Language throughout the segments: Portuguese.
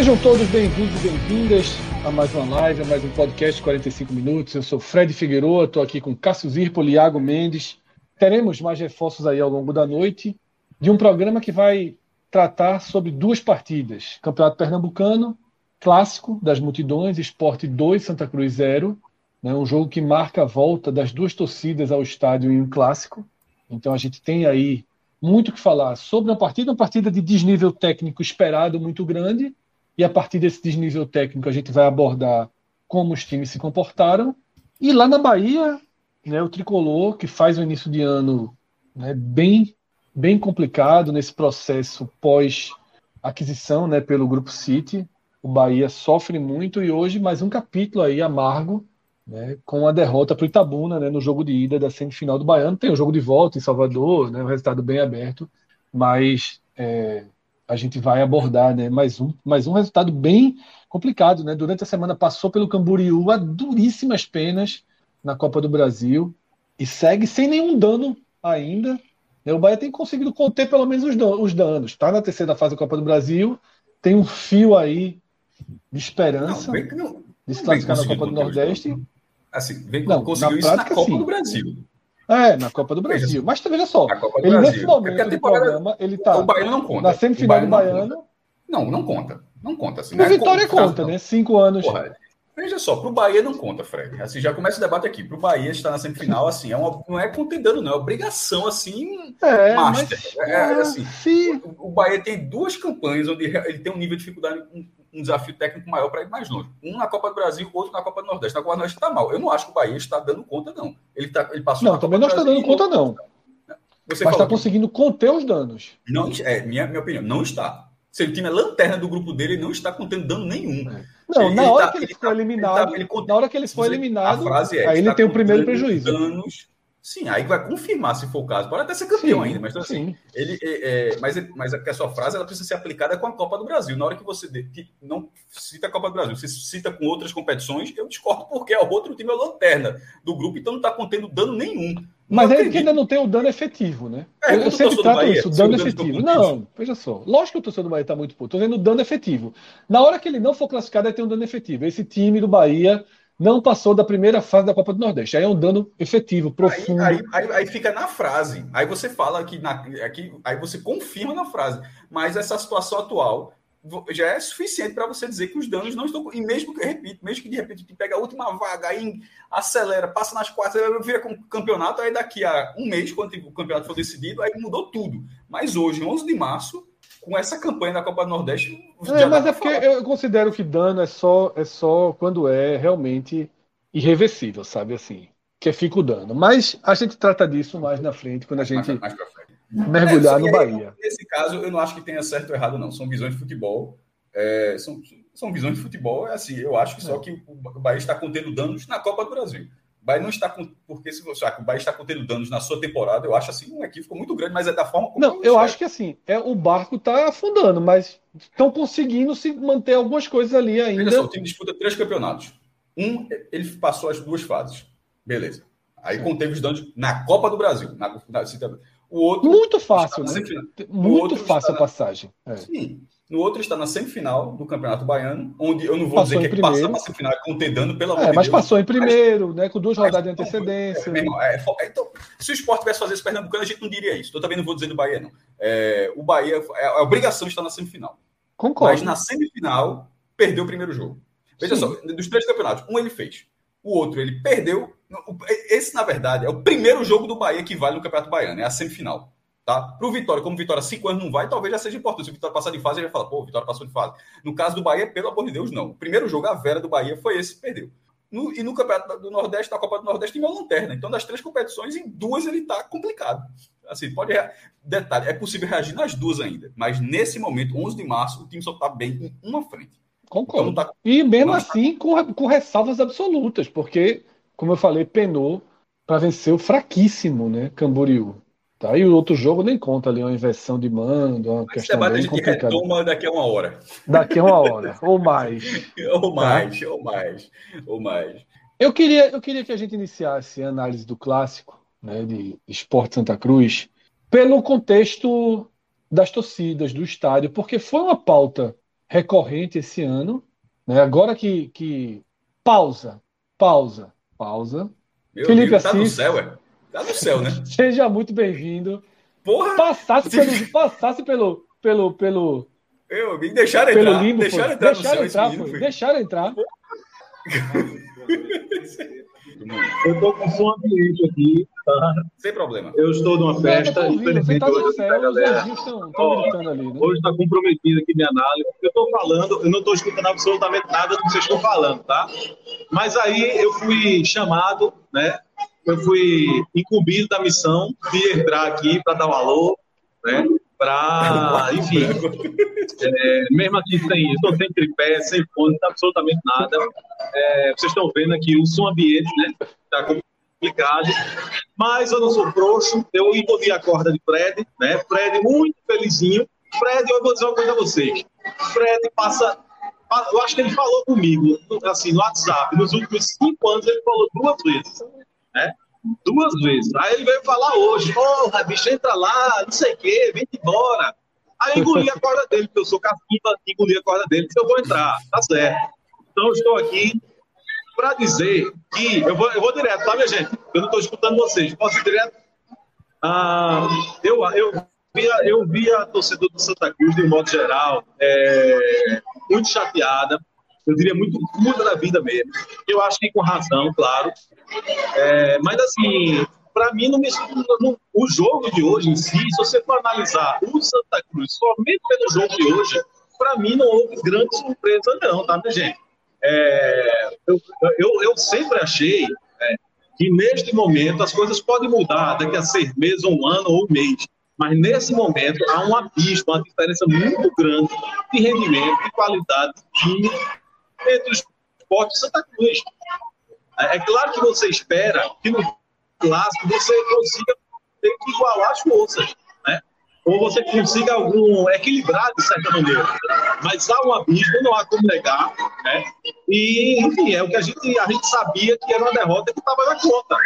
Sejam todos bem-vindos e bem-vindas a mais uma live, a mais um podcast 45 minutos. Eu sou Fred Figueiredo, estou aqui com Cássio Zirpoli Iago Mendes. Teremos mais reforços aí ao longo da noite de um programa que vai tratar sobre duas partidas: Campeonato Pernambucano, clássico das multidões, Esporte 2, Santa Cruz 0. Né, um jogo que marca a volta das duas torcidas ao estádio em um clássico. Então a gente tem aí muito que falar sobre uma partida, uma partida de desnível técnico esperado muito grande, e a partir desse desnível técnico a gente vai abordar como os times se comportaram. E lá na Bahia, né, o tricolor que faz o início de ano né, bem bem complicado nesse processo pós aquisição, né, pelo grupo City. O Bahia sofre muito e hoje mais um capítulo aí amargo, né, com a derrota para o Itabuna, né, no jogo de ida da semifinal do Baiano. Tem o jogo de volta em Salvador, né, um resultado bem aberto, mas é, a gente vai abordar né, mais, um, mais um resultado bem complicado. Né? Durante a semana passou pelo Camboriú a duríssimas penas na Copa do Brasil e segue sem nenhum dano ainda. Né? O Bahia tem conseguido conter pelo menos os danos. Está na terceira fase da Copa do Brasil, tem um fio aí de esperança não, não, de se classificar na Copa do Nordeste. Assim, vem, não, conseguiu na isso prática, na Copa sim. do Brasil. É, na Copa do Brasil. Mas veja só, ele Brasil. nesse momento do programa, ele tá o Baiano não conta. na semifinal do Baiano. Não, não conta. Não conta. Assim, no né? Vitória conta, né? Cinco anos. Porra, veja só, pro Bahia não conta, Fred. Assim, já começa o debate aqui. Pro Bahia estar na semifinal, assim, é uma, não é contendendo, não. É obrigação, assim, é, master. Mas, é, é, assim, o, o Bahia tem duas campanhas onde ele tem um nível de dificuldade um desafio técnico maior para ir mais longe. Um na Copa do Brasil, outro na Copa do Nordeste. Na Copa do Nordeste está mal. Eu não acho que o Bahia está dando conta, não. Ele, tá, ele passou Não, também não está dando conta, não. Você Mas está conseguindo conter os danos. Não, é, minha, minha opinião, não está. Se time é lanterna do grupo dele, ele não está contendo dano nenhum. É. Não, ele, na hora tá, que ele, ele foi tá, eliminado, ele tá, na hora que ele foi eliminado, é, aí ele tem o primeiro prejuízo. Danos Sim, aí vai confirmar se for o caso. Pode até ser campeão sim, ainda, mas então, assim, ele, é, é, mas, mas a sua frase ela precisa ser aplicada com a Copa do Brasil. Na hora que você de, que não cita a Copa do Brasil, você cita com outras competições, eu discordo porque é o outro time é lanterna do grupo, então não está contendo dano nenhum. Mas é que ainda não tem o dano efetivo, né? É, eu, eu sempre trato Bahia, isso, dano efetivo. Não, veja só. Lógico que o torcedor do Bahia está muito puto. Estou dizendo dano efetivo. Na hora que ele não for classificado, vai ter um dano efetivo. Esse time do Bahia não passou da primeira fase da Copa do Nordeste. Aí é um dano efetivo, profundo. Aí, aí, aí, aí fica na frase. Aí você fala que na, aqui, aí você confirma na frase. Mas essa situação atual já é suficiente para você dizer que os danos não estão. E mesmo que, repito, mesmo que de repente te pega a última vaga, aí acelera, passa nas quartas, vira com o campeonato, aí daqui a um mês, quando o campeonato for decidido, aí mudou tudo. Mas hoje, 11 de março, com essa campanha da Copa do Nordeste. É, mas é porque falar. eu considero que dano é só, é só quando é realmente irreversível, sabe assim? Que fica o dano. Mas a gente trata disso mais na frente, quando a gente mais, mais mergulhar é, no Bahia. Nesse caso, eu não acho que tenha certo ou errado, não. São visões de futebol. É, são, são visões de futebol, é assim. Eu acho que só é. que o Bahia está contendo danos na Copa do Brasil. O Bahia não está com. Porque se você que o Bahia está contendo danos na sua temporada, eu acho assim um equívoco muito grande, mas é da forma como. Não, eu acho que assim, é, o barco está afundando, mas estão conseguindo se manter algumas coisas ali ainda. Veja só, o time disputa três campeonatos. Um, ele passou as duas fases. Beleza. Aí Sim. conteve os danos na Copa do Brasil. Na, na, o outro. Muito fácil, né? Muito fácil a passagem. É. Sim. No outro está na semifinal do Campeonato Baiano, onde eu não vou passou dizer que é passar para a semifinal contendendo pelo amor é, mas passou em primeiro, mas, né? Com duas rodadas de antecedência. É, irmão, é, então, se o esporte tivesse fazer esse Pernambucano, a gente não diria isso. Eu também não vou dizer do Bahia, não. É, o Bahia é a obrigação estar na semifinal. Concordo. Mas na semifinal, perdeu o primeiro jogo. Veja Sim. só, dos três campeonatos, um ele fez. O outro ele perdeu. Esse, na verdade, é o primeiro jogo do Bahia que vale no Campeonato Baiano, é a semifinal. Tá? Para o Vitória, como Vitória cinco anos não vai, talvez já seja importante. Se o Vitória passar de fase, ele vai falar, pô, o Vitória passou de fase. No caso do Bahia, pelo amor de Deus, não. O primeiro jogo, a Vera do Bahia, foi esse perdeu. No, e no Campeonato do Nordeste, na Copa do Nordeste, tem uma lanterna. Então, das três competições, em duas ele está complicado. Assim, pode. Detalhe, é possível reagir nas duas ainda. Mas nesse momento, 11 de março, o time só está bem em uma frente. Concordo. Então, tá... E mesmo assim, com, com ressalvas absolutas, porque, como eu falei, penou para vencer o fraquíssimo, né? Camboriú. Tá? E o outro jogo nem conta ali, uma inversão de mando, uma Esse questão debate bem a gente retoma daqui a uma hora. Daqui a uma hora, ou mais. ou mais, tá? ou mais, ou mais. Eu queria, eu queria que a gente iniciasse a análise do clássico, né, de Esporte Santa Cruz, pelo contexto das torcidas, do estádio, porque foi uma pauta recorrente esse ano. Né? Agora que, que pausa, pausa, pausa. Meu Felipe tá Assis, no céu, é? Tá no céu, né? Seja muito bem-vindo. Porra! Passasse pelo. Passasse pelo. pelo, pelo eu, me deixaram pelo entrar. Limbo, deixaram entrar deixaram entrar, menino, Deixaram entrar. Eu tô com som ambiente aqui, tá? Sem problema. Eu estou numa festa, infelizmente tá hoje céu, galera. Estão, ali, né? Hoje está comprometido aqui minha análise. Eu estou falando, eu não estou escutando absolutamente nada do que vocês estão falando, tá? Mas aí eu fui chamado, né? Eu fui incumbido da missão de entrar aqui para dar um alô, né? Para, enfim, é, mesmo aqui sem, estou sem tripé, sem fone, absolutamente nada. É, vocês estão vendo aqui o som ambiente, né? Está complicado. Mas eu não sou frouxo, eu envolvi a corda de Fred, né? Fred muito felizinho. Fred, eu vou dizer uma coisa a vocês. Fred passa eu acho que ele falou comigo, assim, no WhatsApp, nos últimos cinco anos, ele falou duas vezes né? Duas vezes. Aí ele veio falar hoje, porra, bicho, entra lá, não sei o quê, vem embora. Aí engoli a corda dele, porque eu sou caçuda, engoli a corda dele, eu vou entrar, tá certo. Então estou aqui para dizer que, eu vou, eu vou direto, tá, minha gente? Eu não estou escutando vocês, posso ir direto? Ah, eu, eu, via, eu vi a torcedor do Santa Cruz, de um modo geral, é, muito chateada, eu diria muito puta da vida mesmo. Eu acho que com razão, claro. É, mas assim, para mim, não me, o jogo de hoje em si, se você for analisar o Santa Cruz somente pelo jogo de hoje, para mim não houve grande surpresa, não, tá, minha gente? É, eu, eu, eu, sempre achei é, que neste momento as coisas podem mudar daqui a seis meses, um ano ou um mês. Mas nesse momento há um abismo, uma diferença muito grande de rendimento, de qualidade de time entre o esporte e Santa Cruz. É, é claro que você espera que no clássico você consiga ter que igualar as forças, né? Ou você consiga algum equilibrar de certa maneira. Mas há um abismo, não há como negar, né? E, enfim, é o que a gente, a gente sabia que era uma derrota que estava na conta.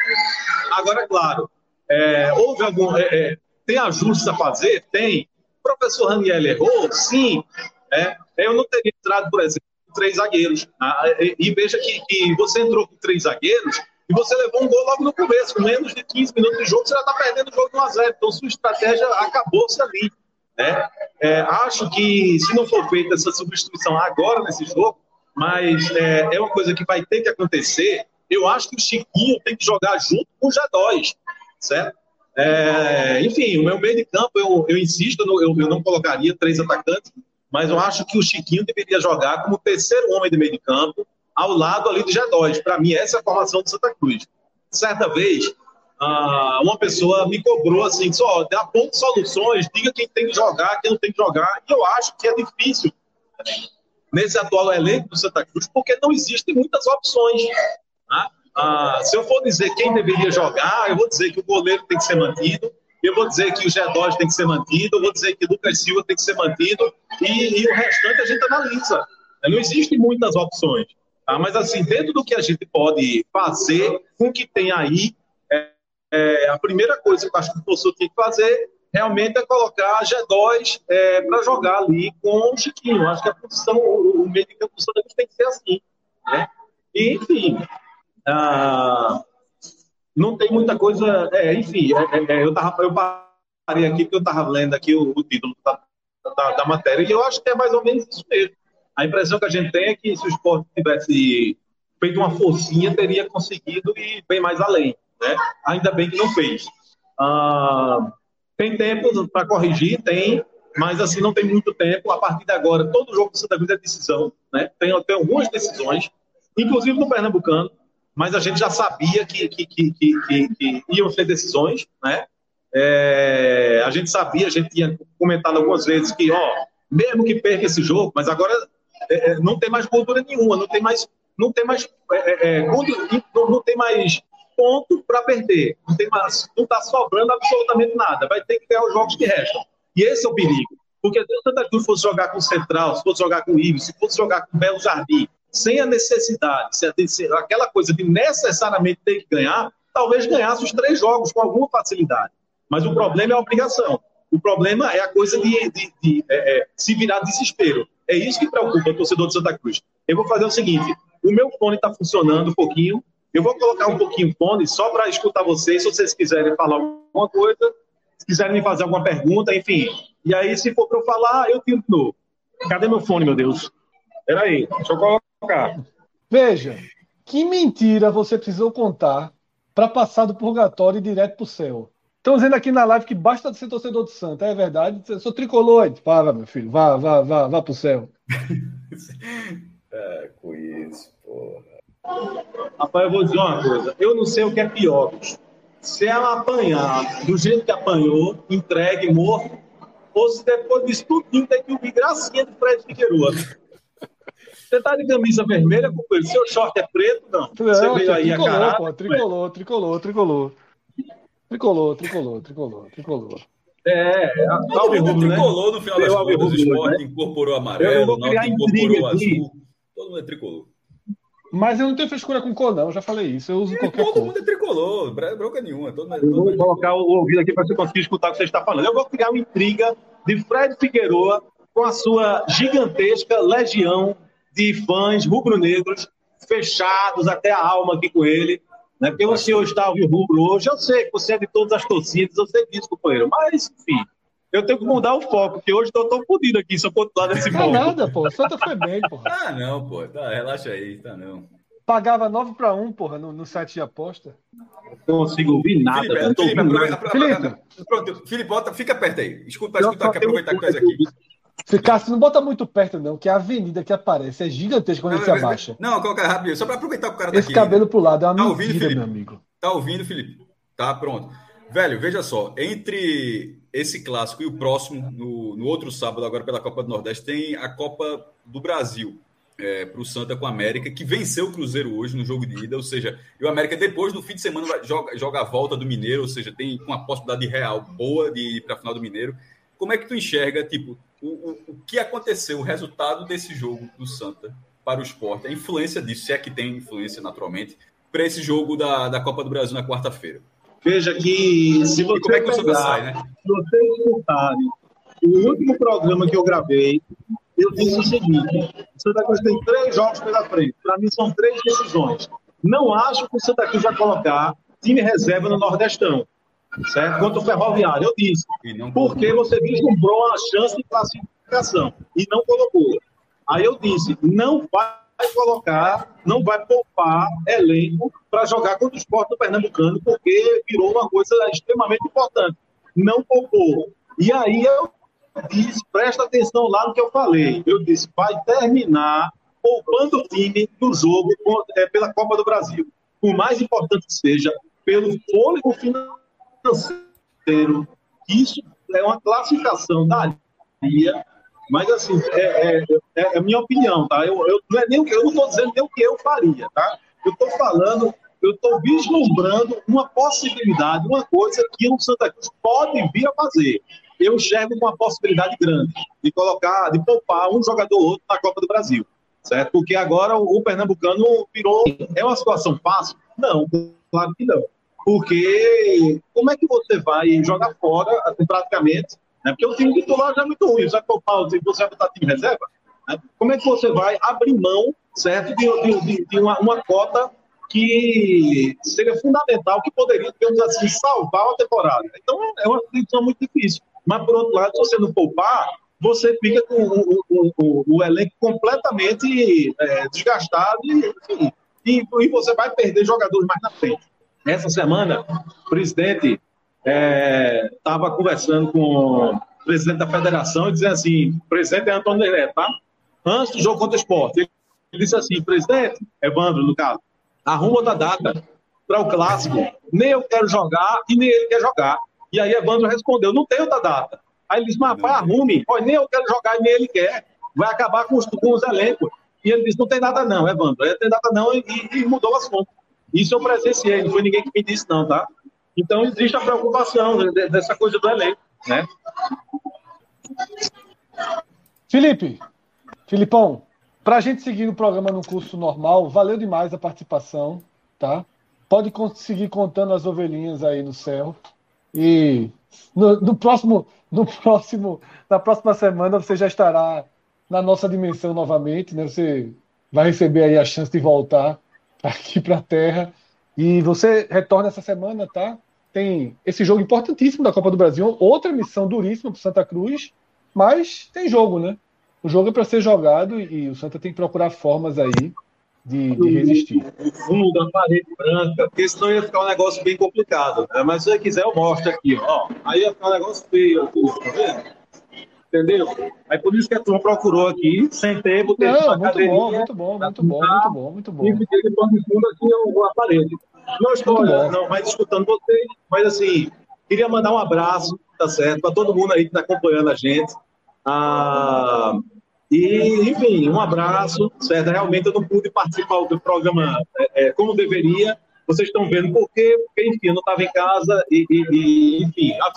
Agora, claro, é, houve algum. É, é, tem ajustes a fazer? Tem. O professor Raniel errou? Sim. É, eu não teria entrado, por exemplo, três zagueiros. Ah, e, veja que, que, você entrou com três zagueiros e você levou um gol logo no começo. Com menos de 15 minutos de jogo, você já está perdendo o jogo de 1x0. Então, sua estratégia acabou-se ali. Né? É, acho que se não for feita essa substituição agora nesse jogo, mas é, é, uma coisa que vai ter que acontecer. Eu acho que o Chiquinho tem que jogar junto com o G2, certo? É, enfim, o meu meio de campo, eu, eu insisto, eu, eu não colocaria três atacantes, mas eu acho que o Chiquinho deveria jogar como terceiro homem de meio de campo, ao lado ali de G2. Para mim, essa é a formação do Santa Cruz. Certa vez, ah, uma pessoa me cobrou assim, só dê aponte soluções, diga quem tem que jogar, quem não tem que jogar. E eu acho que é difícil nesse atual elenco do Santa Cruz, porque não existem muitas opções. Tá? Ah, se eu for dizer quem deveria jogar, eu vou dizer que o goleiro tem que ser mantido, eu vou dizer que o G2 tem que ser mantido, eu vou dizer que o Lucas Silva tem que ser mantido, e, e o restante a gente analisa. Não existem muitas opções. Tá? Mas, assim, dentro do que a gente pode fazer com o que tem aí, é, é, a primeira coisa que eu acho que o professor tem que fazer realmente é colocar a G2 é, para jogar ali com o Chiquinho. Acho que a posição, o, meio de campo do Santa tem que ser assim. Né? E, enfim, ah, não tem muita coisa. É, enfim, é, é, é eu, tava, eu parei aqui porque eu estava lendo aqui o, o título da, da, da, matéria e eu acho que é mais ou menos isso mesmo. A impressão que a gente tem é que se o esporte tivesse feito uma forcinha, teria conseguido ir bem mais além. Né? Ainda bem que não fez. Ah, Tem tempo para corrigir? Tem, mas assim, não tem muito tempo. A partir de agora, todo jogo do Santa Cruz é decisão, né? Tem, tem algumas decisões, inclusive no Pernambucano, mas a gente já sabia que, que, que, que, que iam ser decisões, né? É, a gente sabia, a gente tinha comentado algumas vezes que, ó, mesmo que perca esse jogo, mas agora é, é não tem mais cultura nenhuma, não tem mais, não tem mais, é, é, é não, não tem mais ponto para perder. Não tem mais, não está sobrando absolutamente nada. Vai ter que ganhar os jogos que restam. E esse é o perigo. Porque se o Santa Cruz fosse jogar com o Central, se fosse jogar com o Ivo, se fosse jogar com o Belo Jardim, sem a necessidade, aquela coisa de necessariamente ter que ganhar, talvez ganhasse os três jogos com alguma facilidade. Mas o problema é a obrigação. O problema é a coisa de, de, de é, é, se virar desespero. É isso que preocupa o torcedor de Santa Cruz. Eu vou fazer o seguinte: o meu fone está funcionando um pouquinho, eu vou colocar um pouquinho o fone só para escutar vocês, se vocês quiserem falar alguma coisa, se quiserem me fazer alguma pergunta, enfim. E aí, se for para eu falar, eu tiro de novo. Cadê meu fone, meu Deus? Peraí, deixa eu colocar. Veja, que mentira você precisou contar para passar do purgatório e direto para o céu. Estão dizendo aqui na live que basta ser torcedor do Santa, é verdade? Eu sou tricolor. Vá, meu filho, vá, vá, vá, vá o céu. é, com isso, porra. Rapaz, eu vou dizer uma coisa. Eu não sei o que é pior. Se ela apanhar do jeito que apanhou, entregue, morto, ou se depois disso tudo tem que ouvir gracinha de Fred Figueiredo. Você tá de camisa vermelha, companheiro? Seu short é preto? Não. não Você veio aí tricolor, a caralho, pô, tricolor, tricolor, tricolor. Tricolor, tricolor, tricolor, tricolor. É, todo mundo é tricolor né? no final das contas. O esporte né? incorporou amarelo, o Náutico incorporou azul. Todo mundo é tricolor. Mas eu não tenho frescura com cor, não. Já falei isso. Eu uso e qualquer todo cor. Todo mundo é tricolor. Bronca nenhuma. Todo, eu vou todo colocar o ouvido aqui para você conseguir escutar o que você está falando. Eu vou criar uma intriga de Fred Figueroa com a sua gigantesca legião de fãs rubro-negros fechados até a alma aqui com ele. Né? Porque o senhor está ao rubro hoje. Eu sei que você é de todas as torcidas, eu sei disso, companheiro. Mas, enfim, eu tenho que mudar o foco, porque hoje eu tô fodido aqui se eu continuar nesse foco. Não é nada, pô. O Santa foi bem, pô. Ah, não, pô. Tá, relaxa aí, tá não. Pagava 9 para 1, porra, no, no site de aposta. Não consigo ouvir nada. Felipe, Felipe, Felipe. Pronto, Felipe, fica perto aí. Escuta, para escutar, que aproveitar que tu aqui. Ficasse, não bota muito perto, não, que a avenida que aparece é gigantesca quando não, ele se abaixa. Não, coloca rápido, só para aproveitar o cara tá Esse aqui. cabelo pro lado é uma tá mentira, ouvindo, Felipe? meu amigo. Tá ouvindo, Felipe? Tá, pronto. Velho, veja só, entre esse clássico e o próximo, no, no outro sábado, agora pela Copa do Nordeste, tem a Copa do Brasil é, para o Santa com a América, que venceu o Cruzeiro hoje no jogo de ida, ou seja, e o América depois no fim de semana vai, joga, joga a volta do Mineiro, ou seja, tem uma possibilidade real boa de ir para a final do Mineiro. Como é que tu enxerga, tipo, o, o, o que aconteceu, o resultado desse jogo do Santa para o esporte, a influência disso, se é que tem influência naturalmente, para esse jogo da, da Copa do Brasil na quarta-feira? Veja que se você como é que pegar, sai, né? se vocês escutarem o último programa que eu gravei, eu disse o seguinte: o Santa Cruz tem três jogos pela frente. Para mim são três decisões. Não acho que o Santa Cruz vai colocar time reserva no Nordestão, certo? Contra o Ferroviário. Eu disse. Porque você vislumbrou uma chance de classificação e não colocou. Aí eu disse: não vai colocar, não vai poupar elenco para jogar contra o esporte do Pernambucano, porque virou uma coisa extremamente importante. Não poupou. E aí eu disse, presta atenção lá no que eu falei. Eu disse, vai terminar poupando o time no jogo é, pela Copa do Brasil. O mais importante que seja, pelo fôlego financeiro, isso é uma classificação da Liga mas, assim, é, é, é, a minha opinião, tá? Eu, eu, não é nem, eu não estou dizendo nem o que eu faria, tá? Eu estou falando, eu estou vislumbrando uma possibilidade, uma coisa que o Santa Cruz pode vir a fazer. Eu enxergo uma possibilidade grande de colocar, de poupar um jogador ou outro na Copa do Brasil, certo? Porque agora o, o Pernambucano virou. É uma situação fácil? Não, claro que não. Porque como é que você vai jogar fora, assim, praticamente, né? Porque o time titular já é muito ruim. Já que o Paulo você vai botar time reserva, né? como é que você vai abrir mão certo, de, de, de, uma, uma cota que seria fundamental, que poderia, digamos assim, salvar a temporada. Então, é uma decisão muito difícil. Mas, por outro lado, se você não poupar, você fica com o, o, o, o elenco completamente é, desgastado e, enfim, e, e, você vai perder jogadores mais na frente. Essa semana, o presidente estava é, conversando com o presidente da federação e dizendo assim: presidente é Antônio Neto, tá? Antes do jogo contra o esporte, ele disse assim: presidente, Evandro, no caso, arruma outra data para o clássico. Nem eu quero jogar e nem ele quer jogar. E aí Evandro respondeu: não tem outra data. Aí ele disse: mas pai, arrume. Olha, nem eu quero jogar e nem ele quer. Vai acabar com os, com os elencos. E ele disse: não tem nada não, Evandro. Não tem nada não e, e mudou o assunto. Isso eu presenciei, não foi ninguém que me disse, não, tá? Então existe a preocupação dessa coisa do elenco, né? Felipe, Filipão, para a gente seguir no programa no curso normal, valeu demais a participação, tá? Pode conseguir contando as ovelhinhas aí no céu. E no, no, próximo, no próximo, na próxima semana você já estará na nossa dimensão novamente, né? Você vai receber aí a chance de voltar aqui para a Terra. E você retorna essa semana, tá? Tem esse jogo importantíssimo da Copa do Brasil, outra missão duríssima para Santa Cruz, mas tem jogo, né? O jogo é para ser jogado e o Santa tem que procurar formas aí de, de resistir. Fundo da parede branca, porque senão ia ficar um negócio bem complicado. Né? Mas se você quiser, eu mostro aqui. Ó. Aí ia ficar um negócio feio tá vendo? Entendeu? Aí por isso que a turma procurou aqui, sentei, botei Não, muito bom, muito bom, muito bom, muito bom, muito bom. E fiquei de pano de fundo aqui a parede. Não estou não, mais escutando vocês, mas assim, queria mandar um abraço, tá certo, para todo mundo aí que está acompanhando a gente. Ah, e, enfim, um abraço, certo? Realmente eu não pude participar do programa é, é, como deveria. Vocês estão vendo por quê? Porque, enfim, eu não estava em casa e, e, e, enfim, a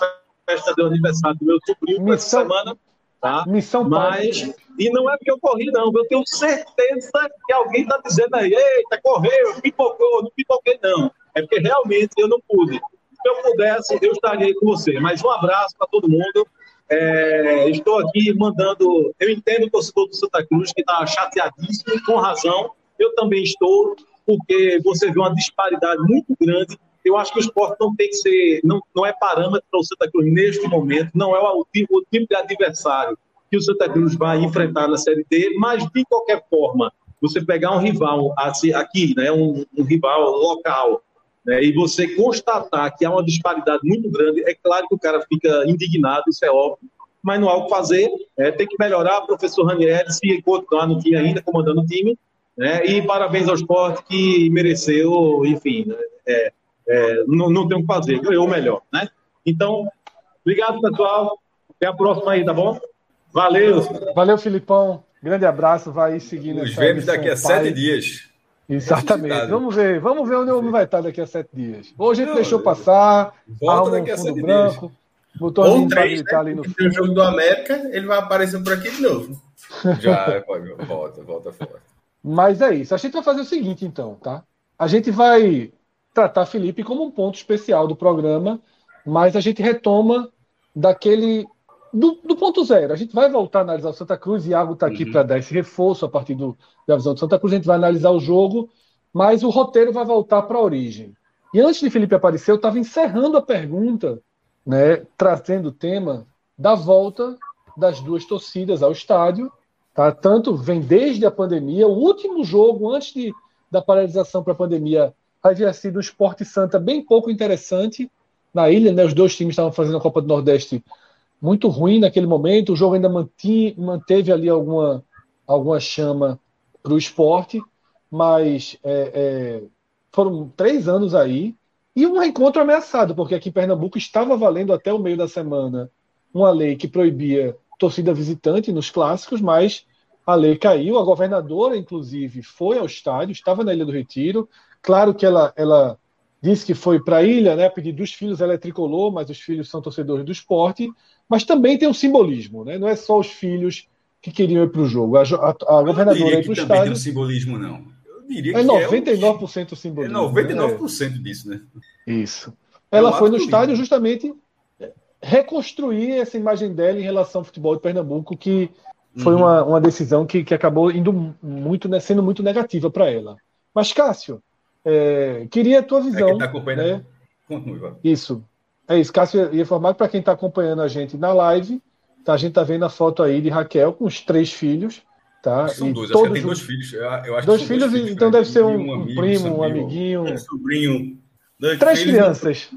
festa do aniversário do meu sobrinho essa semana Tá? Missão Mas, e não é porque eu corri, não. Eu tenho certeza que alguém está dizendo aí, eita, correu, pipocou, não pipoquei, não. É porque realmente eu não pude. Se eu pudesse, eu estaria com você. Mas um abraço para todo mundo. É, estou aqui mandando. Eu entendo o torcedor do Santa Cruz que está chateadíssimo, com razão. Eu também estou, porque você vê uma disparidade muito grande. Eu acho que o esporte não tem que ser, não, não é parâmetro para o Santa Cruz neste momento, não é o, o tipo de adversário que o Santa Cruz vai enfrentar na Série D, mas de qualquer forma, você pegar um rival assim, aqui, né, um, um rival local, né, e você constatar que há uma disparidade muito grande, é claro que o cara fica indignado, isso é óbvio, mas não há o que fazer, é, tem que melhorar. Professor Ranieri, se continuar no time ainda, comandando o time, né, e parabéns ao esporte que mereceu, enfim, é, é, não, não tem o que fazer, ganhou melhor, né? Então, obrigado, pessoal. Até a próxima aí, tá bom? Valeu. Valeu, Filipão. Grande abraço. Vai seguindo. Nos vemos daqui a sete dias. Exatamente. Vamos ver. Vamos ver onde o vai estar daqui a sete dias. Hoje a gente deixou passar. Volta daqui um a sete branco, dias. Botou Ou três, né? ali no fim. jogo do América, ele vai aparecer por aqui de novo. Já, volta, volta fora. Mas é isso. A gente vai fazer o seguinte, então, tá? A gente vai tratar Felipe como um ponto especial do programa, mas a gente retoma daquele. Do, do ponto zero. A gente vai voltar a analisar o Santa Cruz, Iago está aqui uhum. para dar esse reforço a partir do, da visão do Santa Cruz. A gente vai analisar o jogo, mas o roteiro vai voltar para a origem. E antes de Felipe aparecer, eu estava encerrando a pergunta, né, trazendo o tema da volta das duas torcidas ao estádio. Tá? Tanto vem desde a pandemia, o último jogo antes de, da paralisação para a pandemia havia sido um esporte santa bem pouco interessante na ilha, né? Os dois times estavam fazendo a Copa do Nordeste muito ruim naquele momento. O jogo ainda mantinha, manteve ali alguma, alguma chama para o esporte, mas é, é, foram três anos aí e um reencontro ameaçado, porque aqui em Pernambuco estava valendo até o meio da semana uma lei que proibia torcida visitante nos clássicos, mas a lei caiu. A governadora, inclusive, foi ao estádio, estava na Ilha do Retiro, Claro que ela, ela disse que foi para a ilha, né, a pedido dos filhos, ela é tricolor, mas os filhos são torcedores do esporte, mas também tem um simbolismo, né? não é só os filhos que queriam ir para o jogo. A, a, a governadora ir para o estádio. Tem um simbolismo, não. Eu diria é que 99% é o, simbolismo. É 99% né? disso, né? Isso. Ela foi no estádio justamente reconstruir essa imagem dela em relação ao futebol de Pernambuco, que foi uhum. uma, uma decisão que, que acabou indo muito, né, sendo muito negativa para ela. Mas, Cássio, é, queria a tua visão. É tá. Né? Isso. É isso. Cássio ia informar para quem está acompanhando a gente na live. Tá, a gente está vendo a foto aí de Raquel com os três filhos. Tá? São dois, acho que tem dois filhos. Eu, acho dois, filhos, dois filhos, então né? deve ser um, um, amigo, primo, um amiguinho. Um sobrinho. três filhos, crianças.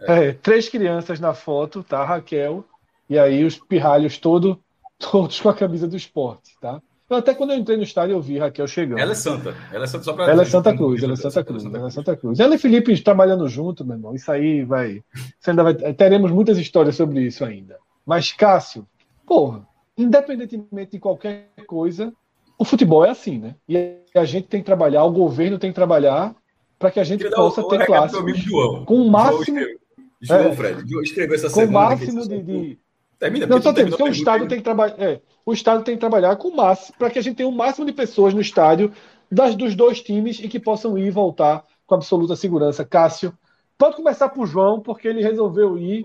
É. É, três crianças na foto, tá? Raquel, e aí os pirralhos todo, todos com a camisa do esporte, tá? Eu, até quando eu entrei no estádio, eu vi Raquel chegando. Ela é santa. Ela é Santa, só pra ela é Santa Cruz, ela é Santa Cruz, ela é Santa Cruz. Ela e Felipe trabalhando junto, meu irmão. Isso aí vai. Isso ainda vai. Teremos muitas histórias sobre isso ainda. Mas, Cássio, porra, independentemente de qualquer coisa, o futebol é assim, né? E a gente tem que trabalhar, o governo tem que trabalhar para que a gente possa ter clássicos com o máximo. João, é, Fred, escreveu essa com semana. Com o máximo de, de... Termina, não, só tem, porque o Estado tem que trabalhar. É, o Estado tem que trabalhar com o máximo, para que a gente tenha o máximo de pessoas no estádio das, dos dois times e que possam ir e voltar com absoluta segurança. Cássio, pode começar por João, porque ele resolveu ir.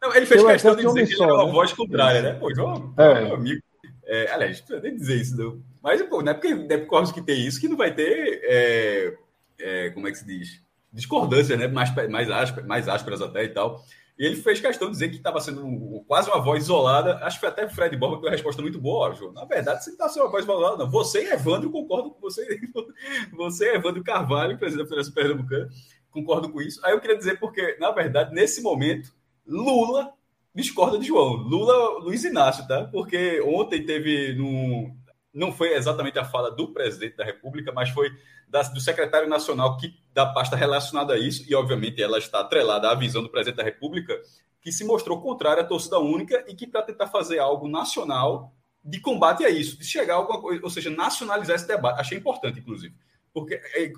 Não, ele fez questão de dizer que ele era uma né? voz contrária, né? Pô, João, é. meu amigo. É, aliás, não nem dizer isso, não. Mas, pô, não é porque, é porque que tem isso que não vai ter. É, é, como é que se diz? Discordância, né? Mais, mais, ásperas, mais ásperas até e tal. E ele fez questão de dizer que estava sendo quase uma voz isolada. Acho que foi até o Fred Borba que deu uma resposta muito boa, João. Na verdade, você está sendo uma voz isolada, não. Você e Evandro concordam com você. Você e Evandro Carvalho, presidente da Federação Pernambucana, concordam com isso. Aí eu queria dizer porque, na verdade, nesse momento, Lula discorda de João. Lula, Luiz Inácio, tá? Porque ontem teve no. Não foi exatamente a fala do presidente da República, mas foi da, do secretário nacional que da pasta relacionada a isso, e obviamente ela está atrelada à visão do presidente da República, que se mostrou contrária à torcida única e que para tentar fazer algo nacional de combate a isso, de chegar a alguma coisa, ou seja, nacionalizar esse debate. Achei importante, inclusive. Porque é,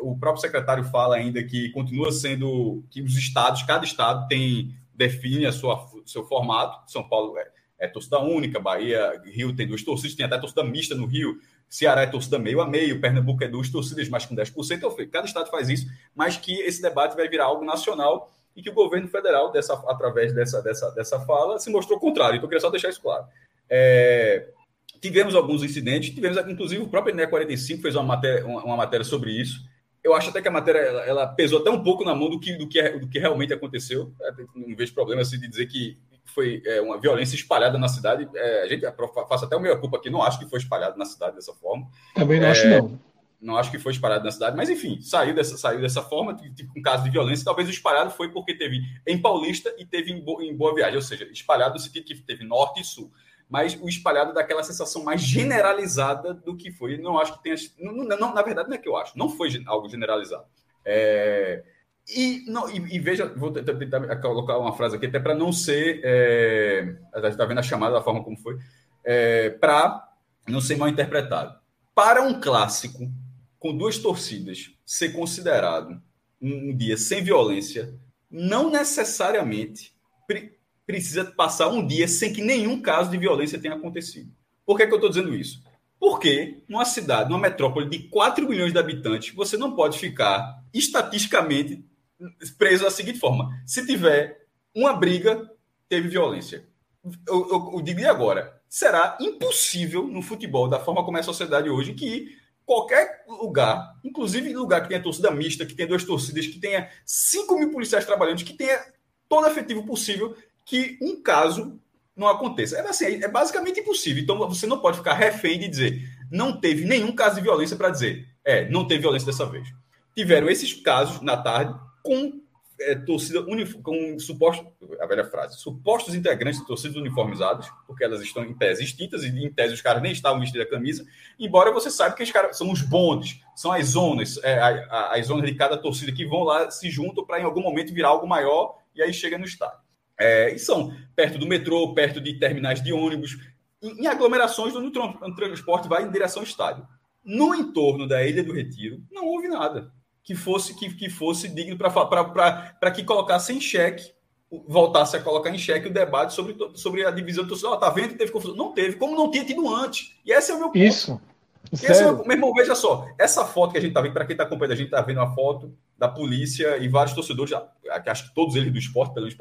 o próprio secretário fala ainda que continua sendo que os estados, cada estado tem define a sua seu formato. São Paulo é, é torcida única, Bahia, Rio tem duas torcidas, tem até torcida mista no Rio. Ceará é torcida meio a meio, Pernambuco é duas torcidas, mais com 10%. Então, cada estado faz isso, mas que esse debate vai virar algo nacional e que o governo federal, dessa, através dessa, dessa, dessa fala, se mostrou contrário. Então, eu queria só deixar isso claro. É, tivemos alguns incidentes, tivemos, inclusive, o próprio ENE 45 fez uma matéria, uma, uma, matéria sobre isso. Eu acho até que a matéria ela, ela pesou até um pouco na mão do que, do que, do que realmente aconteceu. Não vejo problema assim, de dizer que foi é, uma violência espalhada na cidade. É, a gente faço até o meio culpa aqui, não acho que foi espalhado na cidade dessa forma. Também não é, acho, não. Não acho que foi espalhado na cidade, mas enfim, saiu dessa, saiu dessa forma, um caso de violência. Talvez o espalhado foi porque teve em Paulista e teve em, Bo, em Boa Viagem, ou seja, espalhado no sentido que teve norte e sul mas o espalhado daquela sensação mais generalizada do que foi. Não acho que tenha. Não, não, na verdade, não é que eu acho, não foi algo generalizado. É, e, não, e, e, veja, vou tentar colocar uma frase aqui, até para não ser. É, a gente está vendo a chamada da forma como foi, é, para não ser mal interpretado. Para um clássico com duas torcidas ser considerado um, um dia sem violência, não necessariamente pre, precisa passar um dia sem que nenhum caso de violência tenha acontecido. Por que, que eu estou dizendo isso? Porque numa cidade, numa metrópole de 4 milhões de habitantes, você não pode ficar estatisticamente preso da seguinte forma: se tiver uma briga, teve violência. Eu, eu, eu digo agora, será impossível no futebol, da forma como é a sociedade hoje, que qualquer lugar, inclusive lugar que tenha torcida mista, que tenha duas torcidas, que tenha 5 mil policiais trabalhando, que tenha todo efetivo possível, que um caso não aconteça. É, assim, é basicamente impossível. Então você não pode ficar refém de dizer não teve nenhum caso de violência para dizer é, não teve violência dessa vez. Tiveram esses casos na tarde, com é, torcida com supostos, a velha frase, supostos integrantes de torcidas uniformizadas, porque elas estão em tese extintas e em tese os caras nem estavam vestidos a camisa, embora você saiba que os caras são os bondes, são as zonas, é, as zonas de cada torcida que vão lá, se juntam para em algum momento virar algo maior e aí chega no estádio. É, e são perto do metrô, perto de terminais de ônibus, em, em aglomerações onde o transporte vai em direção ao estádio. No entorno da Ilha do Retiro, não houve nada que fosse que, que fosse digno para que colocasse em xeque, voltasse a colocar em xeque o debate sobre, sobre a divisão do torcedor. Está vendo que teve confusão? Não teve, como não tinha tido antes. E esse é o meu ponto. Isso. Esse é o meu, meu irmão, veja só, essa foto que a gente está vendo, para quem está acompanhando, a gente está vendo a foto da polícia e vários torcedores, acho que todos eles do esporte, pelo menos,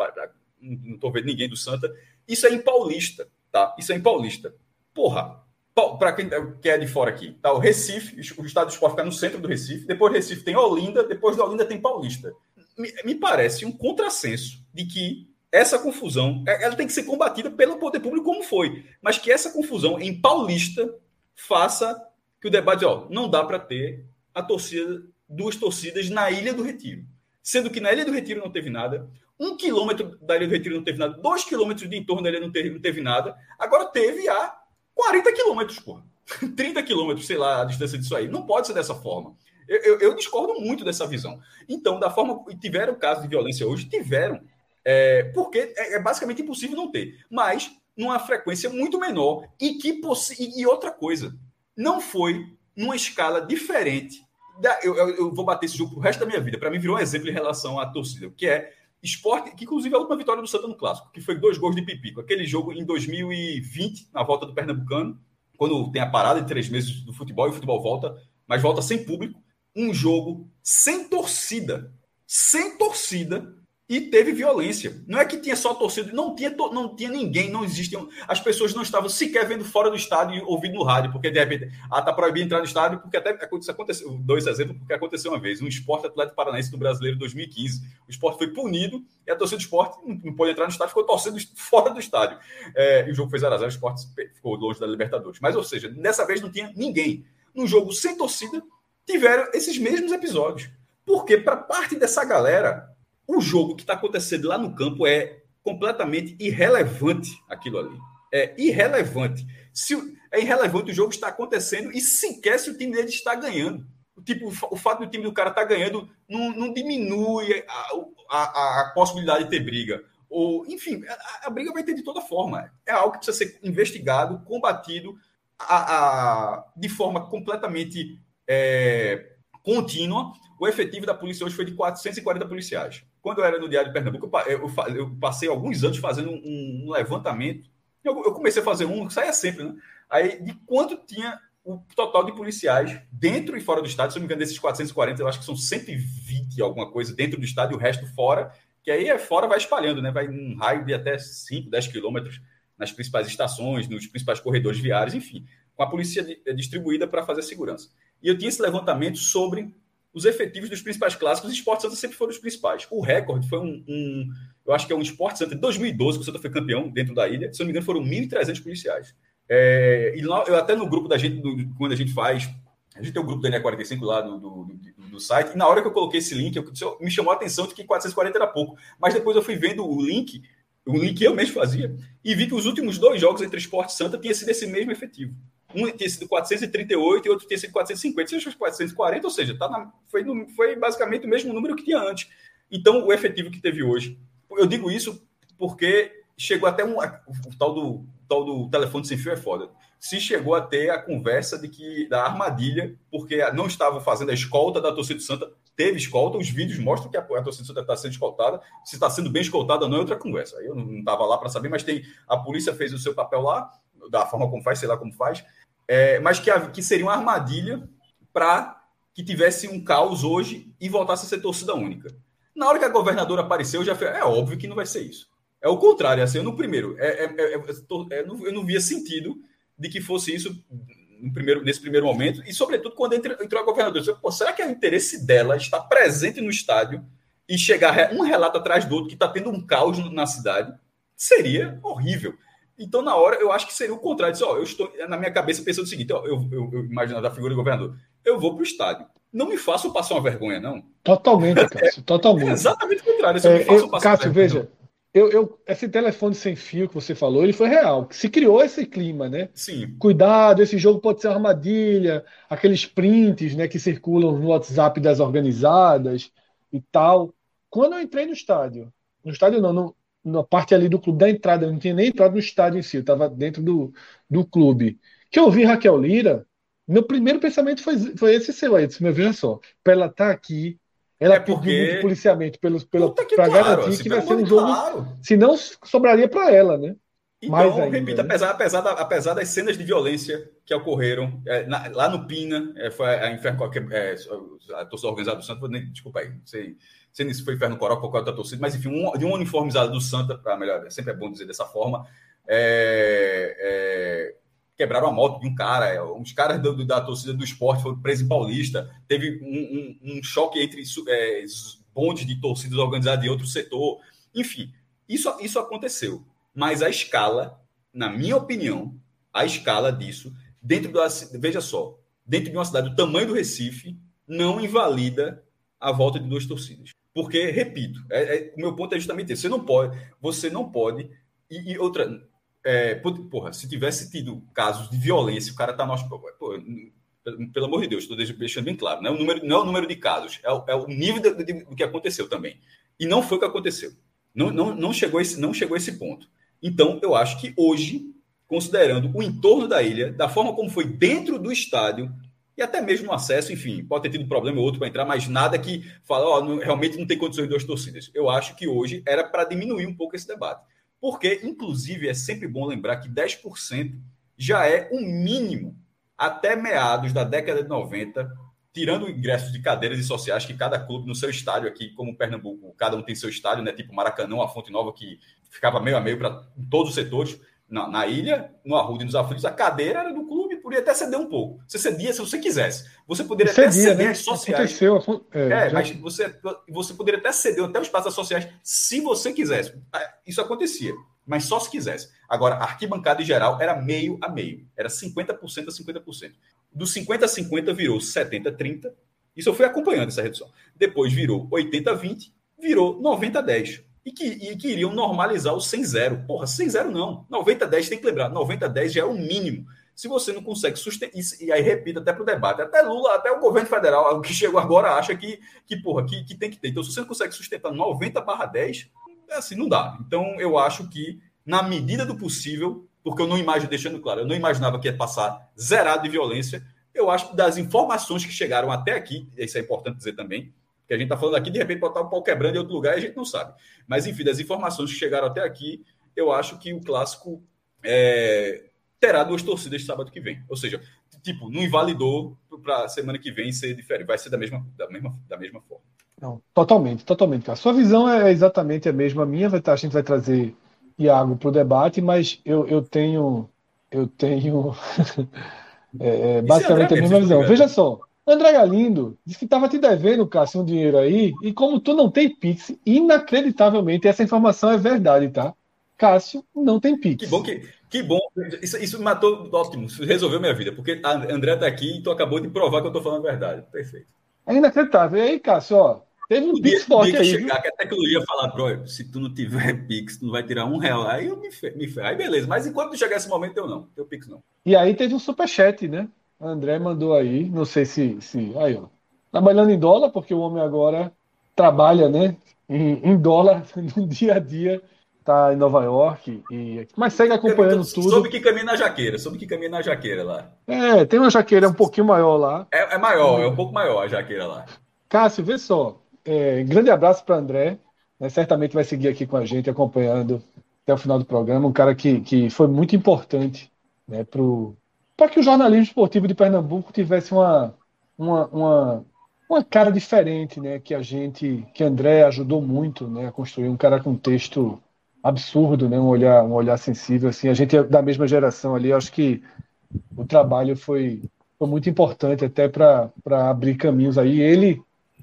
não estou vendo ninguém do Santa. Isso é em Paulista, tá? Isso é em Paulista. Porra, para quem é de fora aqui, tá o Recife, o estado do esporte fica no centro do Recife, depois Recife tem Olinda, depois de Olinda tem Paulista. Me, me, parece um contrassenso de que essa confusão é, ela tem que ser combatida pelo poder público como foi, mas que essa confusão em Paulista faça que o debate, ó, não dá para ter a torcida, duas torcidas na Ilha do Retiro. Sendo que na Ilha do Retiro não teve nada, Um quilômetro da Ilha do Retiro não teve nada, dois quilômetros de entorno dele não teve, não teve nada. Agora teve a 40 quilômetros, pô. 30 quilômetros, sei lá, a distância disso aí. Não pode ser dessa forma. Eu, eu, eu, discordo muito dessa visão. Então, da forma. Tiveram casos de violência hoje? Tiveram. É, porque é, é, basicamente impossível não ter. Mas numa frequência muito menor. E, que e outra coisa, não foi numa escala diferente. Da, eu, eu, eu, vou bater esse jogo pro resto da minha vida. Para mim, virou um exemplo em relação à torcida, que é esporte, que inclusive é a última vitória do Santa no Clássico, que foi dois gols de Pipico. Aquele jogo em 2020, na volta do Pernambucano, quando tem a parada de três meses do futebol e o futebol volta, mas volta sem público. Um jogo sem torcida. Sem torcida e teve violência. Não é que tinha só torcida, não tinha, não tinha ninguém, não existiam. As pessoas não estavam sequer vendo fora do estádio e ouvindo no rádio, porque de repente, ah, tá proibido entrar no estádio, porque até aconteceu, dois exemplos, porque aconteceu uma vez, um esporte Atlético Paranaense do Brasileiro 2015. O esporte foi punido e a torcida do esporte não, não pôde entrar no estádio, ficou torcendo fora do estádio. É, e o jogo fez 0 o esporte ficou longe da Libertadores. Mas, ou seja, dessa vez não tinha ninguém. No jogo sem torcida, tiveram esses mesmos episódios. Porque, para parte dessa galera, o jogo que está acontecendo lá no campo é completamente irrelevante aquilo ali. É irrelevante. Se, é irrelevante o jogo está acontecendo e sequer se o time dele está ganhando. Tipo, o fato do time do cara estar tá ganhando não, não diminui a, a, a, possibilidade de ter briga. Ou, enfim, a, a, briga vai ter de toda forma. É algo que precisa ser investigado, combatido a, de forma completamente é, contínua. O efetivo da polícia hoje foi de 440 policiais. Quando eu era no Diário de Pernambuco, eu, eu passei alguns anos fazendo um, levantamento. Eu, eu, comecei a fazer um, saia sempre, né? Aí, de quanto tinha o total de policiais dentro e fora do estádio, se eu não me engano, desses 440, eu acho que são 120 alguma coisa dentro do estádio e o resto fora, que aí é fora vai espalhando, né? Vai um raio de até 5, 10 quilômetros nas principais estações, nos principais corredores viários, enfim, com a polícia distribuída para fazer segurança. E eu tinha esse levantamento sobre os efetivos dos principais clássicos, os Esporte Santa sempre foram os principais. O recorde foi um, um eu acho que é um Esporte Santa de 2012, que o Santa foi campeão dentro da ilha. Se não me engano, foram 1.300 policiais. É, e lá, eu até no grupo da gente, do, quando a gente faz, a gente tem o um grupo da NE45 lá do, do, do, site, e na hora que eu coloquei esse link, eu, me chamou a atenção de que 440 era pouco. Mas depois eu fui vendo o link, o link que eu mesmo fazia, e vi que os últimos dois jogos entre Esporte Santa tinha sido esse mesmo efetivo. Um tinha sido 438 e outro tinha sido 450. Você achou 440, ou seja, tá na, foi, no, foi basicamente o mesmo número que tinha antes. Então, o efetivo que teve hoje. Eu digo isso porque chegou até um. O tal do, tal do telefone sem fio é foda. Se chegou a ter a conversa de que da armadilha, porque não estavam fazendo a escolta da torcida do Santa, teve escolta, os vídeos mostram que a, a torcida do Santa está sendo escoltada. Se está sendo bem escoltada não é outra conversa. Eu não estava lá para saber, mas tem a polícia fez o seu papel lá, da forma como faz, sei lá como faz é, mas que, que seria uma armadilha para que tivesse um caos hoje e voltasse a ser torcida única. Na hora que a governadora apareceu, já foi, é óbvio que não vai ser isso. É o contrário, assim, no primeiro, é, é, é, é eu não via sentido de que fosse isso no primeiro, nesse primeiro momento, e sobretudo quando entrou, entrou a governadora. Eu Pô, será que é o interesse dela estar presente no estádio e chegar um relato atrás do outro que está tendo um caos na cidade? Seria horrível. Então, na hora, eu acho que seria o contrário. Disse, ó, eu estou, na minha cabeça, pensando o seguinte: ó, eu, eu, eu imaginando a figura do governador, eu vou para o estádio. Não me façam passar uma vergonha, não. Totalmente, Cássio, totalmente. É exatamente o contrário. É, eu, Cássio, veja, eu, eu, esse telefone sem fio que você falou, ele foi real. Se criou esse clima, né? Sim. Cuidado, esse jogo pode ser armadilha, aqueles prints né, que circulam no WhatsApp das organizadas e tal. Quando eu entrei no estádio, no estádio não, no, na parte ali do clube da entrada, não tinha nem entrado no estádio em si, eu estava dentro do, do clube. Que eu vi Raquel Lira, meu primeiro pensamento foi, foi esse seu aí, disse, meu, veja só, para ela estar tá aqui, ela é porque... pediu muito policiamento para claro, garantir que vai ser um jogo, claro. senão sobraria para ela, né? Então, Mais ainda, repito, né? apesar, apesar, da, apesar das cenas de violência que ocorreram é, na, lá no Pina, é, foi a, Inferno, é, a torcida organizada do Santos, desculpa aí, não sei sei se foi Inferno Coró, qualquer outra torcida, mas enfim, um, de um uniformizado do Santa, para melhor, sempre é bom dizer dessa forma, é, é, quebraram a moto de um cara, uns caras do, da torcida do esporte foram presos em Paulista, teve um, um, um choque entre é, bondes de torcidas organizadas de outro setor, enfim, isso, isso aconteceu, mas a escala, na minha opinião, a escala disso, dentro da, veja só, dentro de uma cidade do tamanho do Recife, não invalida a volta de duas torcidas. Porque, repito, é, é, o meu ponto é justamente esse. Você não pode, você não pode. E, e outra, é, porra, se tivesse tido casos de violência, o cara tá no hospital. Pelo amor de Deus, estou deixando bem claro. Não é o número, não é o número de casos, é o, é o nível do, do que aconteceu também. E não foi o que aconteceu. Não, não, não, chegou esse, não chegou a esse ponto. Então, eu acho que hoje, considerando o entorno da ilha, da forma como foi dentro do estádio, e até mesmo o acesso, enfim, pode ter tido problema ou outro para entrar, mas nada que fala, realmente não tem condições de duas torcidas. Eu acho que hoje era para diminuir um pouco esse debate. Porque, inclusive, é sempre bom lembrar que 10% já é o um mínimo até meados da década de 90 tirando ingressos de cadeiras e sociais que cada clube no seu estádio aqui, como Pernambuco, cada um tem seu estádio, né? Tipo Maracanã, a Fonte Nova que ficava meio a meio para todos os setores. Na, na, ilha, no Arruda e nos aflitos, a cadeira era do clube, podia até ceder um pouco. Você cedia se você quisesse. Você poderia cedia, até ceder né? as sociais. Aconteceu, é, é mas você, você poderia até ceder até o espaço das sociais se você quisesse. É, isso acontecia, mas só se quisesse. Agora, a arquibancada em geral era meio a meio, era 50% a 50% do 50 a 50 virou 70 a 30. Isso eu fui acompanhando essa redução. Depois virou 80 a 20, virou 90 a 10. E que, e que iriam normalizar o 100 0. Porra, 100 0 não. 90 a 10 tem que lembrar. 90 a 10 já é o mínimo. Se você não consegue sustentar. E aí, repito, até para o debate, até Lula, até o governo federal, que chegou agora, acha que, que porra, que, que tem que ter. Então, se você não consegue sustentar 90 barra 10, é assim, não dá. Então, eu acho que, na medida do possível, porque eu não imagino, deixando claro, eu não imaginava que ia passar zerado de violência. Eu acho que das informações que chegaram até aqui, isso é importante dizer também, que a gente está falando aqui, de repente estar o pau quebrando em outro lugar e a gente não sabe. Mas, enfim, das informações que chegaram até aqui, eu acho que o clássico é, terá duas torcidas sábado que vem. Ou seja, tipo, não invalidou para semana que vem ser diferente, vai ser da mesma, da mesma, da mesma forma. Não, totalmente, totalmente. A sua visão é exatamente a mesma minha. A gente vai trazer Iago para o debate, mas eu, eu tenho eu tenho é, é basicamente a mesma visão. Veja só, André Galindo disse que estava te devendo, Cássio, um dinheiro aí, e como tu não tem Pix, inacreditavelmente, essa informação é verdade, tá? Cássio não tem Pix. Que bom que. Que bom, isso, isso me matou ótimo, isso resolveu minha vida, porque a André está aqui e tu acabou de provar que eu estou falando a verdade. Perfeito. É inacreditável. E aí, Cássio, ó, Teve um Pix forte aí. chegar, que a tecnologia falar, bro, se tu não tiver Pix, tu não vai tirar um real. Aí eu me ferro. Me Aí beleza. Mas enquanto chegar esse momento, eu não. Teu Pix não. E aí teve um superchat, né? O André mandou aí. Não sei se. se aí, ó. Trabalhando em dólar, porque o homem agora trabalha, né? Em, em dólar no dia a dia. Tá em Nova York. E... Mas segue acompanhando tudo. Soube que caminha na jaqueira. Soube que caminha na jaqueira lá. É, tem uma jaqueira um pouquinho maior lá. É, é maior, é um pouco maior a jaqueira lá. Cássio, vê só. É, grande abraço para André. Né, certamente vai seguir aqui com a gente, acompanhando até o final do programa. Um cara que, que foi muito importante né, para que o jornalismo esportivo de Pernambuco tivesse uma, uma, uma, uma, cara diferente, né, que a gente, que André ajudou muito né, a construir. Um cara com texto absurdo, né, um olhar, um olhar sensível. Assim, a gente é da mesma geração ali. Acho que o trabalho foi, foi muito importante até para abrir caminhos aí. Ele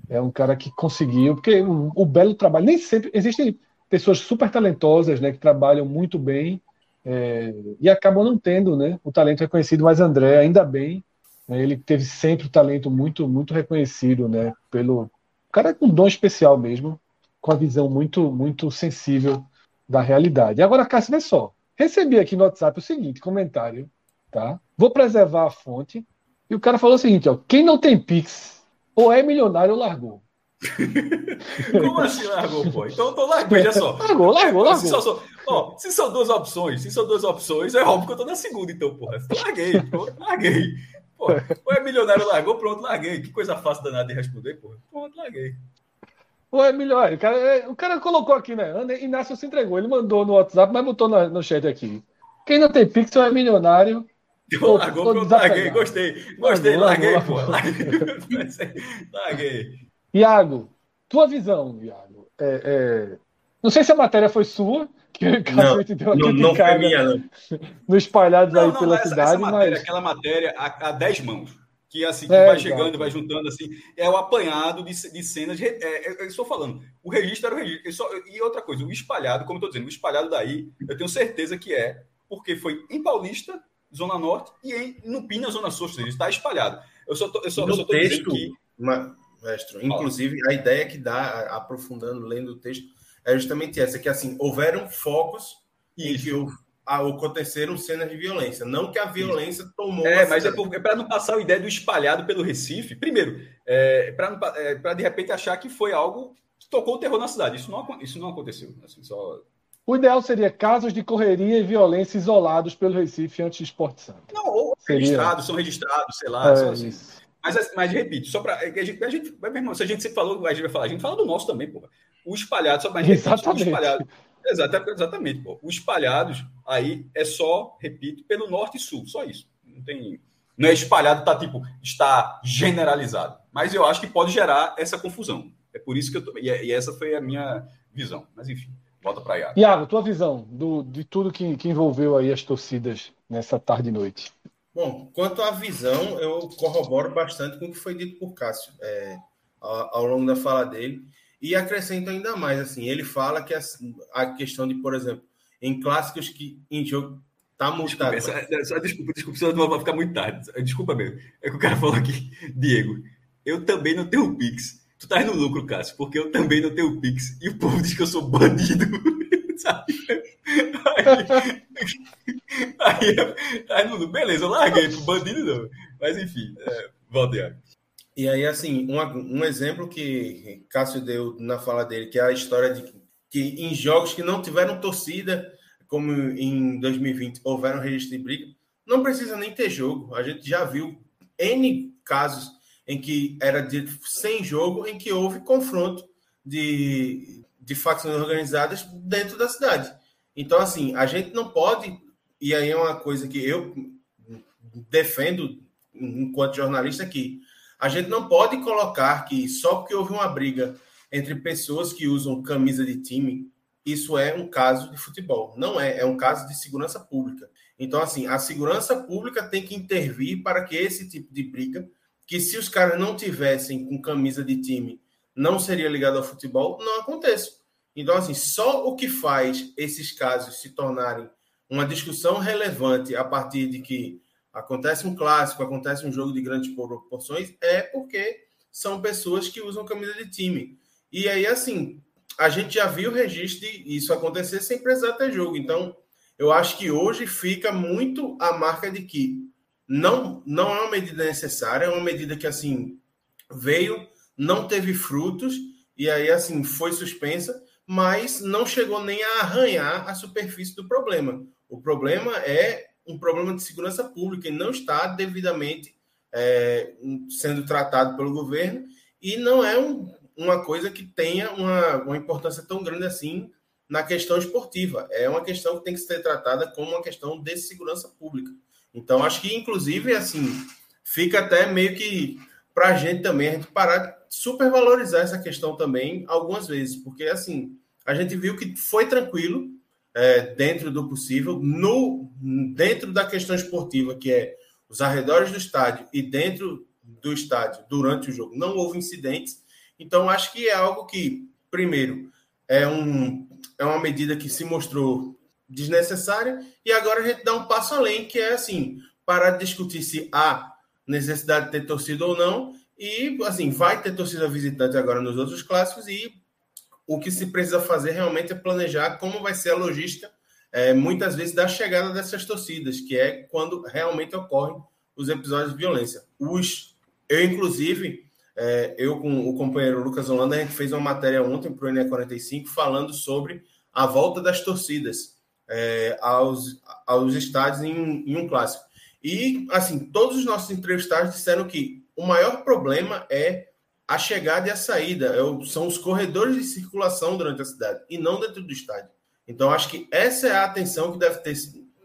é um cara que conseguiu, porque o, o, belo trabalho, nem sempre, existem pessoas super talentosas, né, que trabalham muito bem é, e acabam não tendo, né, o talento reconhecido, mas André, ainda bem, né, ele teve sempre o talento muito, muito reconhecido, né, pelo cara com um dom especial mesmo, com a visão muito, muito sensível da realidade. Agora, Cássio, vê só, recebi aqui no WhatsApp o seguinte comentário, tá? Vou preservar a fonte, e o cara falou o seguinte, ó, quem não tem Pix ou é milionário ou largou. Como assim largou, pô? Então eu tô largando, veja só. Largou, largou, largou. Se, só, ó, se são duas opções, se são duas opções, é óbvio que eu tô na segunda, então, porra. Larguei, pô, larguei. Pô, ou é milionário, largou, pronto, larguei. Que coisa fácil danada de responder, porra. Pronto, larguei. Ou é milionário. O cara, é, o cara colocou aqui, né? Inácio se entregou. Ele mandou no WhatsApp, mas botou no, no chat aqui. Quem não tem Pixel é milionário Tô, largou, tô pronto, larguei, gostei. Gostei, larguei, largou, pô. Larguei. Iago, tua visão, Iago. É, é... Não sei se a matéria foi sua, que não, deu não, não foi minha, não. no espalhados não, aí não, pela essa, cidade, essa matéria, mas... Aquela matéria a, a dez mãos, que assim, que é, vai chegando, vai juntando, assim, é o apanhado de, de cenas, é, é, eu estou falando, o registro era o registro, só, e outra coisa, o espalhado, como eu estou dizendo, o espalhado daí, eu tenho certeza que é, porque foi em Paulista, Zona Norte, e em, no Pina, Zona Sul, ou seja, está espalhado. Eu só estou eu só, eu só texto, dizendo que. Uma, mestre. Inclusive, a ideia que dá, aprofundando, lendo o texto, é justamente essa, que assim, houveram focos Isso. em que aconteceram cenas de violência. Não que a violência tomou. É, mas é, é para não passar a ideia do espalhado pelo Recife. Primeiro, é, para é, de repente achar que foi algo que tocou o terror na cidade. Isso não, isso não aconteceu. Assim, só... O ideal seria casos de correria e violência isolados pelo Recife antes do Esporte Santo. Não, ou seria... registrados, são registrados, sei lá. É, assim. mas, mas, repito, só para. A gente, a gente, meu irmão, se a gente sempre falou, a gente vai falar, a gente fala do nosso também, porra. O espalhado, só mais Exatamente. o espalhado. Exatamente, exatamente pô. Os espalhados aí é só, repito, pelo norte e sul, só isso. Não tem. Não é espalhado, tá tipo, está generalizado. Mas eu acho que pode gerar essa confusão. É por isso que eu tô. E, e essa foi a minha visão. Mas enfim, volta para Iago. Iago, tua visão do, de tudo que, que envolveu aí as torcidas nessa tarde e noite. Bom, quanto à visão, eu corroboro bastante com o que foi dito por Cássio é, ao, ao longo da fala dele. E acrescento ainda mais, assim, ele fala que a, a questão de, por exemplo, em clássicos que em jogo tá multado. Desculpa, essa, só, desculpa, desculpa, senão não vai ficar muito tarde. Desculpa mesmo. É que o cara falou aqui, Diego, eu também não tenho Pix. Tu tá no lucro, Cássio, porque eu também não tenho Pix. E o povo diz que eu sou bandido. Sabe? Aí, aí, aí, não, beleza, eu larguei pro bandido não. Mas enfim, é, volta, Iago. E aí, assim, um, um exemplo que Cássio deu na fala dele, que é a história de que em jogos que não tiveram torcida, como em 2020 houveram registro de briga, não precisa nem ter jogo. A gente já viu N casos em que era de sem jogo, em que houve confronto de, de facções organizadas dentro da cidade. Então, assim, a gente não pode, e aí é uma coisa que eu defendo enquanto jornalista aqui, a gente não pode colocar que só porque houve uma briga entre pessoas que usam camisa de time, isso é um caso de futebol. Não é, é um caso de segurança pública. Então, assim, a segurança pública tem que intervir para que esse tipo de briga, que se os caras não tivessem com camisa de time, não seria ligado ao futebol, não aconteça. Então, assim, só o que faz esses casos se tornarem uma discussão relevante a partir de que acontece um clássico, acontece um jogo de grandes proporções, é porque são pessoas que usam camisa de time. E aí, assim, a gente já viu o registro de isso acontecer sem precisar ter jogo. Então, eu acho que hoje fica muito a marca de que não, não é uma medida necessária, é uma medida que, assim, veio, não teve frutos, e aí, assim, foi suspensa, mas não chegou nem a arranhar a superfície do problema. O problema é um problema de segurança pública e não está devidamente é, sendo tratado pelo governo e não é um, uma coisa que tenha uma, uma importância tão grande assim na questão esportiva. É uma questão que tem que ser tratada como uma questão de segurança pública. Então, acho que, inclusive, assim, fica até meio que para a gente também, a gente parar de supervalorizar essa questão também algumas vezes, porque, assim, a gente viu que foi tranquilo, é, dentro do possível, no dentro da questão esportiva, que é os arredores do estádio e dentro do estádio durante o jogo, não houve incidentes. Então, acho que é algo que, primeiro, é, um, é uma medida que se mostrou desnecessária, e agora a gente dá um passo além, que é assim, parar de discutir se há necessidade de ter torcida ou não, e assim, vai ter torcida visitante agora nos outros clássicos, e o que se precisa fazer realmente é planejar como vai ser a logística, é, muitas vezes, da chegada dessas torcidas, que é quando realmente ocorrem os episódios de violência. Os, eu, inclusive, é, eu com o companheiro Lucas Holanda, a gente fez uma matéria ontem para o NE45 falando sobre a volta das torcidas é, aos, aos estádios em, em um clássico. E, assim, todos os nossos entrevistados disseram que o maior problema é a chegada e a saída, é são os corredores de circulação durante a cidade e não dentro do estádio. Então, acho que essa é a atenção que deve, ter,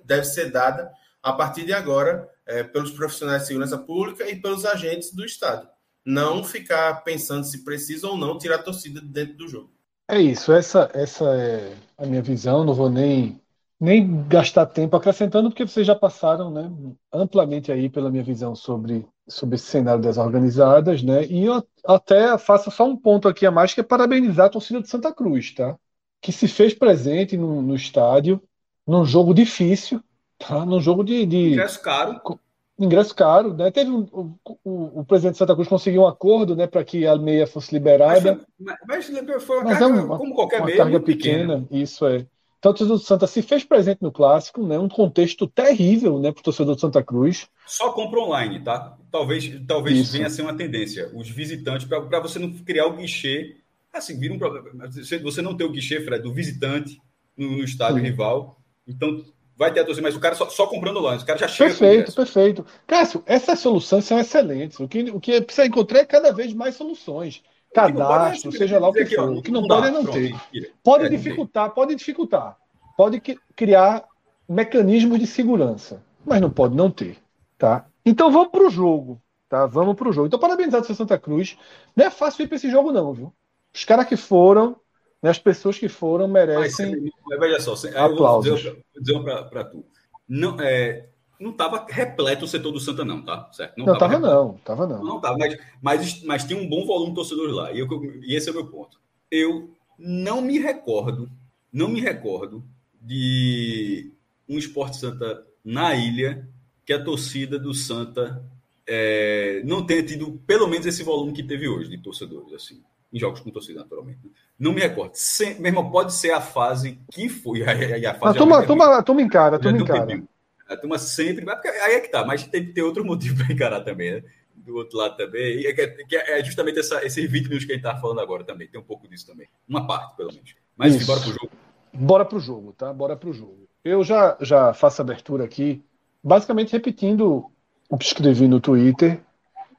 deve ser dada a partir de agora é, pelos profissionais de segurança pública e pelos agentes do estádio. Não ficar pensando se precisa ou não tirar a torcida dentro do jogo. É isso, essa, essa é a minha visão. Não vou nem, nem gastar tempo acrescentando, porque vocês já passaram né, amplamente aí pela minha visão sobre sobre esse cenário das organizadas, né? E eu até faço só um ponto aqui a mais, que é parabenizar a torcida de Santa Cruz, tá? Que se fez presente no, no estádio, num jogo difícil, tá? Num jogo de. de ingresso caro. ingresso caro, né? Teve um, o, o, o, presidente de Santa Cruz conseguiu um acordo, né, para que a meia fosse liberada. Mas, mas, mas foi uma mas carga, é uma, como qualquer uma meia, carga pequena, pequena, isso é. Então, o torcedor do Santa se fez presente no clássico, né? Um contexto terrível, né, para o torcedor do Santa Cruz. Só compra online, tá? Talvez, talvez venha a ser uma tendência. Os visitantes, para você não criar o guichê, assim, vira um problema. Você não ter o guichê, Fred, do visitante no, no estádio Sim. rival. Então, vai ter a torcida, mas o cara só, só comprando lá, o cara já chega. Perfeito, perfeito. Cássio, essas soluções são excelentes. O que, o que precisa encontrar é cada vez mais soluções. Cadastro, seja lá o que for. o que não, pode é não ter. Pode é, dificultar, pode dificultar. Pode criar mecanismos de segurança, mas não pode não ter. Tá? Então vamos para o jogo. Tá? Vamos para o jogo. Então, parabenizado ao Santa Cruz. Não é fácil ir para esse jogo, não, viu? Os caras que foram né, as pessoas que foram merecem. Mas, veja só, aplausos. eu vou dizer, para tu. Não, é, não estava repleto o setor do Santa, não, tá? Certo? Não estava, não. Tava não. Não estava, mas, mas, mas tem um bom volume de torcedores lá. E, eu, e esse é o meu ponto. Eu não me recordo, não me recordo de um Esporte Santa na ilha que a torcida do Santa é, não tenha tido pelo menos esse volume que teve hoje de torcedores. assim em jogos com torcida, naturalmente. Não me recordo. Sem, mesmo pode ser a fase que foi. A, a fase a turma, turma, turma encara, turma encara. A turma sempre. Aí é que tá, mas tem que ter outro motivo para encarar também, né? Do outro lado também. E é, que é, é justamente essa, esses 20 minutos que a gente tá falando agora também. Tem um pouco disso também. Uma parte, pelo menos. Mas enfim, bora pro jogo. Bora pro jogo, tá? Bora pro jogo. Eu já, já faço abertura aqui, basicamente repetindo o que escrevi no Twitter,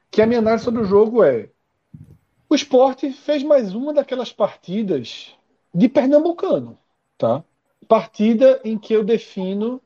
que a minha análise sobre o jogo é o esporte fez mais uma daquelas partidas de pernambucano, tá? Partida em que eu defino,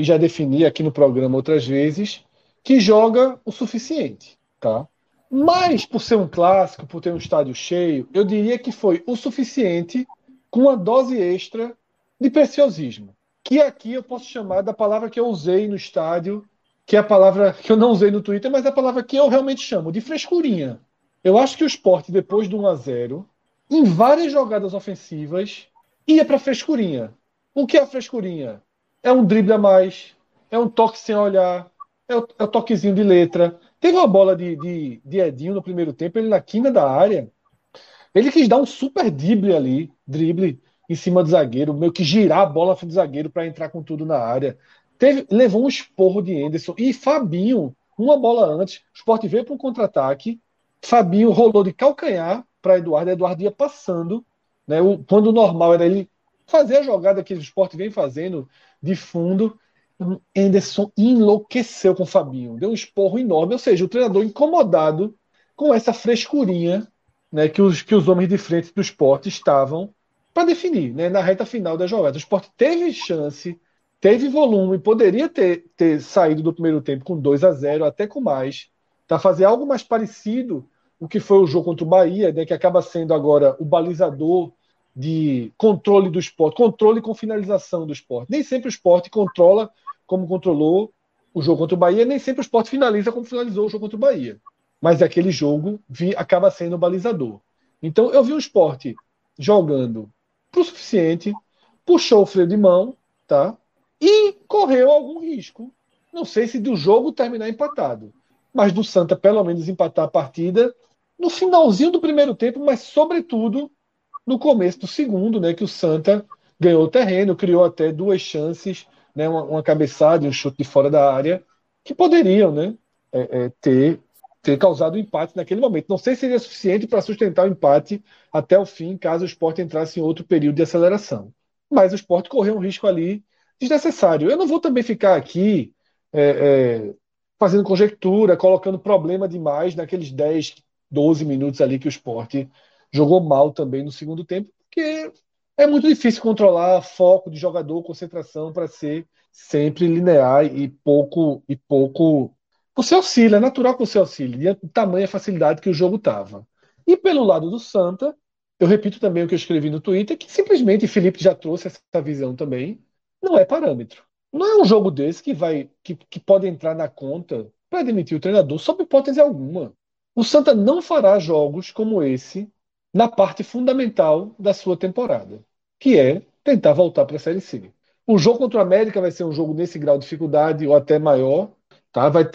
e já defini aqui no programa outras vezes, que joga o suficiente, tá? Mas, por ser um clássico, por ter um estádio cheio, eu diria que foi o suficiente com uma dose extra de preciosismo. Que aqui eu posso chamar da palavra que eu usei no estádio, que é a palavra que eu não usei no Twitter, mas é a palavra que eu realmente chamo de frescurinha. Eu acho que o esporte, depois do 1 a 0 em várias jogadas ofensivas, ia para frescurinha. O que é a frescurinha? É um drible a mais, é um toque sem olhar, é o, é o toquezinho de letra. Teve uma bola de, de, de, Edinho no primeiro tempo, ele na quina da área. Ele quis dar um super drible ali, drible em cima do zagueiro, meio que girar a bola do zagueiro para entrar com tudo na área. Teve, levou um esporro de Anderson e Fabinho, uma bola antes. O Sport veio para um contra-ataque Fabinho rolou de calcanhar para Eduardo, Eduardo ia passando, né? O, quando o normal era ele fazer a jogada que o esporte vem fazendo de fundo. Anderson enlouqueceu com o Fabinho, deu um esporro enorme, ou seja, o treinador incomodado com essa frescurinha né, que, os, que os homens de frente do esporte estavam para definir né, na reta final da jogada. O esporte teve chance, teve volume, poderia ter, ter saído do primeiro tempo com 2 a 0 até com mais, tá? fazer algo mais parecido o que foi o jogo contra o Bahia, né, que acaba sendo agora o balizador de controle do esporte, controle com finalização do esporte. Nem sempre o esporte controla como controlou o jogo contra o Bahia, nem sempre o esporte finaliza como finalizou o jogo contra o Bahia. Mas aquele jogo vi, acaba sendo balizador. Então eu vi o esporte jogando o suficiente, puxou o freio de mão, tá? E correu algum risco. Não sei se do jogo terminar empatado, mas do Santa pelo menos empatar a partida no finalzinho do primeiro tempo, mas sobretudo no começo do segundo, né, que o Santa ganhou o terreno, criou até duas chances, né, uma, uma cabeçada e um chute de fora da área, que poderiam né, é, é, ter, ter causado um empate naquele momento. Não sei se seria suficiente para sustentar o empate até o fim, caso o esporte entrasse em outro período de aceleração. Mas o esporte correu um risco ali desnecessário. Eu não vou também ficar aqui é, é fazendo conjectura, colocando problema demais naqueles 10, 12 minutos ali que o esporte jogou mal também no segundo tempo, porque é muito difícil controlar foco de jogador, concentração para ser sempre linear e pouco e pouco. Você oscila, é natural que você oscile, diante do tamanho e facilidade que o jogo estava. E pelo lado do Santa, eu repito também o que eu escrevi no Twitter, que simplesmente Felipe já trouxe essa visão também, não é parâmetro. Não é um jogo desse que vai que, que pode entrar na conta para demitir o treinador sob hipótese alguma. O Santa não fará jogos como esse na parte fundamental da sua temporada, que é tentar voltar para a Série C. O jogo contra o América vai ser um jogo nesse grau de dificuldade ou até maior. Tá? Vai,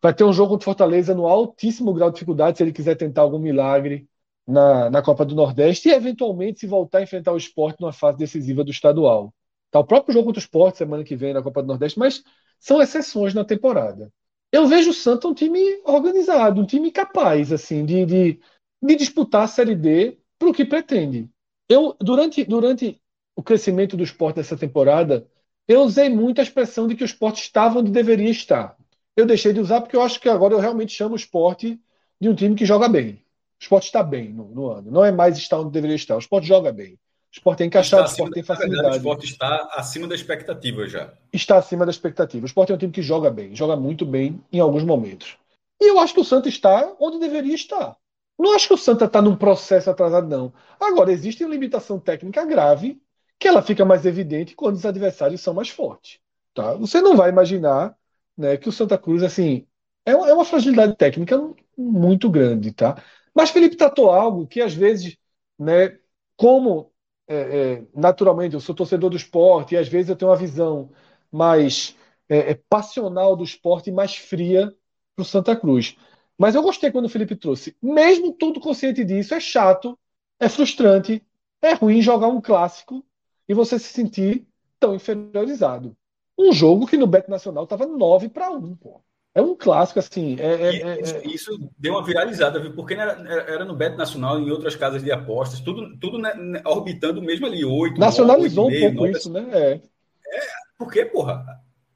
vai ter um jogo contra o Fortaleza no altíssimo grau de dificuldade se ele quiser tentar algum milagre na, na Copa do Nordeste e, eventualmente, se voltar a enfrentar o esporte numa fase decisiva do estadual. Tá, o próprio jogo contra o esporte, semana que vem, na Copa do Nordeste, mas são exceções na temporada. Eu vejo o Santa um time organizado, um time capaz assim de, de, de disputar a Série D para o que pretende. Eu, durante, durante o crescimento do esporte nessa temporada, eu usei muito a expressão de que o esporte estava onde deveria estar. Eu deixei de usar porque eu acho que agora eu realmente chamo o esporte de um time que joga bem. O esporte está bem no, no ano. Não é mais estar onde deveria estar. O esporte joga bem. O esporte tem encaixado, o esporte tem facilidade. Verdade, o esporte está acima da expectativa já. Está acima da expectativa. O esporte é um time que joga bem, joga muito bem em alguns momentos. E eu acho que o Santa está onde deveria estar. Não acho que o Santa está num processo atrasado, não. Agora, existe uma limitação técnica grave que ela fica mais evidente quando os adversários são mais fortes. Tá? Você não vai imaginar né, que o Santa Cruz, assim, é uma, é uma fragilidade técnica muito grande, tá? Mas Felipe tratou algo que às vezes, né, como é, é, naturalmente eu sou torcedor do esporte e às vezes eu tenho uma visão mais é, é passional do esporte e mais fria para o Santa Cruz. Mas eu gostei quando o Felipe trouxe. Mesmo todo consciente disso, é chato, é frustrante, é ruim jogar um clássico e você se sentir tão inferiorizado. Um jogo que no Bet Nacional estava 9 para 1, pô. É um clássico, assim. É, é, é, isso, é... isso, deu uma viralizada, viu? Porque era, era no Beto Nacional e em outras casas de apostas, tudo, tudo né, né orbitando mesmo ali, oito. Nacionalizou 8, um pouco 9, isso, né? É. é. Porque, porra,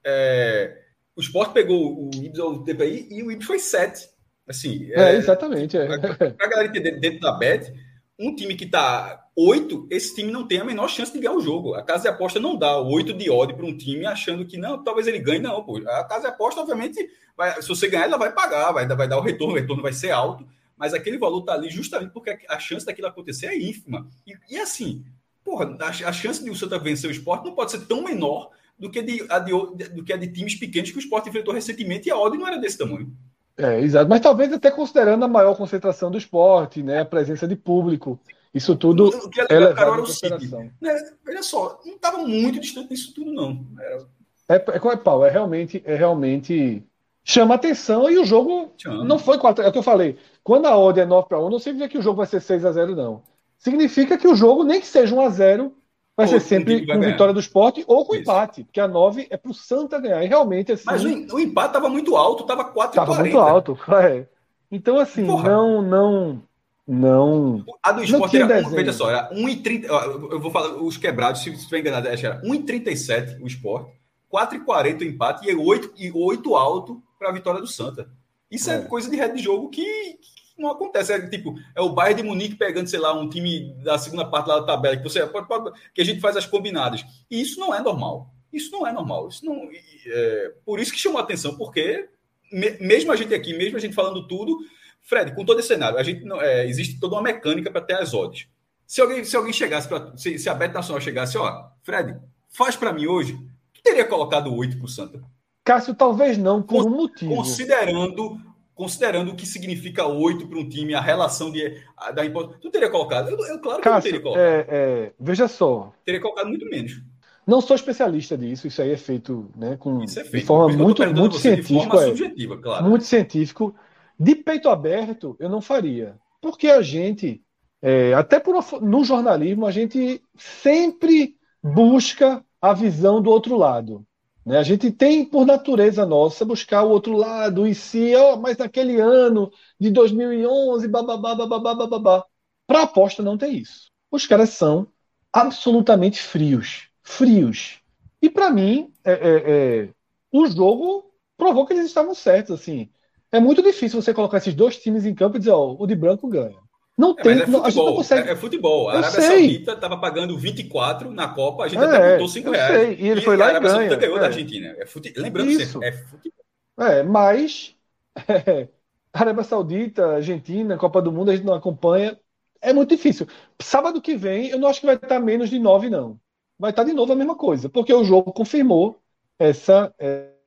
é, o Sport pegou o Ibis ao TPI e o Ibis foi sete. Assim, é, exatamente. É. Pra galera entender, dentro da Bet, um time que tá 8, esse time não tem a menor chance de ganhar o jogo. A casa de aposta não dá 8 de odd para um time achando que não, talvez ele ganhe, não. Pô. A casa de aposta, obviamente, vai, se você ganhar, ela vai pagar, vai, vai dar o retorno, o retorno vai ser alto, mas aquele valor tá ali justamente porque a chance daquilo acontecer é ínfima. E, e assim, porra, a, a, chance de o Santa vencer o esporte não pode ser tão menor do que, de, a de, do que a de times pequenos que o esporte enfrentou recentemente e a odd não era desse tamanho. É, exato. Mas talvez até considerando a maior concentração do esporte, né, a presença de público. Isso tudo o que é legal, cara, era o City. Né? Olha só, não estava muito distante disso tudo, não. Era... É, é, é, Paulo, é realmente, é realmente chama atenção e o jogo chama. não foi 4 É o que eu falei. Quando a odd é 9 para 1, não significa que o jogo vai ser 6 a 0 não. Significa que o jogo, nem que seja 1 a 0 vai ser sempre com vitória do esporte ou com Isso. empate, porque a 9 é para o Santa ganhar. E realmente assim. Mas o, o empate estava muito alto, estava 4 Estava muito alto. É. Então, assim, Porra. não. não não. A do esporte era, um, veja só, era 1,30. Eu vou falar os quebrados, se estiver enganado, era 1,37 o esporte, 4,40 o empate e 8, e 8 alto para a vitória do Santa. Isso é, é coisa de rede de jogo que, não acontece. É tipo, é o Bayern de Munique pegando, sei lá, um time da segunda parte lá da tabela, que, você, pode, pode, que a gente faz as combinadas. E isso não é normal. Isso não é normal. Isso não, é, por isso que chamou a atenção, porque me, mesmo a gente aqui, mesmo a gente falando tudo, Fred, com todo esse cenário, a gente não, é, existe toda uma mecânica para ter as odds. Se alguém, se alguém chegasse, pra, se, se a Bet Nacional chegasse, ó, Fred, faz para mim hoje, que teria colocado 8 para o Santa? Cássio, talvez não, por um motivo. Considerando considerando o que significa 8 para um time, a relação de, a, da importância. Tu teria colocado? Eu, eu claro que Cássio, eu teria colocado. É, é, veja só. Teria colocado muito menos. Não sou especialista disso, isso aí é feito, né, com, é feito. de forma muito, muito científica. De forma é, claro. Muito científico. De peito aberto, eu não faria. Porque a gente, é, até por, no jornalismo, a gente sempre busca a visão do outro lado. Né? A gente tem, por natureza nossa, buscar o outro lado e se, oh, mas naquele ano de 2011, bababá, bababá, bababá. Para aposta não tem isso. Os caras são absolutamente frios. Frios. E para mim, é, é, é, o jogo provou que eles estavam certos. Assim, é muito difícil você colocar esses dois times em campo e dizer, ó, o de branco ganha. Não é, tem, é futebol, a gente não consegue. É, é futebol. A Arábia Saudita estava pagando 24 na Copa, a gente é, até botou 5 reais. Sei. E ele e foi lá e ganha. Saudita ganhou da é. Argentina. É fute... Lembrando Isso. sempre, é futebol. É, mas é, Arábia Saudita, Argentina, Copa do Mundo, a gente não acompanha. É muito difícil. Sábado que vem, eu não acho que vai estar menos de 9, não. Vai estar de novo a mesma coisa, porque o jogo confirmou essa,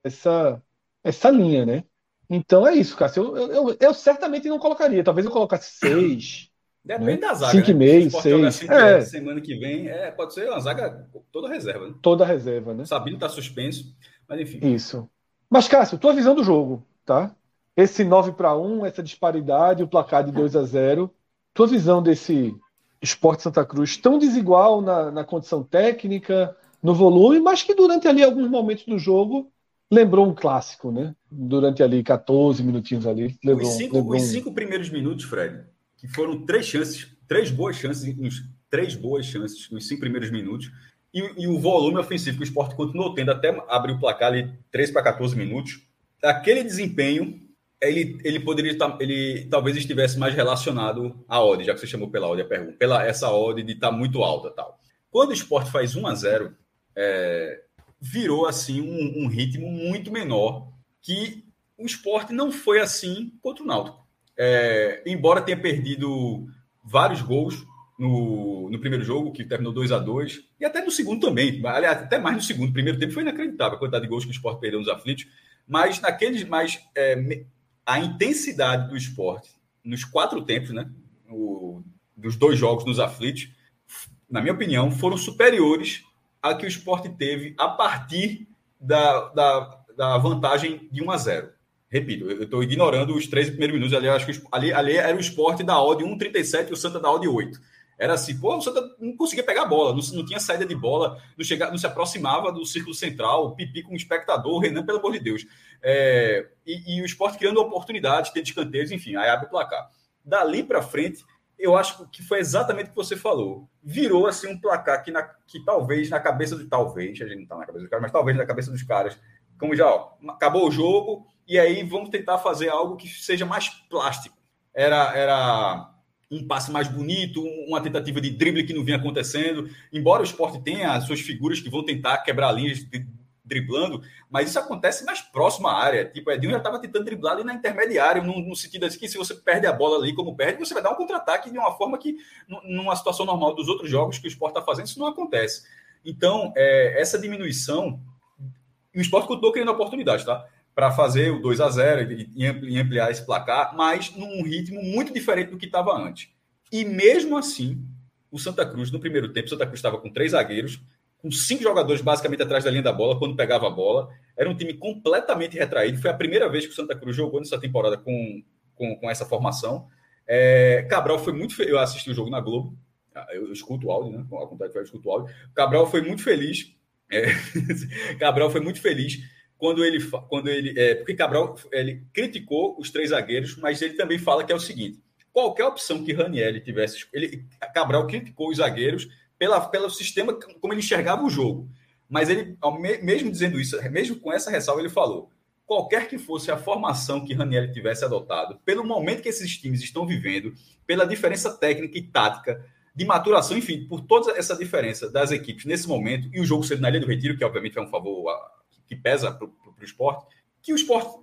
essa, essa linha, né? Então é isso, Cássio. Eu, eu, eu, certamente não colocaria. Talvez eu colocasse seis. Depende né? da zaga. Cinco né? e meio, seis. Assim, é. Semana que vem é, pode ser uma zaga toda reserva. Né? Toda reserva, né? Sabino está suspenso, mas enfim. Isso. Mas, Cássio, tua visão do jogo, tá? esse 9 para 1, essa disparidade, o placar de 2 a 0. Tua visão desse Esporte Santa Cruz tão desigual na, na condição técnica, no volume, mas que durante ali alguns momentos do jogo lembrou um clássico, né? Durante ali 14 minutinhos ali. Lembrou, os, cinco, lembrou os cinco primeiros minutos, Fred, que foram três chances, três boas chances, uns, três boas chances nos cinco primeiros minutos, e, e, o volume ofensivo que o esporte continuou tendo até abrir o placar ali 3 para 14 minutos. Aquele desempenho, ele, ele poderia estar, ele talvez estivesse mais relacionado à odd, já que você chamou pela odd a pergunta, pela essa odd de estar tá muito alta tal. Quando o esporte faz 1 a 0 é, virou assim um, um, ritmo muito menor que o esporte não foi assim contra o Náutico. É, embora tenha perdido vários gols no, no primeiro jogo, que terminou 2 a 2 e até no segundo também, aliás, até mais no segundo. Primeiro tempo foi inacreditável a quantidade de gols que o esporte perdeu nos aflitos, mas naqueles mais. É, a intensidade do esporte nos quatro tempos, né? O, dos dois jogos nos aflitos, na minha opinião, foram superiores a que o esporte teve a partir da, da, da vantagem de 1 a 0. Repito, eu estou ignorando os três primeiros minutos. Ali, acho que ali, ali era o esporte da odd 1,37 e o Santa da odd 8. Era assim, pô, o Santa não conseguia pegar a bola, não, não tinha saída de bola, não, chegava, não se aproximava do círculo central, pipi com o espectador, Renan, pelo amor de Deus. É, e, e, o esporte criando oportunidades, tendo escanteios, enfim, aí abre o placar. Dali para frente, eu acho que foi exatamente o que você falou. Virou assim um placar que, na, que talvez na cabeça do. Talvez, a gente não está na cabeça dos caras, mas talvez na cabeça dos caras, como já, ó, acabou o jogo, e aí vamos tentar fazer algo que seja mais plástico. Era. era um passe mais bonito, uma tentativa de drible que não vinha acontecendo. Embora o esporte tenha as suas figuras que vão tentar quebrar linhas driblando, mas isso acontece mais próximo à área. Tipo, Edinho já estava tentando driblar ali na intermediária, no, no, sentido assim que se você perde a bola ali como perde, você vai dar um contra-ataque de uma forma que, numa situação normal dos outros jogos que o esporte está fazendo, isso não acontece. Então, é, essa diminuição, o esporte continuou criando oportunidade, tá? Para fazer o 2 a 0 e, e ampliar esse placar, mas num ritmo muito diferente do que estava antes. E mesmo assim, o Santa Cruz, no primeiro tempo, o Santa Cruz estava com três zagueiros, com cinco jogadores basicamente atrás da linha da bola quando pegava a bola. Era um time completamente retraído. Foi a primeira vez que o Santa Cruz jogou nessa temporada com, com, com essa formação. É, Cabral foi muito feliz. Eu assisti o jogo na Globo. Eu, eu escuto o áudio, né? Ao contrário, eu escuto o áudio. Cabral foi muito feliz. É, Cabral foi muito feliz quando ele. Quando ele é, porque Cabral ele criticou os três zagueiros, mas ele também fala que é o seguinte: qualquer opção que Raniel tivesse. Ele, Cabral criticou os zagueiros pela, pelo sistema como ele enxergava o jogo. Mas ele, mesmo dizendo isso, mesmo com essa ressalva, ele falou: qualquer que fosse a formação que Raniel tivesse adotado, pelo momento que esses times estão vivendo, pela diferença técnica e tática, de maturação, enfim, por toda essa diferença das equipes nesse momento, e o jogo sendo na Ilha do Retiro, que obviamente é um favor que pesa para o esporte, que o esporte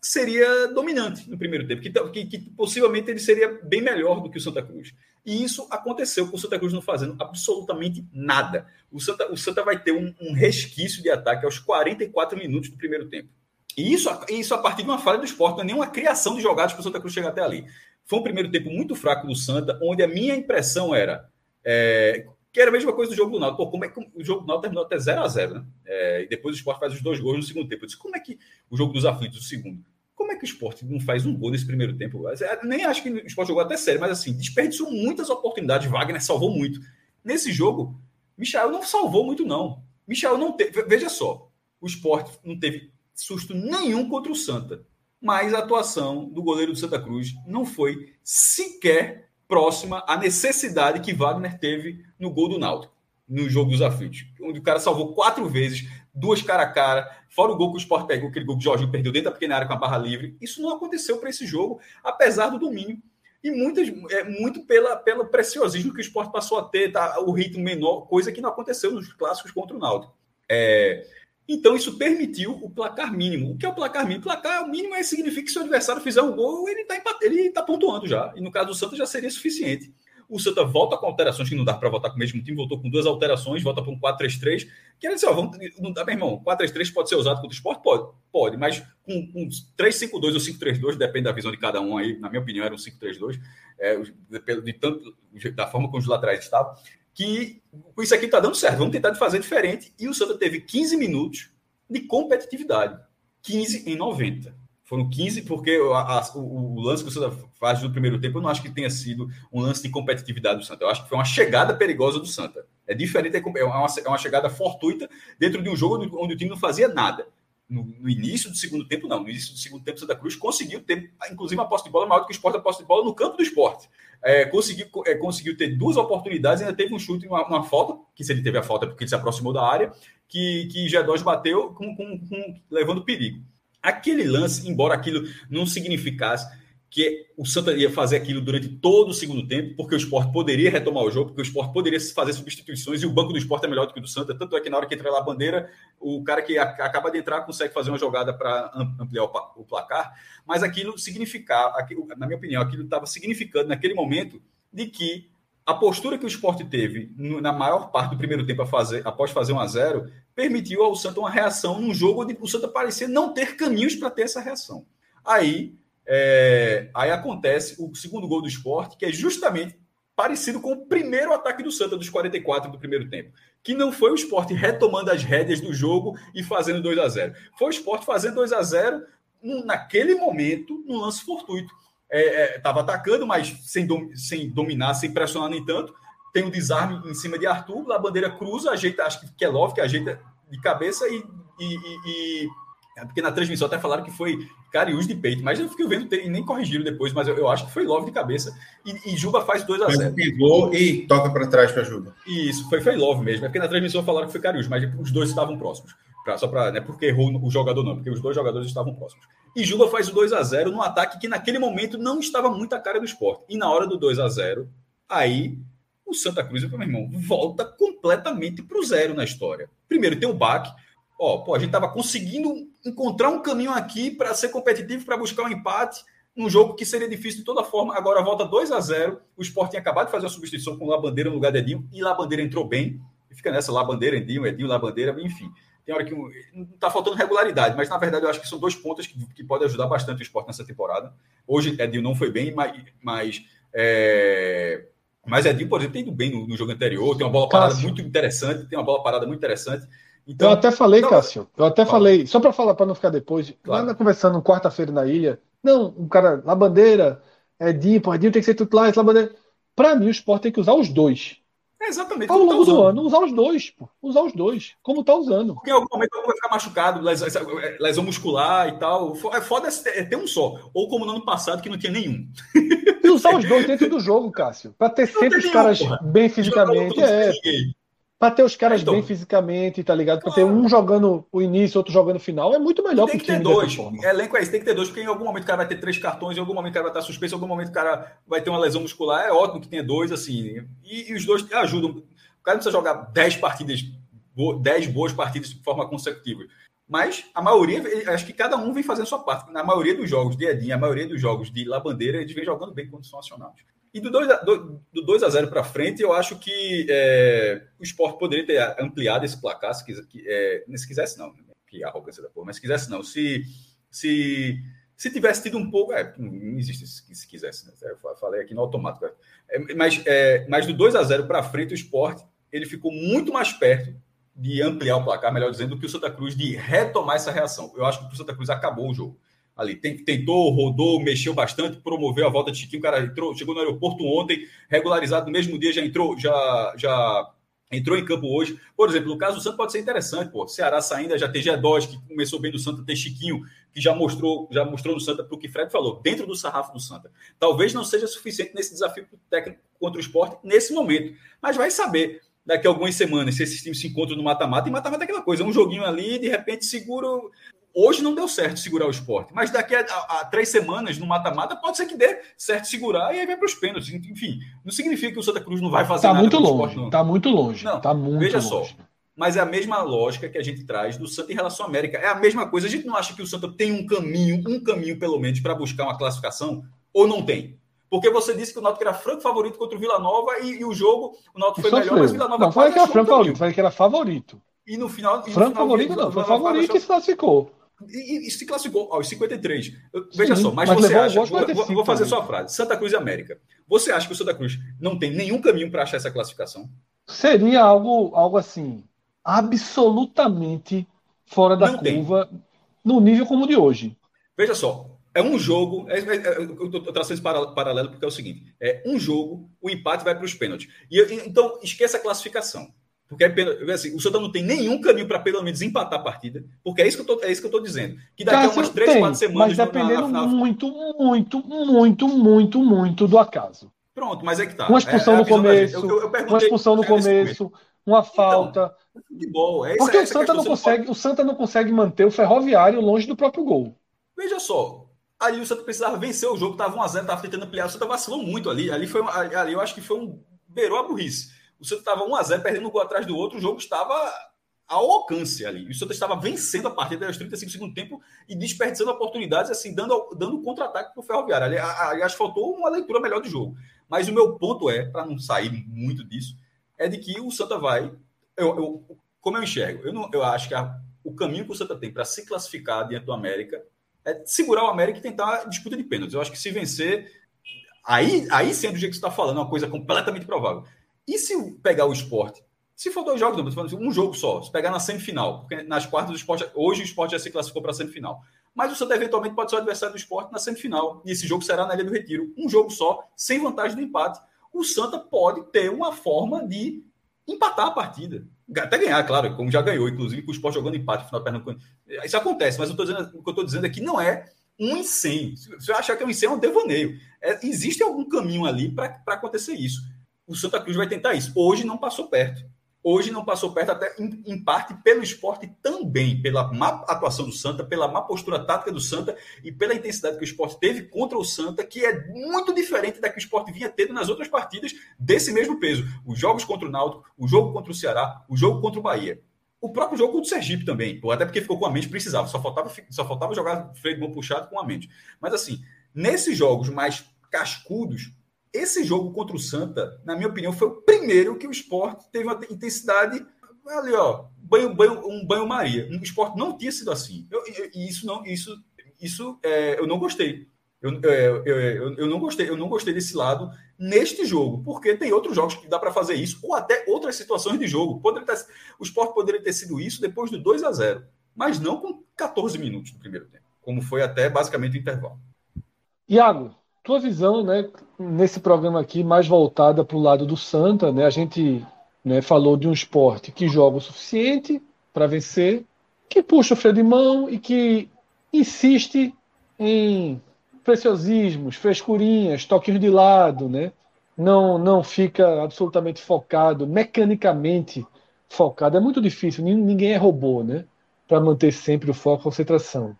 seria dominante no primeiro tempo, que, que, que, possivelmente ele seria bem melhor do que o Santa Cruz. E isso aconteceu com o Santa Cruz não fazendo absolutamente nada. O Santa, o Santa vai ter um, um resquício de ataque aos 44 minutos do primeiro tempo. E isso, isso a partir de uma falha do esporte, não é nenhuma criação de jogadas para o Santa Cruz chegar até ali. Foi um primeiro tempo muito fraco do Santa, onde a minha impressão era. É, que era a mesma coisa do jogo do Náutico. Pô, como é que o jogo do Náutico terminou até 0 a 0 né? É, e depois o Sport faz os dois gols no segundo tempo. Eu disse, como é que o jogo dos aflitos, o segundo? Como é que o Sport não faz um gol nesse primeiro tempo? Nem acho que o Sport jogou até sério, mas assim, desperdiçou muitas oportunidades. Wagner salvou muito. Nesse jogo, Michel não salvou muito, não. Michel não teve. Veja só, o Sport não teve susto nenhum contra o Santa. Mas a atuação do goleiro do Santa Cruz não foi sequer próxima à necessidade que Wagner teve no gol do Náutico, no jogo dos aflitos, onde o cara salvou quatro vezes, duas cara a cara, fora o gol que o Sport pegou, aquele gol que o Jorginho perdeu dentro da pequena área com a barra livre. Isso não aconteceu para esse jogo, apesar do domínio. E muitas, é, muito pela, pelo preciosismo que o Sport passou a ter, tá, o ritmo menor, coisa que não aconteceu nos clássicos contra o Náutico. É, então, isso permitiu o placar mínimo. O que é o placar mínimo? O placar mínimo é, significa que se o adversário fizer um gol, ele está ele tá pontuando já. E no caso do Santa já seria suficiente. O Santa volta com alterações que não dá para votar com o mesmo time, voltou com duas alterações, volta para um 4-3-3. Que assim, ó, vamos, não dá, meu irmão, 4-3-3 pode ser usado contra o esporte? Pode, pode, mas com, com 3-5-2 ou 5-3-2, depende da visão de cada um aí, na minha opinião, era um 5-3-2, é, de, de, tanto, da forma como os laterais estavam que isso aqui está dando certo, vamos tentar fazer diferente. E o Santa teve 15 minutos de competitividade. 15 em 90. Foram 15, porque a, a, o, o, lance que o Santa faz no primeiro tempo, eu não acho que tenha sido um lance de competitividade do Santa. Eu acho que foi uma chegada perigosa do Santa. É diferente, é uma, é uma chegada fortuita dentro de um jogo onde o time não fazia nada. No, no, início do segundo tempo, não. No início do segundo tempo, Santa Cruz conseguiu ter, inclusive, uma posse de bola maior do que o esporte, a posse de bola no campo do esporte. É, conseguiu, é, conseguiu ter duas oportunidades, ainda teve um chute, uma, uma falta, que se ele teve a falta é porque ele se aproximou da área, que, que G2 bateu com, com, com, levando perigo. Aquele lance, embora aquilo não significasse que o Santa ia fazer aquilo durante todo o segundo tempo, porque o esporte poderia retomar o jogo, porque o esporte poderia fazer substituições e o banco do esporte é melhor do que o do Santa. Tanto é que na hora que entra lá a bandeira, o cara que acaba de entrar consegue fazer uma jogada para ampliar o placar. Mas aquilo significava, na minha opinião, aquilo estava significando naquele momento de que a postura que o esporte teve na maior parte do primeiro tempo fazer, após fazer 1 a 0 permitiu ao Santa uma reação num jogo onde o Santa parecia não ter caminhos para ter essa reação. Aí, é, aí acontece o segundo gol do esporte, que é justamente parecido com o primeiro ataque do Santa dos 44 do primeiro tempo, que não foi o esporte retomando as rédeas do jogo e fazendo 2 a 0 Foi o esporte fazendo 2 a 0 naquele momento, num lance fortuito estava é, é, atacando, mas sem, dom, sem dominar, sem pressionar nem tanto. Tem um desarme em cima de Arthur, a bandeira cruza, ajeita, acho que Kelov, que ajeita de cabeça e, e, e, e, é porque na transmissão até falaram que foi Cariús de peito, mas eu fiquei vendo e nem corrigiram depois, mas eu, eu, acho que foi Love de cabeça. E, e Juba faz 2 a 0 Pivô e toca para trás para Juba. Isso, foi, foi Love mesmo. É porque na transmissão falaram que foi Cariús, mas os dois estavam próximos. Pra, só para, não é porque errou o jogador, não, porque os dois jogadores estavam próximos. E Juba faz o 2 a 0 num ataque que naquele momento não estava muito a cara do esporte. E na hora do 2 a 0 aí o Santa Cruz, meu irmão, volta completamente para o zero na história. Primeiro tem o baque. Ó, pô, a gente estava conseguindo encontrar um caminho aqui para ser competitivo, para buscar um empate, num jogo que seria difícil de toda forma. Agora volta 2 a 0 O Sport tinha acabado de fazer a substituição com o Labandeira no lugar de Edinho, e Labandeira entrou bem. E fica nessa Labandeira, Edinho, Edinho, Labandeira, enfim tem hora que não está faltando regularidade, mas na verdade eu acho que são dois pontos que, que podem ajudar bastante o esporte nessa temporada. Hoje Edil não foi bem, mas, mas, é, mas Edil, por exemplo, tem ido bem no, no jogo anterior, tem uma bola parada Cássio. muito interessante, tem uma bola parada muito interessante. Então, eu até falei, então, Cássio, eu até fala. falei, só para falar, para não ficar depois, claro. lá conversando quarta-feira na ilha, não, um cara, lá bandeira, Edinho, pô, Edinho tem que ser titular, lá bandeira. Para mim, o esporte tem que usar os dois. É exatamente. Ao longo tá do ano, usar os dois, pô. Usar os dois, como tá usando. Porque em algum momento vai ficar machucado, lesão muscular e tal. É foda é ter um só. Ou como no ano passado, que não tinha nenhum. E usar os dois dentro do jogo, Cássio. Pra ter não sempre os caras porra. bem fisicamente. É. Pra ter os caras então, bem fisicamente, tá ligado? Pra claro. ter um jogando o início, outro jogando o final, é muito melhor tem que ter dois. Elenco é isso, tem que ter dois, porque em algum momento o cara vai ter três cartões, em algum momento o cara vai estar suspenso, em algum momento o cara vai ter uma lesão muscular. É ótimo que tenha dois, assim. E, e os dois ajudam. O cara não precisa jogar dez partidas, dez boas partidas de forma consecutiva. Mas a maioria, acho que cada um vem fazendo sua parte. Na maioria dos jogos de Edinho, a maioria dos jogos de La Bandeira, eles vêm jogando bem quando são acionados. E do 2 a, do, do 2 a 0 para frente, eu acho que é, o esporte poderia ter ampliado esse placar, se, quis, é, se quisesse, não. Né? Que arrogância da porra, mas se quisesse, não. Se, se, se tivesse tido um pouco. É, não existe se, se quisesse, né? Eu falei aqui no automático. É, mas, é, mas do 2 a 0 para frente, o esporte ele ficou muito mais perto de ampliar o placar, melhor dizendo, do que o Santa Cruz de retomar essa reação. Eu acho que o Santa Cruz acabou o jogo ali. Tentou, rodou, mexeu bastante, promoveu a volta de Chiquinho. O cara entrou, chegou no aeroporto ontem, regularizado no mesmo dia, já entrou, já, já entrou em campo hoje. Por exemplo, no caso do Santos pode ser interessante, pô. Ceará saindo, já tem G2, que começou bem do Santa, tem Chiquinho, que já mostrou, já mostrou no Santa, para o que Fred falou, dentro do sarrafo do Santa. Talvez não seja suficiente nesse desafio técnico contra o esporte nesse momento, mas vai saber daqui a algumas semanas se esses times se encontram no mata-mata, e mata-mata é aquela coisa, um joguinho ali, de repente segura Hoje não deu certo segurar o esporte, mas daqui a, a, a três semanas no mata-mata pode ser que dê certo segurar e aí vai para os pênaltis. Enfim, não significa que o Santa Cruz não vai fazer tá nada. Muito longe, esporte, Tá muito longe. Não, tá muito veja longe. só. Mas é a mesma lógica que a gente traz do Santa em relação à América. É a mesma coisa. A gente não acha que o Santa tem um caminho, um caminho pelo menos, para buscar uma classificação, ou não tem? Porque você disse que o Náutico era franco favorito contra o Vila Nova e, e o jogo, o Náutico foi melhor, mas o Vila Nova Não, falei que era franco favorito, falei que era favorito. E no final. Franco no final, favorito não, foi favorito e se classificou. E, e, se classificou aos 53. Veja Sim, só, mas, mas você acha. Vou, vou, fazer só a frase. Santa Cruz e América. Você acha que o Santa Cruz não tem nenhum caminho para achar essa classificação? Seria algo, algo assim, absolutamente fora da não curva, tem. no nível como o de hoje. Veja só, é um jogo. É, é, é, eu estou traçando esse paralelo porque é o seguinte: é um jogo, o empate vai para os pênaltis. E, então, esqueça a classificação. Porque é, assim, o Santa não tem nenhum caminho para pelo menos empatar a partida, porque é isso que eu tô, é isso que eu tô dizendo. Que daqui Cássio, a umas três, tem, quatro semanas. Mas dependendo na, na, muito, muito, muito, muito, muito do acaso. Pronto, mas é que tá. Uma expulsão é, no começo, eu, eu uma expulsão no começo, uma então, falta. Então, futebol, é porque o Santa não consegue, pode... o Santa não consegue manter o Ferroviário longe do próprio gol. Veja só, ali o Santa precisava vencer o jogo, tava 1 a 0, tava tentando ampliar, o Santa vacilou muito ali. Ali foi ali eu acho que foi um beirou a burrice. O Santa estava 1 a 0 perdendo um gol atrás do outro, o jogo estava ao alcance ali. O Santa estava vencendo a partida aos 35 segundos tempo e desperdiçando oportunidades, assim, dando, dando contra-ataque para o Ferroviário. Ali, aliás, faltou uma leitura melhor do jogo. Mas o meu ponto é, para não sair muito disso, é de que o Santa vai. Eu, eu como eu enxergo, eu, não, eu acho que a, o caminho que o Santa tem para se classificar diante do América é segurar o América e tentar disputa de pênaltis. Eu acho que se vencer, aí, aí sendo do jeito que você está falando, é uma coisa completamente provável. E se pegar o esporte? Se for dois jogos, não, um jogo só, se pegar na semifinal, porque nas quartas do esporte, hoje o esporte já se classificou para a semifinal. Mas o Santa eventualmente pode ser o adversário do esporte na semifinal. E esse jogo será na Ilha do Retiro. Um jogo só, sem vantagem do empate. O Santa pode ter uma forma de empatar a partida. Até ganhar, claro, como já ganhou, inclusive, com o esporte jogando empate final Pernambuco. Isso acontece, mas eu dizendo, o que eu estou dizendo aqui não é um incêndio. Se você achar que é um incêndio, é um devaneio. É, existe algum caminho ali para acontecer isso o Santa Cruz vai tentar isso. Hoje não passou perto. Hoje não passou perto, até em, em, parte pelo esporte também, pela má atuação do Santa, pela má postura tática do Santa e pela intensidade que o esporte teve contra o Santa, que é muito diferente da que o esporte vinha tendo nas outras partidas desse mesmo peso. Os jogos contra o Náutico, o jogo contra o Ceará, o jogo contra o Bahia. O próprio jogo contra o Sergipe também, até porque ficou com a mente, precisava, só faltava, só faltava jogar freio de mão puxado com a mente. Mas assim, nesses jogos mais cascudos, esse jogo contra o Santa, na minha opinião, foi o primeiro que o esporte teve uma intensidade ali, ó, banho, banho, um banho-maria. O esporte não tinha sido assim. E isso não, isso, isso é, eu não gostei. Eu, é, eu, eu, eu, não gostei, eu não gostei desse lado neste jogo, porque tem outros jogos que dá para fazer isso, ou até outras situações de jogo. Poderia ter, o esporte poderia ter sido isso depois do 2 a 0 mas não com 14 minutos do primeiro tempo, como foi até basicamente o intervalo. Iago, tua visão, né, nesse programa aqui, mais voltada para o lado do Santa, né, a gente né, falou de um esporte que joga o suficiente para vencer, que puxa o freio de mão e que insiste em preciosismos, frescurinhas, toquinhos de lado, né? Não, não fica absolutamente focado, mecanicamente focado. É muito difícil, ninguém é robô, né? Para manter sempre o foco, a concentração.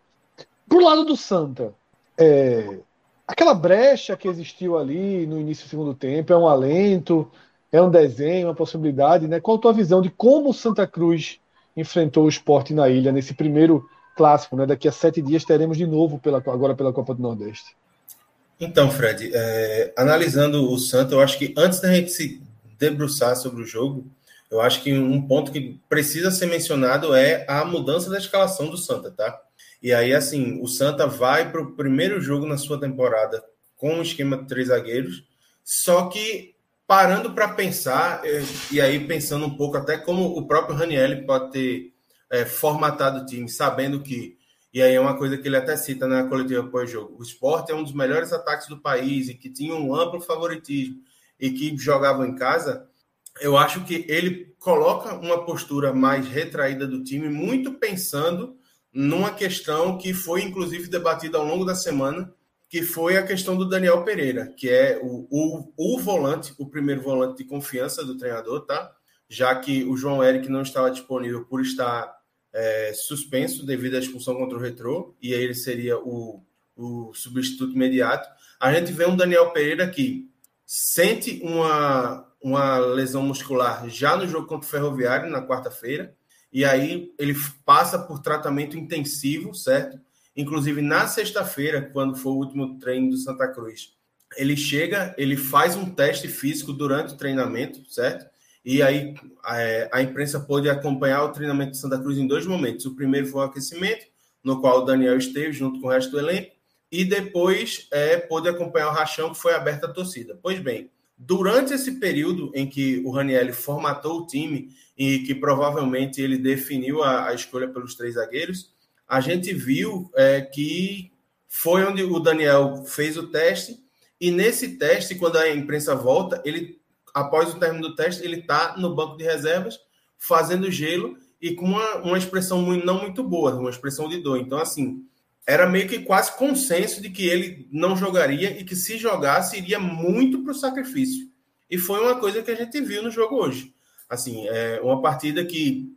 Pro lado do Santa, é, aquela brecha que existiu ali no início do segundo tempo é um alento, é um desenho, uma possibilidade, né? Qual a tua visão de como o Santa Cruz enfrentou o esporte na ilha nesse primeiro clássico, né? Daqui a sete dias teremos de novo pela, agora pela Copa do Nordeste. Então, Fred, é, analisando o Santa, eu acho que antes da gente se debruçar sobre o jogo, eu acho que um ponto que precisa ser mencionado é a mudança da escalação do Santa, tá? E aí, assim, o Santa vai para o primeiro jogo na sua temporada com o esquema de três zagueiros, só que parando para pensar, é, e aí pensando um pouco até como o próprio Raniel pode ter é, formatado o time, sabendo que, e aí é uma coisa que ele até cita na coletiva pós-jogo, o esporte é um dos melhores ataques do país e que tinha um amplo favoritismo e que jogavam em casa, eu acho que ele coloca uma postura mais retraída do time, muito pensando numa questão que foi inclusive debatida ao longo da semana, que foi a questão do Daniel Pereira, que é o, o, o volante, o primeiro volante de confiança do treinador, tá? Já que o João Eric não estava disponível por estar é, suspenso devido à expulsão contra o Retrô, e aí ele seria o, o substituto imediato. A gente vê um Daniel Pereira que sente uma, uma lesão muscular já no jogo contra o Ferroviário, na quarta-feira, e aí ele passa por tratamento intensivo, certo? Inclusive na sexta-feira, quando foi o último treino do Santa Cruz, ele chega, ele faz um teste físico durante o treinamento, certo? E aí é, a imprensa pôde acompanhar o treinamento de Santa Cruz em dois momentos. O primeiro foi o aquecimento, no qual o Daniel esteve junto com o resto do elenco, e depois é, pôde acompanhar o rachão que foi aberta a torcida. Pois bem, durante esse período em que o Raniel formatou o time e que provavelmente ele definiu a, a escolha pelos três zagueiros, a gente viu é, que foi onde o Daniel fez o teste, e nesse teste, quando a imprensa volta, ele, após o término do teste, ele está no banco de reservas, fazendo gelo e com uma, uma expressão muito, não muito boa, uma expressão de dor. Então, assim, era meio que quase consenso de que ele não jogaria e que se jogasse iria muito para o sacrifício. E foi uma coisa que a gente viu no jogo hoje. Assim, é uma partida que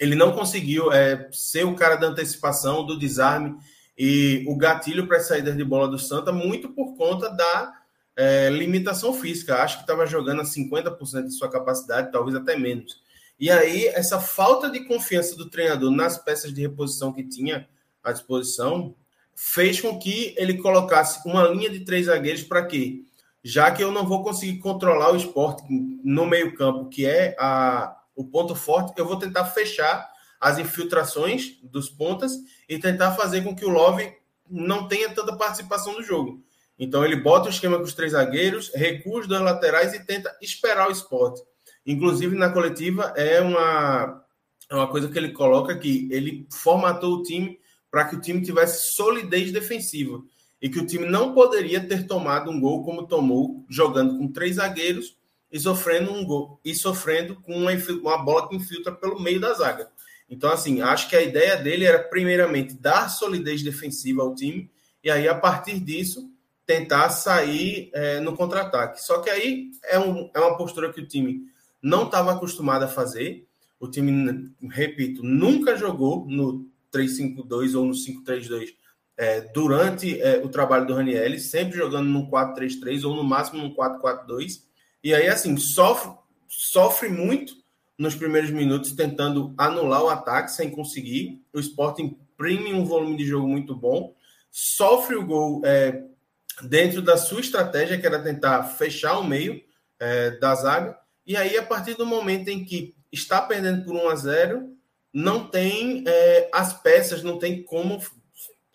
ele não conseguiu é, ser o cara da antecipação, do desarme e o gatilho para as saídas de bola do Santa, muito por conta da é, limitação física. Acho que estava jogando a 50% de sua capacidade, talvez até menos. E aí, essa falta de confiança do treinador nas peças de reposição que tinha à disposição fez com que ele colocasse uma linha de três zagueiros para quê? Já que eu não vou conseguir controlar o esporte no meio-campo, que é a, o ponto forte, eu vou tentar fechar as infiltrações dos pontas e tentar fazer com que o Love não tenha tanta participação no jogo. Então ele bota o esquema com os três zagueiros, recua os dois laterais e tenta esperar o esporte. Inclusive na coletiva é uma, é uma coisa que ele coloca que ele formatou o time para que o time tivesse solidez defensiva e que o time não poderia ter tomado um gol como tomou, jogando com três zagueiros e sofrendo um gol e sofrendo com uma, uma bola que infiltra pelo meio da zaga. Então, assim, acho que a ideia dele era, primeiramente, dar solidez defensiva ao time e aí, a partir disso, tentar sair é, no contra-ataque. Só que aí é, um, é uma postura que o time não estava acostumado a fazer. O time, repito, nunca jogou no 3-5-2 ou no 5-3-2 é, durante é, o trabalho do Ranielli, sempre jogando no 4-3-3 ou no máximo no 4-4-2. E aí, assim, sofre, sofre muito nos primeiros minutos tentando anular o ataque sem conseguir. O Sport imprime um volume de jogo muito bom, sofre o gol é, dentro da sua estratégia, que era tentar fechar o meio é, da zaga. E aí, a partir do momento em que está perdendo por 1 a 0, não tem é, as peças, não tem como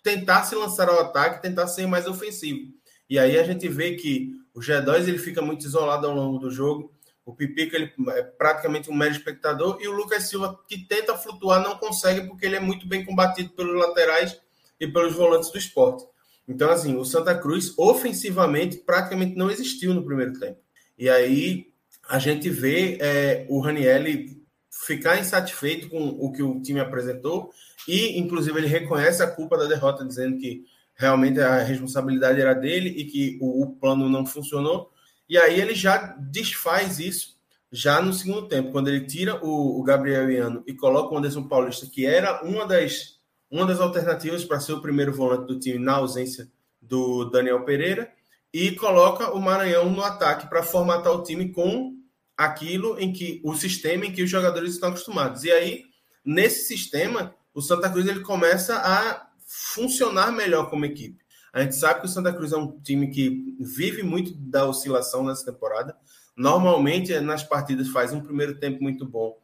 tentar se lançar ao ataque, tentar ser mais ofensivo. E aí a gente vê que o G2 ele fica muito isolado ao longo do jogo. O Pipica ele é praticamente um mero espectador e o Lucas Silva que tenta flutuar não consegue porque ele é muito bem combatido pelos laterais e pelos volantes do esporte. Então assim, o Santa Cruz ofensivamente praticamente não existiu no primeiro tempo. E aí a gente vê é, o Ranielli ficar insatisfeito com o que o time apresentou e, inclusive, ele reconhece a culpa da derrota, dizendo que realmente a responsabilidade era dele e que o, o plano não funcionou. E aí ele já desfaz isso já no segundo tempo, quando ele tira o, o Gabriel Iano e coloca o Anderson Paulista, que era uma das, uma das alternativas para ser o primeiro volante do time na ausência do Daniel Pereira, e coloca o Maranhão no ataque para formatar o time com aquilo em que o sistema em que os jogadores estão acostumados. E aí, nesse sistema, o Santa Cruz ele começa a funcionar melhor como equipe. A gente sabe que o Santa Cruz é um time que vive muito da oscilação nessa temporada. Normalmente, nas partidas, faz um primeiro tempo muito bom,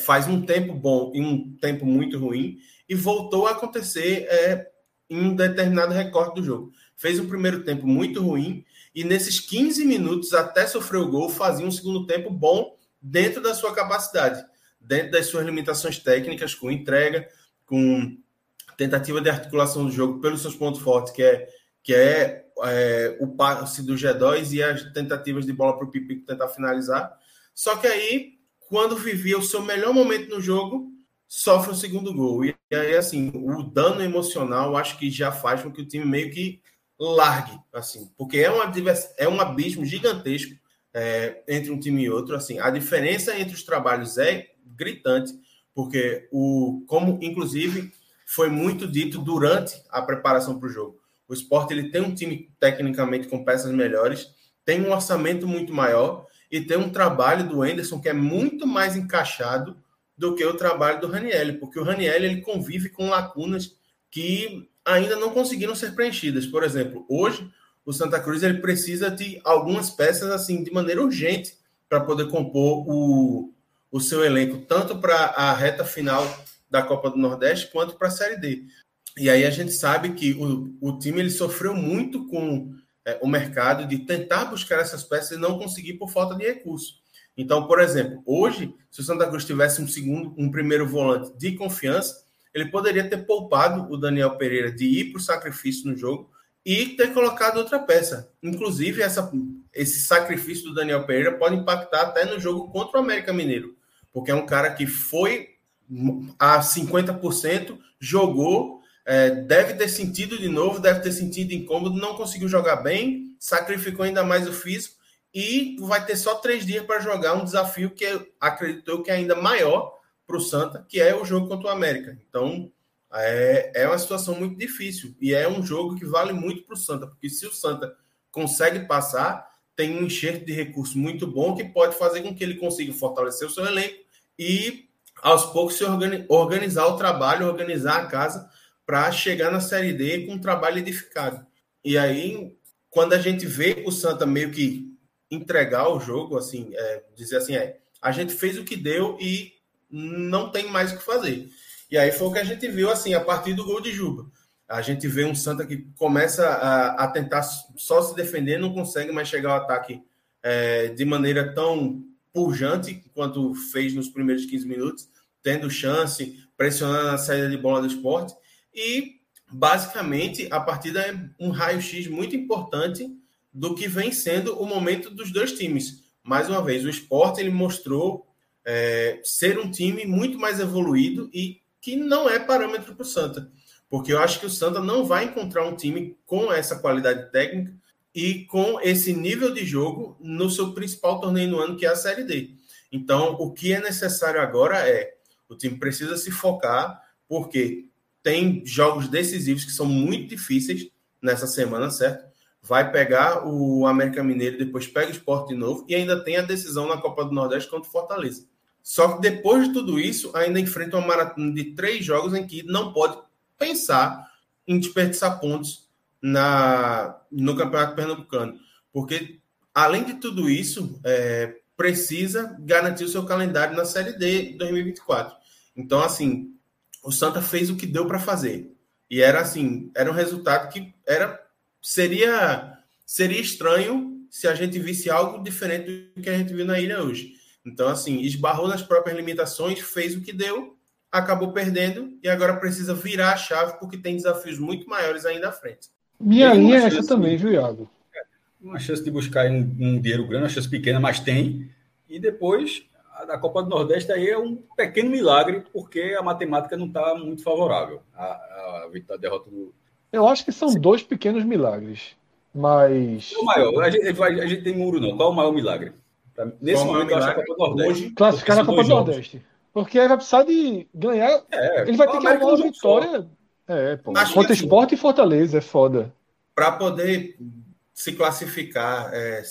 faz um tempo bom e um tempo muito ruim, e voltou a acontecer é, em um determinado recorte do jogo. Fez um primeiro tempo muito ruim, e nesses 15 minutos, até sofrer o gol, fazia um segundo tempo bom dentro da sua capacidade, dentro das suas limitações técnicas, com entrega, com tentativa de articulação do jogo pelos seus pontos fortes, que é, que é, é o passe do G2 e as tentativas de bola para o Pipico tentar finalizar. Só que aí, quando vivia o seu melhor momento no jogo, sofre o segundo gol. E aí, assim, o dano emocional acho que já faz com que o time meio que largue, assim, porque é, uma, é um abismo gigantesco é, entre um time e outro. Assim, a diferença entre os trabalhos é gritante porque o como inclusive foi muito dito durante a preparação para o jogo. O esporte ele tem um time tecnicamente com peças melhores, tem um orçamento muito maior e tem um trabalho do Enderson que é muito mais encaixado do que o trabalho do Raniel, porque o Raniel ele convive com lacunas que ainda não conseguiram ser preenchidas. Por exemplo, hoje o Santa Cruz ele precisa de algumas peças assim de maneira urgente para poder compor o, o seu elenco, tanto para a reta final da Copa do Nordeste quanto para a Série D. E aí a gente sabe que o, o time ele sofreu muito com é, o mercado de tentar buscar essas peças e não conseguir por falta de recurso. Então, por exemplo, hoje, se o Santa Cruz tivesse um segundo, um primeiro volante de confiança, ele poderia ter poupado o Daniel Pereira de ir para o sacrifício no jogo e ter colocado outra peça. Inclusive, essa, esse sacrifício do Daniel Pereira pode impactar até no jogo contra o América Mineiro, porque é um cara que foi a 50%, jogou, é, deve ter sentido de novo, deve ter sentido incômodo, não conseguiu jogar bem, sacrificou ainda mais o físico e vai ter só três dias para jogar um desafio que acreditou que é ainda maior para o Santa, que é o jogo contra o América. Então, é, é uma situação muito difícil e é um jogo que vale muito para o Santa, porque se o Santa consegue passar, tem um enxerto de recurso muito bom que pode fazer com que ele consiga fortalecer o seu elenco e aos poucos se organizar o trabalho, organizar a casa para chegar na Série D com um trabalho edificado. E aí, quando a gente vê o Santa meio que entregar o jogo, assim, é, dizer assim, é, a gente fez o que deu e não tem mais o que fazer. E aí foi o que a gente viu, assim, a partir do gol de Juba. A gente vê um Santa que começa a, a tentar só se defender, não consegue mais chegar ao ataque é, de maneira tão pujante quanto fez nos primeiros 15 minutos, tendo chance, pressionando a saída de bola do esporte. E, basicamente, a partida é um raio-x muito importante do que vem sendo o momento dos dois times. Mais uma vez, o esporte ele mostrou é, ser um time muito mais evoluído e que não é parâmetro para o Santa. Porque eu acho que o Santa não vai encontrar um time com essa qualidade técnica e com esse nível de jogo no seu principal torneio no ano, que é a Série D. Então, o que é necessário agora é o time precisa se focar, porque tem jogos decisivos que são muito difíceis nessa semana, certo? Vai pegar o América Mineiro, depois pega o Sport de novo e ainda tem a decisão na Copa do Nordeste contra o Fortaleza. Só que depois de tudo isso, ainda enfrenta uma maratona de três jogos em que não pode pensar em desperdiçar pontos na, no Campeonato Pernambucano. Porque, além de tudo isso, é, precisa garantir o seu calendário na Série D 2024. Então, assim, o Santa fez o que deu para fazer. E era assim, era um resultado que era seria seria estranho se a gente visse algo diferente do que a gente viu na ilha hoje. Então, assim, esbarrou nas próprias limitações, fez o que deu, acabou perdendo e agora precisa virar a chave porque tem desafios muito maiores ainda à frente. Minha linha é essa também, viu, Iago? Uma chance de buscar um, um dinheiro grande, uma chance pequena, mas tem. E depois, a, a Copa do Nordeste aí é um pequeno milagre, porque a matemática não está muito favorável. A, a, a derrota do. Eu acho que são Sim. dois pequenos milagres. Mas. O maior, a gente, a gente tem muro, não. Qual o maior milagre? Nesse momento, eu acho a Copa do Nordeste. Classificar na Copa do Nordeste. Porque aí vai precisar de ganhar. É, ele vai ter que ganhar uma vitória. É, pô. Acho Contra assim, Esporte e Fortaleza, é foda. Para poder se classificar é,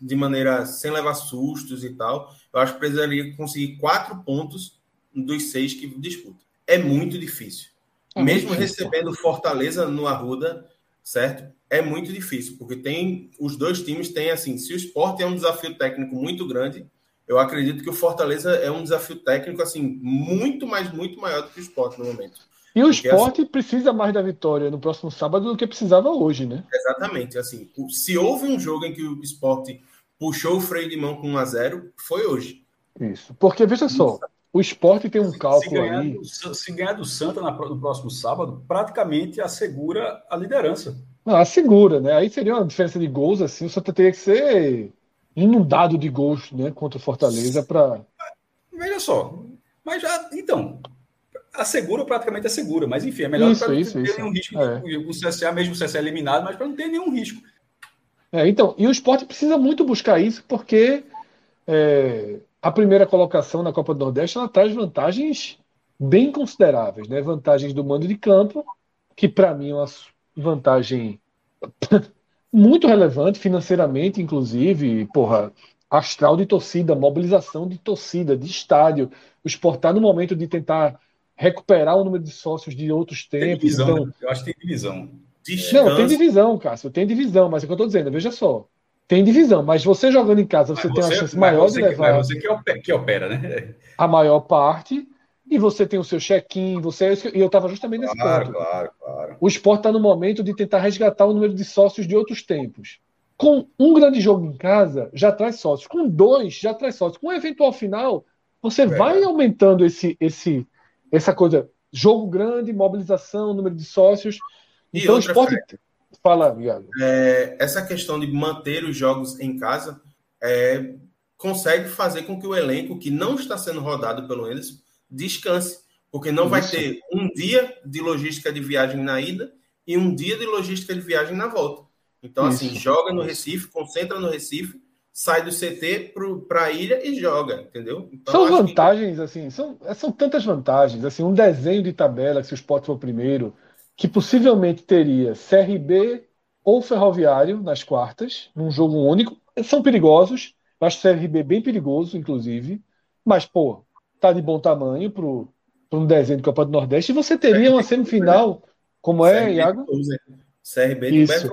de maneira sem levar sustos e tal, eu acho que precisaria conseguir quatro pontos dos seis que disputa. É muito difícil. É Mesmo muito difícil, recebendo Fortaleza no Arruda, certo? É muito difícil, porque tem os dois times têm assim, se o esporte é um desafio técnico muito grande, eu acredito que o Fortaleza é um desafio técnico assim muito mais muito maior do que o esporte no momento. E o esporte assim, precisa mais da vitória no próximo sábado do que precisava hoje, né? Exatamente, assim, se houve um jogo em que o esporte puxou o freio de mão com 1 a 0, foi hoje. Isso. Porque veja só, o esporte tem um cálculo se ganhar aí. Do, se ganhar do Santa no próximo sábado, praticamente assegura a liderança. Não, assegura, né? Aí seria uma diferença de gols, assim, o Santa teria que ser inundado de gols, né, contra o Fortaleza para. Veja só, mas já, então, assegura praticamente assegura, mas enfim, é melhor para não isso, ter isso. nenhum risco. É. O CSA, mesmo o CSA eliminado, mas para não ter nenhum risco. É, então, e o esporte precisa muito buscar isso, porque é, a primeira colocação na Copa do Nordeste ela traz vantagens bem consideráveis, né? Vantagens do mando de campo, que para mim é uma vantagem muito relevante financeiramente, inclusive, porra, astral de torcida, mobilização de torcida, de estádio, o Sport tá no momento de tentar recuperar o número de sócios de outros tempos. Tem divisão, então... né? Eu acho que tem divisão. Descanso. Não, tem divisão, Cássio, tem divisão, mas é o que eu estou dizendo, veja só. Tem divisão, mas você jogando em casa, você, tem uma chance maior de levar. Mas você que opera, que opera, né? A maior parte e você tem o seu check-in, você e eu estava justamente nesse claro, ponto. Claro, claro. O esporte está no momento de tentar resgatar o número de sócios de outros tempos. Com um grande jogo em casa, já traz sócios. Com dois, já traz sócios. Com um eventual final, você vai aumentando esse, esse, essa coisa. jogo grande, mobilização, número de sócios. E então o esporte. Fala, Iago. É, essa questão de manter os jogos em casa é, consegue fazer com que o elenco que não está sendo rodado pelo Anderson descanse, porque não Isso. vai ter um dia de logística de viagem na ida e um dia de logística de viagem na volta. Então, Isso. assim, joga no Recife, concentra no Recife, sai do CT para a ilha e joga, entendeu? Então, são vantagens, que... assim, são, são tantas vantagens. Assim, um desenho de tabela, se o Sport for primeiro, que possivelmente teria CRB ou Ferroviário nas quartas, num jogo único. São perigosos. Acho o CRB bem perigoso, inclusive. Mas, pô, tá de bom tamanho para um desenho de Copa do Nordeste. E você teria uma semifinal, como é, Iago? CRB de Isso.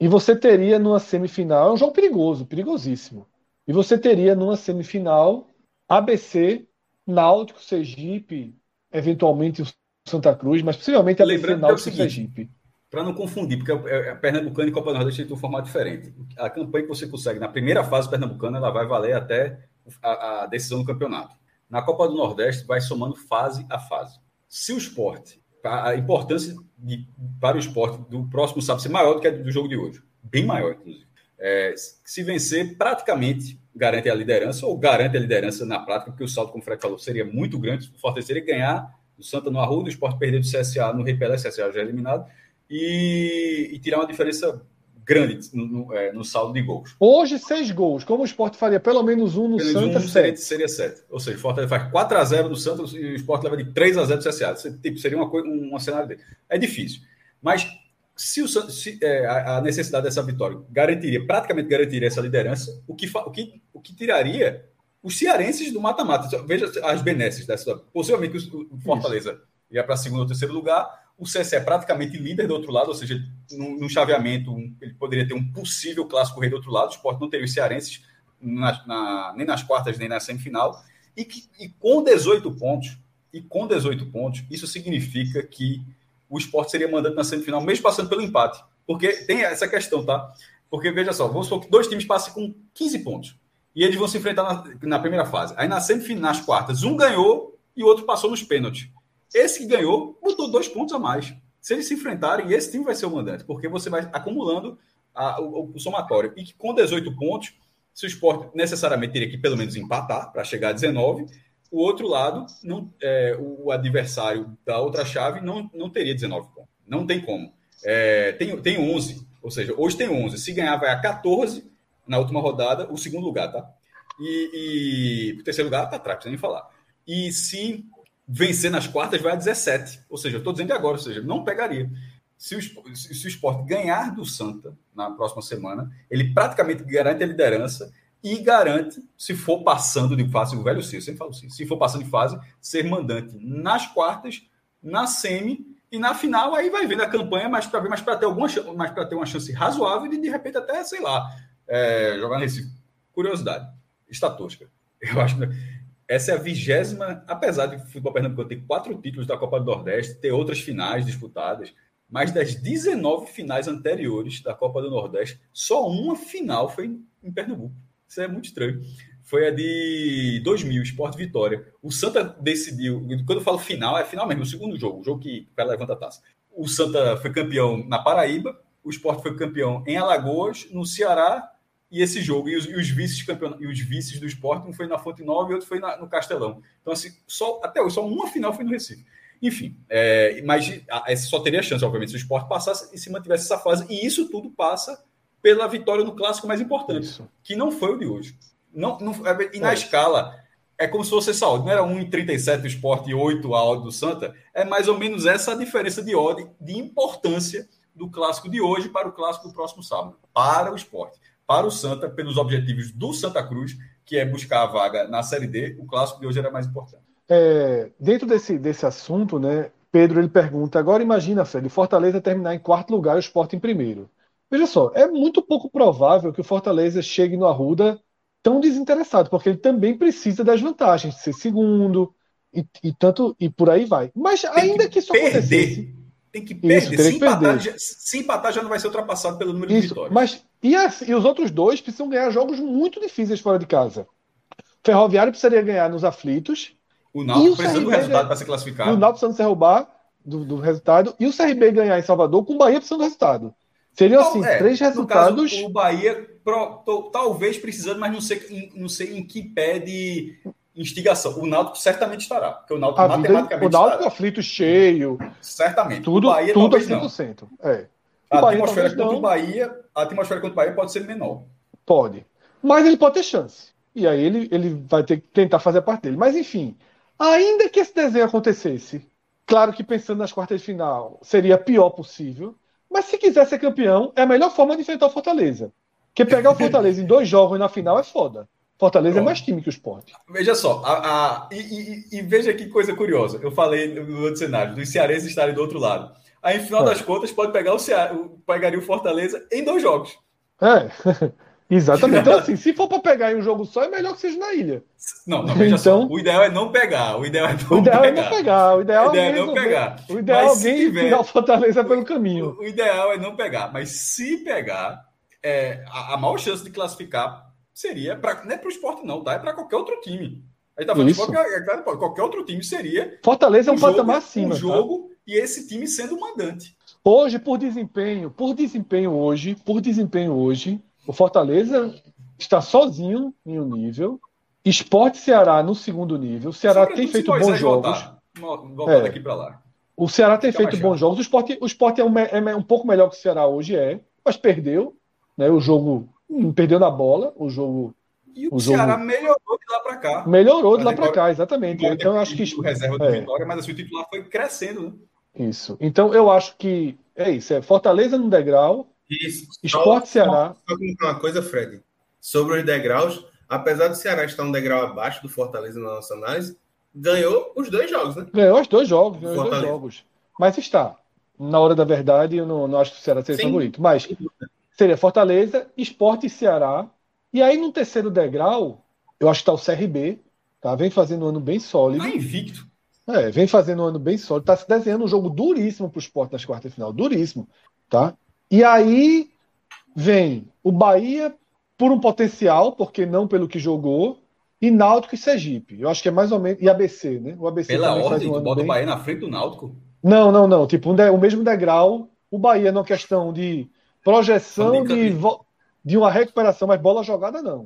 E você teria numa semifinal, é um jogo perigoso, perigosíssimo. E você teria numa semifinal ABC, Náutico, Sergipe, eventualmente o Santa Cruz, mas possivelmente ABC, Lembrando Náutico e Sergipe. Para não confundir, porque a Pernambucana e Copa do Nordeste tem um formato diferente. A campanha que você consegue na primeira fase pernambucana, ela vai valer até a, a decisão do campeonato. Na Copa do Nordeste, vai somando fase a fase. Se o esporte a importância de, para o esporte do próximo sábado ser maior do que a do jogo de hoje. Bem maior, inclusive. É, se vencer, praticamente garante a liderança, ou garante a liderança na prática, porque o saldo, como o Fred falou, seria muito grande. O Fortaleza seria ganhar o Santa no Arruda, o esporte perder do CSA no Repelé, o CSA já é eliminado, e, e tirar uma diferença grande no, no, é, no, saldo de gols. Hoje, seis gols. Como o Sport faria pelo menos um no pelo Santa, um seria, seria sete. Ou seja, o Fortaleza faz 4 a 0 no Santos e o Sport leva de 3 a 0 do CSA. Tipo, seria uma coisa, um, um cenário dele. É difícil. Mas se, o, se é, a, a, necessidade dessa vitória garantiria, praticamente garantiria essa liderança, o que, o que, o que tiraria os cearenses do mata-mata. Veja as benesses dessa. Possivelmente o Fortaleza Isso. ia para segundo ou terceiro lugar o CSE é praticamente líder do outro lado, ou seja, no, chaveamento, ele poderia ter um possível clássico rei do outro lado. O esporte não teria os cearenses na, na, nem nas quartas, nem na semifinal. E, que, e com 18 pontos, e com 18 pontos, isso significa que o esporte seria mandante na semifinal, mesmo passando pelo empate. Porque tem essa questão, tá? Porque, veja só, vamos supor que dois times passem com 15 pontos. E eles vão se enfrentar na, na primeira fase. Aí na semifinal, nas quartas, um ganhou e o outro passou nos pênaltis. Esse que ganhou botou dois pontos a mais. Se eles se enfrentarem, esse time vai ser o mandante, porque você vai acumulando a, o, o, somatório. E que com 18 pontos, se o esporte necessariamente teria que pelo menos empatar para chegar a 19, o outro lado, não, é, o adversário da outra chave não, não teria 19 pontos. Não tem como. É, tem, tem 11, ou seja, hoje tem 11. Se ganhar, vai a 14 na última rodada, o segundo lugar, tá? E, e o terceiro lugar tá atrás, nem falar. E se vencer nas quartas vai a 17. Ou seja, estou dizendo agora, ou seja, não pegaria. Se o, se o esporte ganhar do Santa na próxima semana, ele praticamente garante a liderança e garante, se for passando de fase, o velho Ciro, sempre falo assim, se for passando de fase, ser mandante nas quartas, na semi e na final, aí vai vendo a campanha, mas para ver, mas para ter alguma mas para ter uma chance razoável de de repente até, sei lá, é, jogar nesse curiosidade, estatística. Eu acho que essa é a vigésima, apesar de o futebol pernambucano ter quatro títulos da Copa do Nordeste, ter outras finais disputadas, mas das 19 finais anteriores da Copa do Nordeste, só uma final foi em Pernambuco. Isso é muito estranho. Foi a de 2000, Esporte Vitória. O Santa decidiu, quando eu falo final, é final mesmo, o segundo jogo, o jogo que o cara levanta a taça. O Santa foi campeão na Paraíba, o Esporte foi campeão em Alagoas, no Ceará e esse jogo. E os, e os vices e os vices do esporte, um foi na Fonte Nova e outro foi na, no Castelão. Então, assim, só, até hoje, só uma final foi no Recife. Enfim, é, mas essa só teria chance, obviamente, se o esporte passasse e se mantivesse essa fase. E isso tudo passa pela vitória no clássico mais importante, isso. que não foi o de hoje. Não, não, é, e na é. escala, é como se fosse saúde. Não era 1,37 do esporte e 8 a odd do Santa. É mais ou menos essa a diferença de odd, de importância do clássico de hoje para o clássico do próximo sábado, para o esporte para o Santa, pelos objetivos do Santa Cruz, que é buscar a vaga na Série D, o clássico de hoje era mais importante. É, dentro desse, desse assunto, né, Pedro ele pergunta: agora imagina, Fred, Fortaleza terminar em quarto lugar e o Sport em primeiro. Veja só, é muito pouco provável que o Fortaleza chegue no Arruda tão desinteressado, porque ele também precisa das vantagens de ser segundo e, e tanto e por aí vai. Mas ainda que, que isso perder. acontecesse tem que perder. Isso, se, que empatar, perder. Já, se empatar, já não vai ser ultrapassado pelo número Isso, de vitórias. Mas e, as, e os outros dois precisam ganhar jogos muito difíceis fora de casa. Ferroviário precisaria ganhar nos aflitos O Náutico precisando do resultado para se classificar. O Náutico precisando se derrubar do, do, resultado e o CRB ganhar em Salvador com o Bahia precisando do resultado. Seriam assim, é, três resultados. Caso, o Bahia pro, to, talvez precisando, mas não sei, não sei em que pé de instigação. O Náutico certamente estará. Porque o Náutico vida, matematicamente. O Náutico aflito cheio. Certamente. Tudo, o Bahia tudo a 100%. Não. É. a atmosfera contra não. o Bahia, a atmosfera contra o Bahia pode ser menor. Pode. Mas ele pode ter chance. E aí ele, ele vai ter que tentar fazer a parte dele. Mas enfim, ainda que esse desenho acontecesse, claro que pensando nas quartas de final, seria pior possível. Mas se quiser ser campeão, é a melhor forma de enfrentar o Fortaleza. Porque pegar o Fortaleza em dois jogos na final é foda. Fortaleza Pronto. é mais time que o esporte. Veja só, a, a, e, e, e, veja que coisa curiosa. Eu falei no outro cenário, dos cearenses estarem do outro lado. Aí, no final é. das contas, pode pegar o Ceará, pegaria o Fortaleza em dois jogos. É. Exatamente. Então, assim, se for para pegar em um jogo só, é melhor que seja na ilha. Não, não então, só. O ideal é não pegar. O ideal é não, o ideal pegar. É não pegar. O ideal, o ideal é não pegar. O ideal é alguém tiver, tirar o Fortaleza pelo caminho. O, ideal é não pegar. Mas se pegar, é, a, a maior chance de classificar seria, pra, não é para o esporte, não, tá? É para qualquer outro time. Aí tá falando qualquer, qualquer outro time seria. Fortaleza é um, um patamar acima. Um tá? jogo tá? e esse time sendo mandante. Hoje, por desempenho, por desempenho hoje, por desempenho hoje, o Fortaleza está sozinho em um nível. Esporte Ceará no segundo nível. O Ceará tem feito bons jogos. Voltar, é. daqui para lá. O Ceará tem Fica feito bons jogos. O esporte, o esporte é, um, é, um pouco melhor que o Ceará hoje, é, mas perdeu. Né, o jogo perdeu na bola. O jogo. E o, o Ceará jogo... melhorou de lá para cá. Melhorou de lá para cá, exatamente. Então, eu acho que. O reserva do é. Vitória, mas assim, o titular foi crescendo, né? Isso. Então, eu acho que é isso. É Fortaleza no degrau, isso. Esporte só, Ceará. Só uma coisa, Fred. Sobre os degraus, apesar do Ceará estar um degrau abaixo do Fortaleza na nossa análise, ganhou os dois jogos, né? Ganhou os dois jogos, ganhou os dois jogos. Mas está. Na hora da verdade, eu não, não acho que o Ceará seja Sim. favorito. Mas seria Fortaleza, Esporte e Ceará. E aí, no terceiro degrau, eu acho que está o CRB. Tá? Vem fazendo um ano bem sólido. Está invicto. É, vem fazendo um ano bem sólido. Está se desenhando um jogo duríssimo para o esporte nas quartas de final. Duríssimo. Tá? E aí vem o Bahia por um potencial, porque não pelo que jogou, e Náutico e Sergipe. Eu acho que é mais ou menos. E ABC, né? O ABC Pela ordem, um tu bota bem... o Bahia na frente do Náutico? Não, não, não. Tipo, um de... o mesmo degrau. O Bahia numa questão de projeção de, de uma recuperação, mas bola jogada não.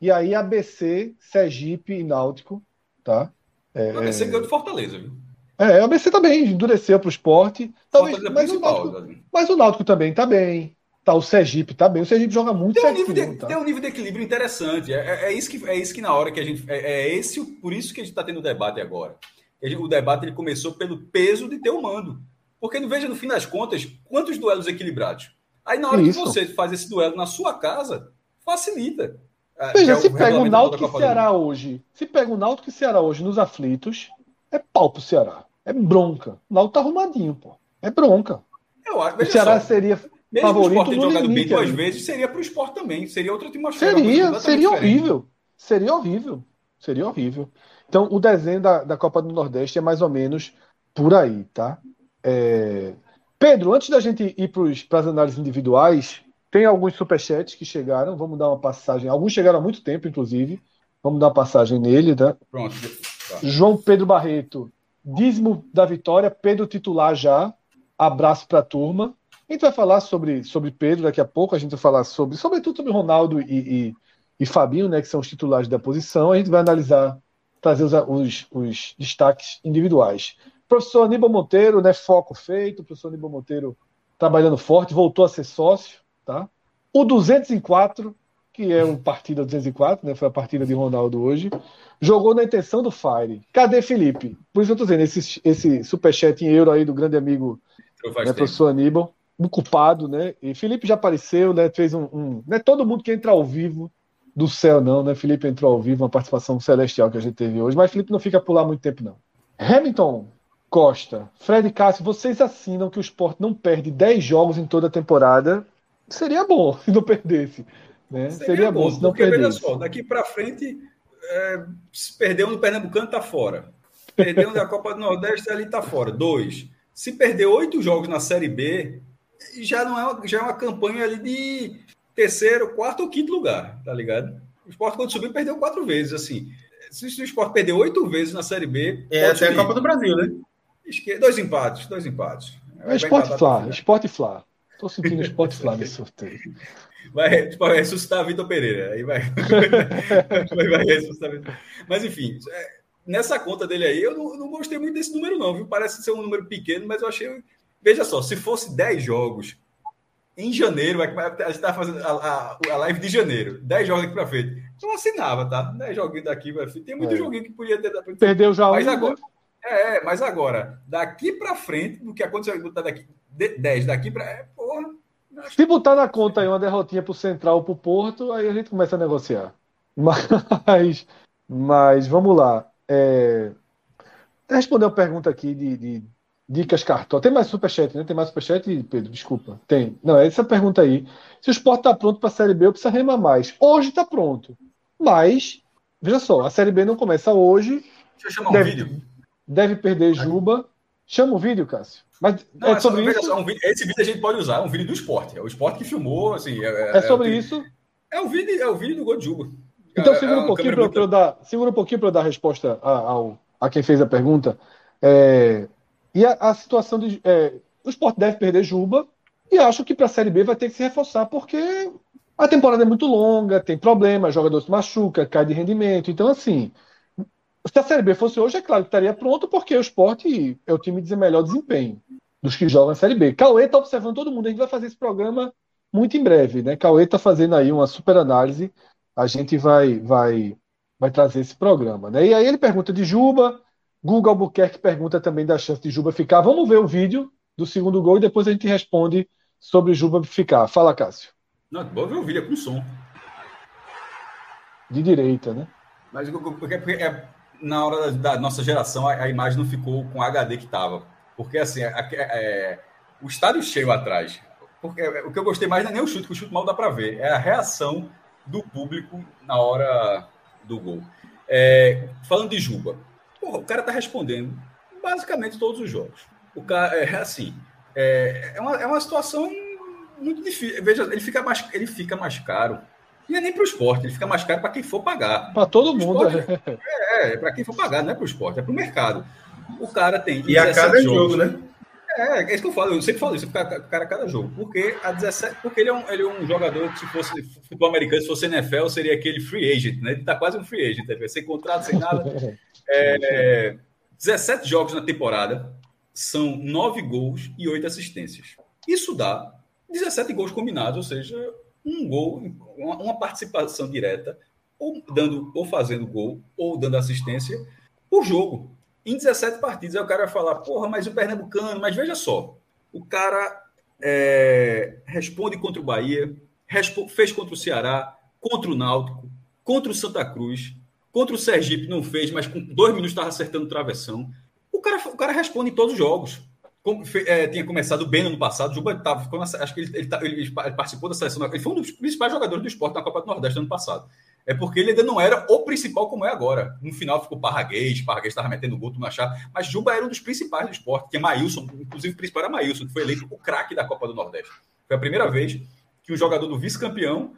E aí ABC, Sergipe e Náutico, tá? É... O ABC ganhou de Fortaleza, viu? É, o ABC também endureceu para o esporte. Talvez, mas, o Náutico, mas o Náutico também está bem. Tá, o Sergipe está bem. O Sergipe joga muito tem um nível de, tá? Tem um nível de equilíbrio interessante. É, é, é, isso, que, é isso que na hora que a gente. É, é esse, por isso que a gente está tendo o debate agora. o debate ele começou pelo peso de ter o mando. Porque veja, no fim das contas, quantos duelos equilibrados? Aí na hora isso. que você faz esse duelo na sua casa, facilita. É, veja, é se pega o Náutico e Ceará hoje, se pega o Náutico e Ceará hoje nos aflitos, é pau pro Ceará. É bronca. O Náutico tá arrumadinho, pô. É bronca. Eu acho, o Ceará só, seria mesmo favorito o no limite. Bem duas vezes, seria pro esporte também. Seria outra atmosfera. Seria, seria horrível. Seria horrível. Seria horrível. Então, o desenho da, da Copa do Nordeste é mais ou menos por aí, tá? É... Pedro, antes da gente ir para as análises individuais, tem alguns superchats que chegaram. Vamos dar uma passagem. Alguns chegaram há muito tempo, inclusive. Vamos dar uma passagem nele, tá? Pronto. Tá. João Pedro Barreto Dízimo da vitória, Pedro titular já. Abraço para a turma. A gente vai falar sobre, sobre Pedro daqui a pouco, a gente vai falar sobre, sobretudo sobre Ronaldo e, e, e Fabinho, né, que são os titulares da posição. A gente vai analisar, trazer os, os, os destaques individuais. Professor Aníbal Monteiro, né, foco feito. Professor Aníbal Monteiro trabalhando forte, voltou a ser sócio, tá? O 204 que é o partida 204, né? Foi a partida de Ronaldo hoje. Jogou na intenção do Fire. Cadê Felipe? Por isso eu tô dizendo, esse, esse superchat em euro aí do grande amigo né, professor Aníbal, o culpado, né? E Felipe já apareceu, né? Fez um, um. Não é todo mundo que entra ao vivo do céu, não, né? Felipe entrou ao vivo, uma participação celestial que a gente teve hoje, mas Felipe não fica por lá muito tempo, não. Hamilton Costa, Fred Cássio, vocês assinam que o esporte não perde 10 jogos em toda a temporada? Seria bom se não perdesse. Né? Seria, Seria bom, se não porque, veja só, daqui para frente, é, se perder um no Pernambucano, tá fora. Perder um da Copa do Nordeste, ali tá fora. Dois. Se perder oito jogos na Série B, já não é uma, já é uma campanha ali de terceiro, quarto ou quinto lugar, tá ligado? O Sport, quando subiu, perdeu quatro vezes, assim. se o esporte perder oito vezes na Série B. É até a Copa do Brasil, né? Dois empates, dois empates. É esporte Flá, esporte Flá. Tô sentindo esporte Flá nesse sorteio. Vai, tipo, vai ressuscitar a Vitor Pereira. Aí vai. vai, vai ressuscitar Mas enfim, é, nessa conta dele aí, eu não, eu não, gostei muito desse número, não, viu? Parece ser um número pequeno, mas eu achei. Veja só, se fosse 10 jogos em janeiro, a gente está fazendo a, a, a, live de janeiro, 10 jogos aqui para frente. Eu assinava, tá? 10 joguinhos daqui para frente. Tem muito é. joguinho que podia ter. Perdeu já mas um, agora. Né? É, mas agora, daqui para frente, do que aconteceu botar daqui, 10 daqui para. É, porra. Se botar na conta aí uma derrotinha pro Central ou pro Porto, aí a gente começa a negociar. Mas, mas vamos lá. É... Responder uma pergunta aqui de, de dicas cartão. Tem mais superchat, né? Tem mais superchat, Pedro? Desculpa. Tem. Não, é essa pergunta aí. Se o esporte está pronto para a Série B, eu preciso remar mais. Hoje está pronto. Mas, veja só, a Série B não começa hoje. Deixa eu chamar deve, um vídeo. Deve perder Juba. Chama o vídeo, Cássio. Mas não, é, é sobre isso. Só, um vídeo, esse vídeo a gente pode usar, é um vídeo do esporte. É o esporte que filmou, assim. É, é sobre é, isso. É o vídeo, é o vídeo do gol de Juba. Então é, segura um pouquinho para eu dar, segura um pouquinho para dar resposta a, ao, a quem fez a pergunta. É, e a, a situação de. É, o esporte deve perder Juba, e acho que para a Série B vai ter que se reforçar, porque a temporada é muito longa, tem problemas, jogador se machuca, cai de rendimento. Então, assim, se a Série B fosse hoje, é claro que estaria pronto, porque o esporte é o time de melhor desempenho dos que jogam a Série B. Cauê está observando todo mundo, a gente vai fazer esse programa muito em breve, né? Cauê está fazendo aí uma super análise, a gente vai, vai, vai trazer esse programa, né? E aí ele pergunta de Juba, Google Albuquerque pergunta também da chance de Juba ficar. Vamos ver o vídeo do segundo gol e depois a gente responde sobre Juba ficar. Fala, Cássio. Não, vou ver o vídeo é com som. De direita, né? Mas porque é, na hora da, da nossa geração a, a, imagem não ficou com HD que estava. Porque assim, é, é, o estádio cheio atrás. Porque é, o que eu gostei mais não é nem o chute, que o chute mal dá para ver. É a reação do público na hora do gol. É, falando de Juba, Porra, o cara tá respondendo basicamente todos os jogos. O cara é assim, é, é, uma, é uma situação muito difícil. Veja, ele fica mais, ele fica mais caro. E é nem para o esporte, ele fica mais caro para quem for pagar. Para todo mundo. Esporte, é, é, é para quem for pagar, não é para o esporte, é para o mercado. O cara tem. E a cada jogos, jogo, né? É, é isso que eu falo, eu sempre falo isso, o cara, a cada jogo. Porque, a 17, porque ele, é um, ele é um jogador que, se fosse futebol americano, se fosse NFL, seria aquele free agent, né? Ele tá quase um free agent, né? sem contrato, sem nada. É, 17 jogos na temporada, são 9 gols e 8 assistências. Isso dá 17 gols combinados, ou seja, um gol, uma, uma participação direta, ou dando, ou fazendo gol, ou dando assistência por jogo em 17 partidas. Aí o cara vai falar, porra, mas o Pernambucano, mas veja só, o cara é, responde contra o Bahia, fez contra o Ceará, contra o Náutico, contra o Santa Cruz, contra o Sergipe não fez, mas com dois minutos estava acertando travessão. O cara, o cara responde em todos os jogos. Como, é, tinha começado bem no ano passado, o Juba tava, acho que ele, ele, ele, participou da seleção, ele foi um dos principais jogadores do esporte na Copa do Nordeste no ano passado é porque ele ainda não era o principal como é agora. No final ficou Parraguês, Parraguês estava metendo gol, achava. Mas Juba era um dos principais do esporte, que é Maílson, inclusive o principal era Maílson, que foi eleito o craque da Copa do Nordeste. Foi a primeira vez que um jogador do vice-campeão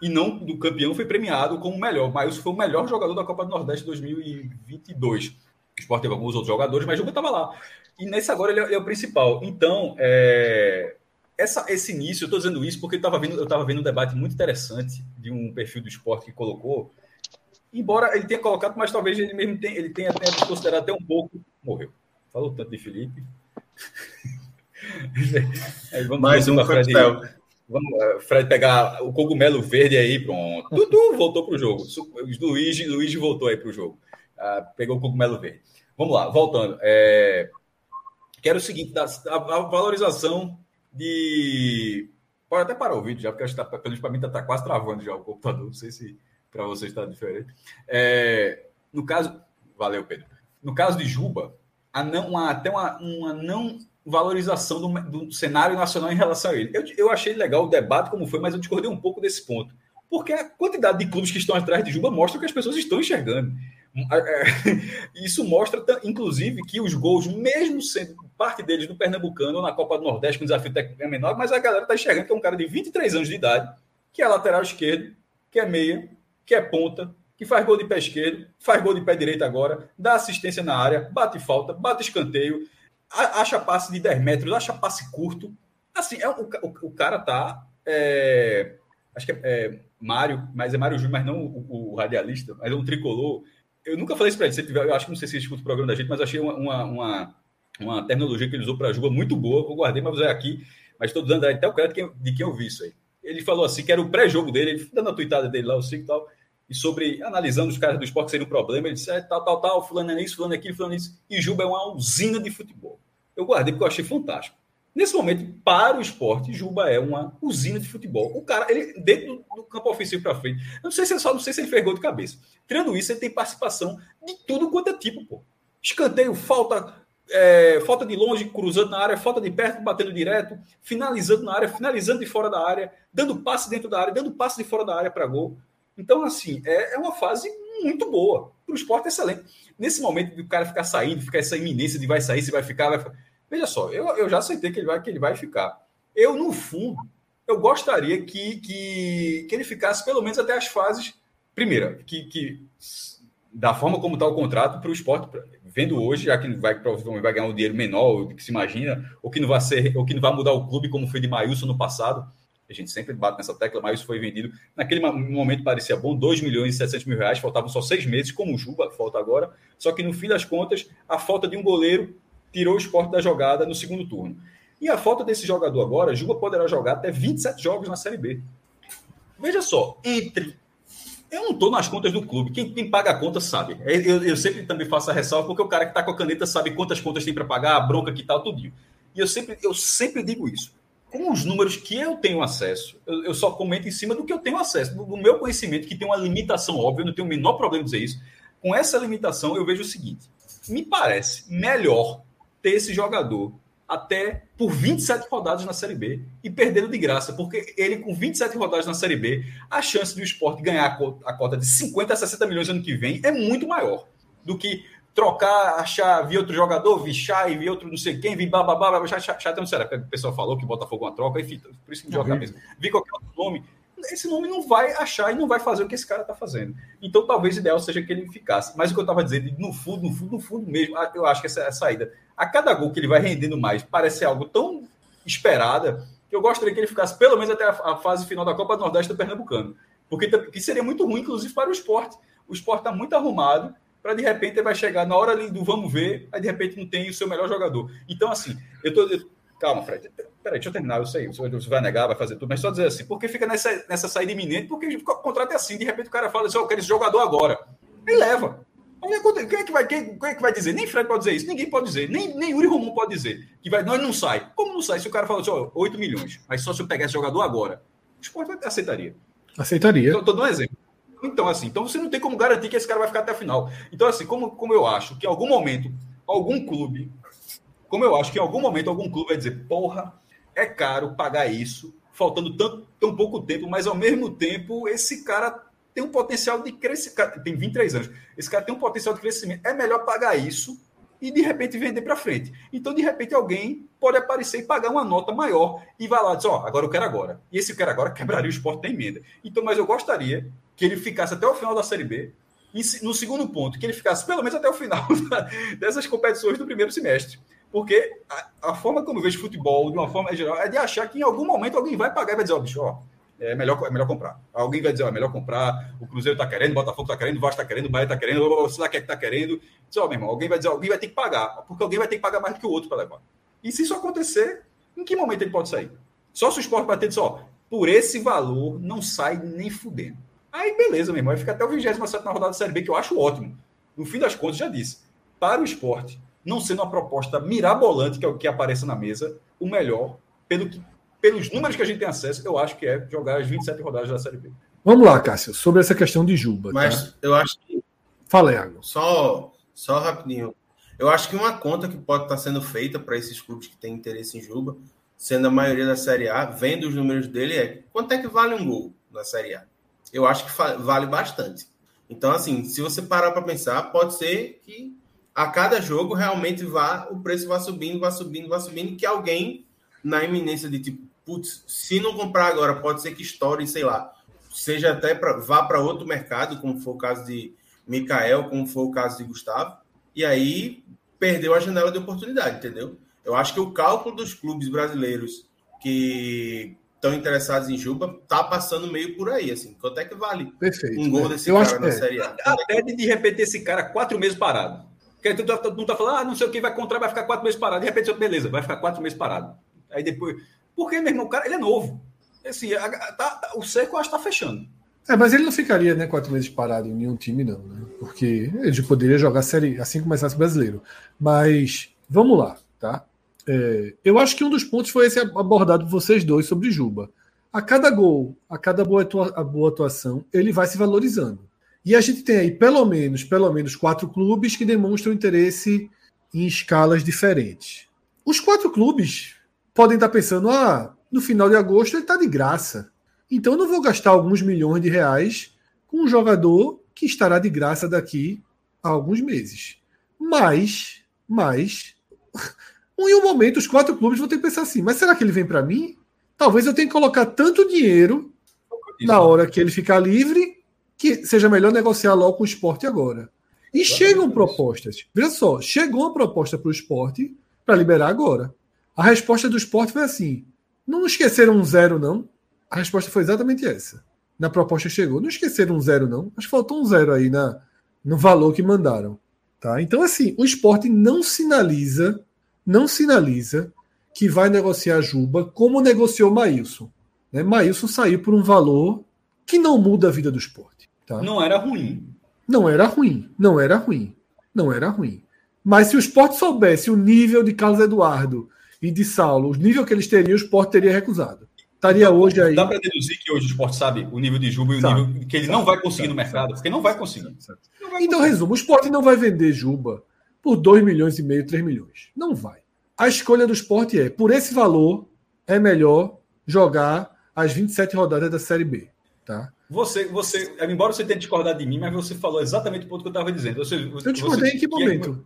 e não do campeão foi premiado como o melhor. Maílson foi o melhor jogador da Copa do Nordeste 2022. O esporte teve alguns outros jogadores, mas Juba estava lá. E nesse agora ele é, ele é o principal. Então, é, essa, esse início, eu estou dizendo isso porque eu estava vendo, eu vendo um debate muito interessante de um perfil do esporte que colocou. Embora ele tenha colocado, mas talvez ele mesmo tenha, ele tenha, tenha desconsiderado até um pouco. Morreu. Falou tanto de Felipe. aí, vamos Mais um Fred. Vamos, eh, Fred pegar o cogumelo verde aí, pronto. Tudo voltou para o jogo. Luiz, Luiz voltou aí para o jogo. Ah, pegou o cogumelo verde. Vamos lá, voltando. É... Quero o seguinte: a, a valorização de. Pode até parar o vídeo já, porque acho que tá, pelo menos para mim está tá quase travando já o computador. Não sei se para vocês está diferente. É, no caso. Valeu, Pedro. No caso de Juba, a não, uma, até uma, uma não valorização do, do, cenário nacional em relação a ele. Eu, eu achei legal o debate como foi, mas eu discordei um pouco desse ponto. Porque a quantidade de clubes que estão atrás de Juba mostra que as pessoas estão enxergando. É, isso mostra, inclusive, que os gols, mesmo sendo parte deles no Pernambucano ou na Copa do Nordeste, com desafio técnico é menor, mas a galera está enxergando que é um cara de 23 anos de idade, que é lateral esquerdo, que é meia, que é ponta, que faz gol de pé esquerdo, faz gol de pé direito agora, dá assistência na área, bate falta, bate escanteio, acha passe de 10 metros, acha passe curto. Assim, é, o, o, o cara tá. É, acho que é, é, Mário, mas é Mário Júnior, mas não o, o, radialista, mas é um tricolor. Eu nunca falei isso para ele. Eu acho que não sei se escuta o programa da gente, mas achei uma, uma, uma, uma terminologia que ele usou para a Juba muito boa. Eu guardei, mas vou usar aqui. Mas estou dando até o crédito de quem, de quem eu vi isso aí. Ele falou assim que era o pré-jogo dele, ele dando a tuitada dele lá, o cinco e tal, e sobre analisando os caras do esporte que seria um problema. Ele disse: é, tal, tal, tal, fulano é isso, fulano é aquilo, fulano é isso. E Juba é uma usina de futebol. Eu guardei porque eu achei fantástico. Nesse momento, para o esporte, Juba é uma usina de futebol. O cara, ele dentro do, do campo ofensivo para frente, eu não sei se ele só não sei se ele fez gol de cabeça. Tirando isso, ele tem participação de tudo quanto é tipo, pô. Escanteio, falta, é, falta de longe, cruzando na área, falta de perto, batendo direto, finalizando na área, finalizando de fora da área, dando passe dentro da área, dando passe de fora da área para gol. Então, assim, é, é uma fase muito boa. Para o esporte é excelente. Nesse momento do cara ficar saindo, ficar essa iminência de vai sair, se vai ficar, vai ficar Veja só, eu, eu já aceitei que ele, vai, que ele vai ficar. Eu, no fundo, eu gostaria que, que, que ele ficasse pelo menos até as fases. Primeira, que, que da forma como está o contrato para o esporte, vendo hoje, já que vai, provavelmente vai ganhar um dinheiro menor do que se imagina, ou que não vai ser, ou que não vai mudar o clube como foi de Maílson no passado. A gente sempre bate nessa tecla, Maílson foi vendido. Naquele momento parecia bom, 2 milhões e 700 mil reais, faltavam só seis meses, como o Juba, falta agora. Só que no fim das contas, a falta de um goleiro tirou o esporte da jogada no segundo turno. E a falta desse jogador agora, Juba poderá jogar até 27 jogos na Série B. Veja só, entre. Eu não estou nas contas do clube. Quem, quem, paga a conta sabe. Eu, eu, sempre também faço a ressalva, porque o cara que está com a caneta sabe quantas contas tem para pagar, a bronca que tal, tudinho. E eu sempre, eu sempre digo isso. Com os números que eu tenho acesso, eu, eu só comento em cima do que eu tenho acesso, do, do meu conhecimento, que tem uma limitação óbvia, não tenho o menor problema em dizer isso. Com essa limitação, eu vejo o seguinte: me parece melhor ter esse jogador até por 27 rodadas na Série B e perdendo de graça, porque ele com 27 rodadas na Série B, a chance do esporte ganhar a cota de 50 a 60 milhões ano que vem é muito maior do que trocar, achar, vir outro jogador, vir Chay, vir outro não sei quem, vir bababá, babá, Chay, não será, porque o pessoal falou que Botafogo é uma troca, enfim, por isso que me joga mesmo. Vir qualquer outro nome, esse nome não vai achar e não vai fazer o que esse cara está fazendo. Então, talvez o ideal seja que ele ficasse. Mas o que eu estava dizendo, no fundo, no fundo, no fundo mesmo, eu acho que essa é a saída. A cada gol que ele vai rendendo mais, parece algo tão esperada que eu gostaria que ele ficasse pelo menos até a fase final da Copa do Nordeste do Pernambucano. Porque que seria muito ruim, inclusive, para o esporte. O esporte está muito arrumado para de repente ele vai chegar na hora do vamos ver, aí de repente não tem o seu melhor jogador. Então, assim, eu tô. Calma, Fred. Peraí, deixa eu terminar. Eu sei, você vai negar, vai fazer tudo, mas só dizer assim, porque fica nessa, nessa saída iminente, porque o contrato é assim, de repente o cara fala assim, oh, eu quero esse jogador agora. E leva. Quem é, que vai, quem, quem é que vai dizer? Nem Fred pode dizer isso, ninguém pode dizer, nem, nem Yuri Romão pode dizer. Que vai, não, ele não sai. Como não sai? Se o cara fala assim, ó, 8 milhões, mas só se eu pegar esse jogador agora, o esporte aceitaria. Aceitaria. Estou dando um exemplo. Então, assim, então você não tem como garantir que esse cara vai ficar até o final. Então, assim, como, como eu acho que em algum momento, algum clube como eu acho que em algum momento algum clube vai dizer, porra, é caro pagar isso, faltando tanto, tão pouco tempo, mas ao mesmo tempo esse cara tem um potencial de crescimento, tem 23 anos, esse cara tem um potencial de crescimento, é melhor pagar isso e de repente vender para frente. Então, de repente, alguém pode aparecer e pagar uma nota maior e vai lá e diz, ó, oh, agora eu quero agora. E esse quero agora quebraria o esporte da emenda. Então, mas eu gostaria que ele ficasse até o final da Série B, no segundo ponto, que ele ficasse pelo menos até o final dessas competições do primeiro semestre. Porque a, a, forma como eu vejo futebol, de uma forma geral, é de achar que em algum momento alguém vai pagar e vai dizer, ó, oh, bicho, ó, é melhor, é melhor comprar. Alguém vai dizer, ó, é melhor comprar, o Cruzeiro tá querendo, o Botafogo tá querendo, o Vasco tá querendo, o Bahia tá querendo, o sei lá é que tá querendo. Diz, ó, meu irmão, alguém vai dizer, alguém vai ter que pagar, porque alguém vai ter que pagar mais do que o outro para levar. E se isso acontecer, em que momento ele pode sair? Só se o esporte bater disso, ó, por esse valor, não sai nem fudendo. Aí, beleza, meu irmão, vai ficar até o 27 na rodada da Série B, que eu acho ótimo. No fim das contas, já disse, para o esporte, não sendo uma proposta mirabolante, que é o que aparece na mesa, o melhor, pelo que, pelos números que a gente tem acesso, eu acho que é jogar as 27 rodadas da Série B. Vamos lá, Cássio, sobre essa questão de Juba. Tá? Mas tá? eu acho que. Fala, Iago. Só, só rapidinho. Eu acho que uma conta que pode estar sendo feita para esses clubes que têm interesse em Juba, sendo a maioria da Série A, vendo os números dele, é quanto é que vale um gol na Série A? Eu acho que vale bastante. Então, assim, se você parar para pensar, pode ser que a cada jogo realmente vá, o preço vai subindo, vai subindo, vai subindo, que alguém na iminência de tipo, putz, se não comprar agora, pode ser que estoure, sei lá, seja até pra, vá para outro mercado, como foi o caso de Mikael, como foi o caso de Gustavo, e aí perdeu a janela de oportunidade, entendeu? Eu acho que o cálculo dos clubes brasileiros que estão interessados em Juba tá passando meio por aí, assim. Quanto é que vale Perfeito, um gol né? desse Eu cara acho- na é. Série A? Até de, de repente esse cara quatro meses parado. Porque tu não tá falando, ah, não sei o que, vai contratar, vai ficar quatro meses parado. De repente, beleza, vai ficar quatro meses parado. Aí depois. Porque, meu irmão, o cara, ele é novo. Assim, a- tá- o cerco eu acho que tá fechando. É, mas ele não ficaria né, quatro meses parado em nenhum time, não, né? Porque ele poderia jogar série assim que começasse o brasileiro. Mas vamos lá, tá? É, eu acho que um dos pontos foi esse abordado por vocês dois sobre Juba. A cada gol, a cada boa, boa atuação, ele vai se valorizando. E a gente tem aí pelo menos, pelo menos quatro clubes que demonstram interesse em escalas diferentes. Os quatro clubes podem estar pensando, ah, no final de agosto ele está de graça. Então eu não vou gastar alguns milhões de reais com um jogador que estará de graça daqui a alguns meses. Mas, mas, em um momento os quatro clubes vão ter que pensar assim, mas será que ele vem para mim? Talvez eu tenha que colocar tanto dinheiro na hora que ele ficar livre que seja melhor negociar logo com o esporte agora. E chegam propostas. Veja só, chegou uma proposta para o esporte para liberar agora. A resposta do esporte foi assim: não esqueceram um zero, não. A resposta foi exatamente essa. Na proposta chegou. Não esqueceram um zero, não. Que faltou um zero aí na, no valor que mandaram. Tá? Então, assim, o esporte não sinaliza, não sinaliza que vai negociar Juba como negociou Maílson. Né? Maílson saiu por um valor que não muda a vida do esporte. Tá? Não era ruim. Não era ruim, não era ruim, não era ruim. Mas se o esporte soubesse o nível de Carlos Eduardo e de Saulo, o nível que eles teriam, o esporte teria recusado. Estaria hoje aí. Dá para deduzir que hoje o esporte sabe o nível de Juba e o Sabe, nível que ele não vai conseguir no mercado, porque não vai conseguir. Não vai Então, conseguir. resumo: o esporte não vai vender Juba por 2 milhões e meio, 3 milhões. Não vai. A escolha do esporte é, por esse valor, é melhor jogar as 27 rodadas da Série B. Tá? Você, você, embora você tenha discordado de mim, mas você falou exatamente o ponto que eu estava dizendo. Você, você, Eu discordei em que momento?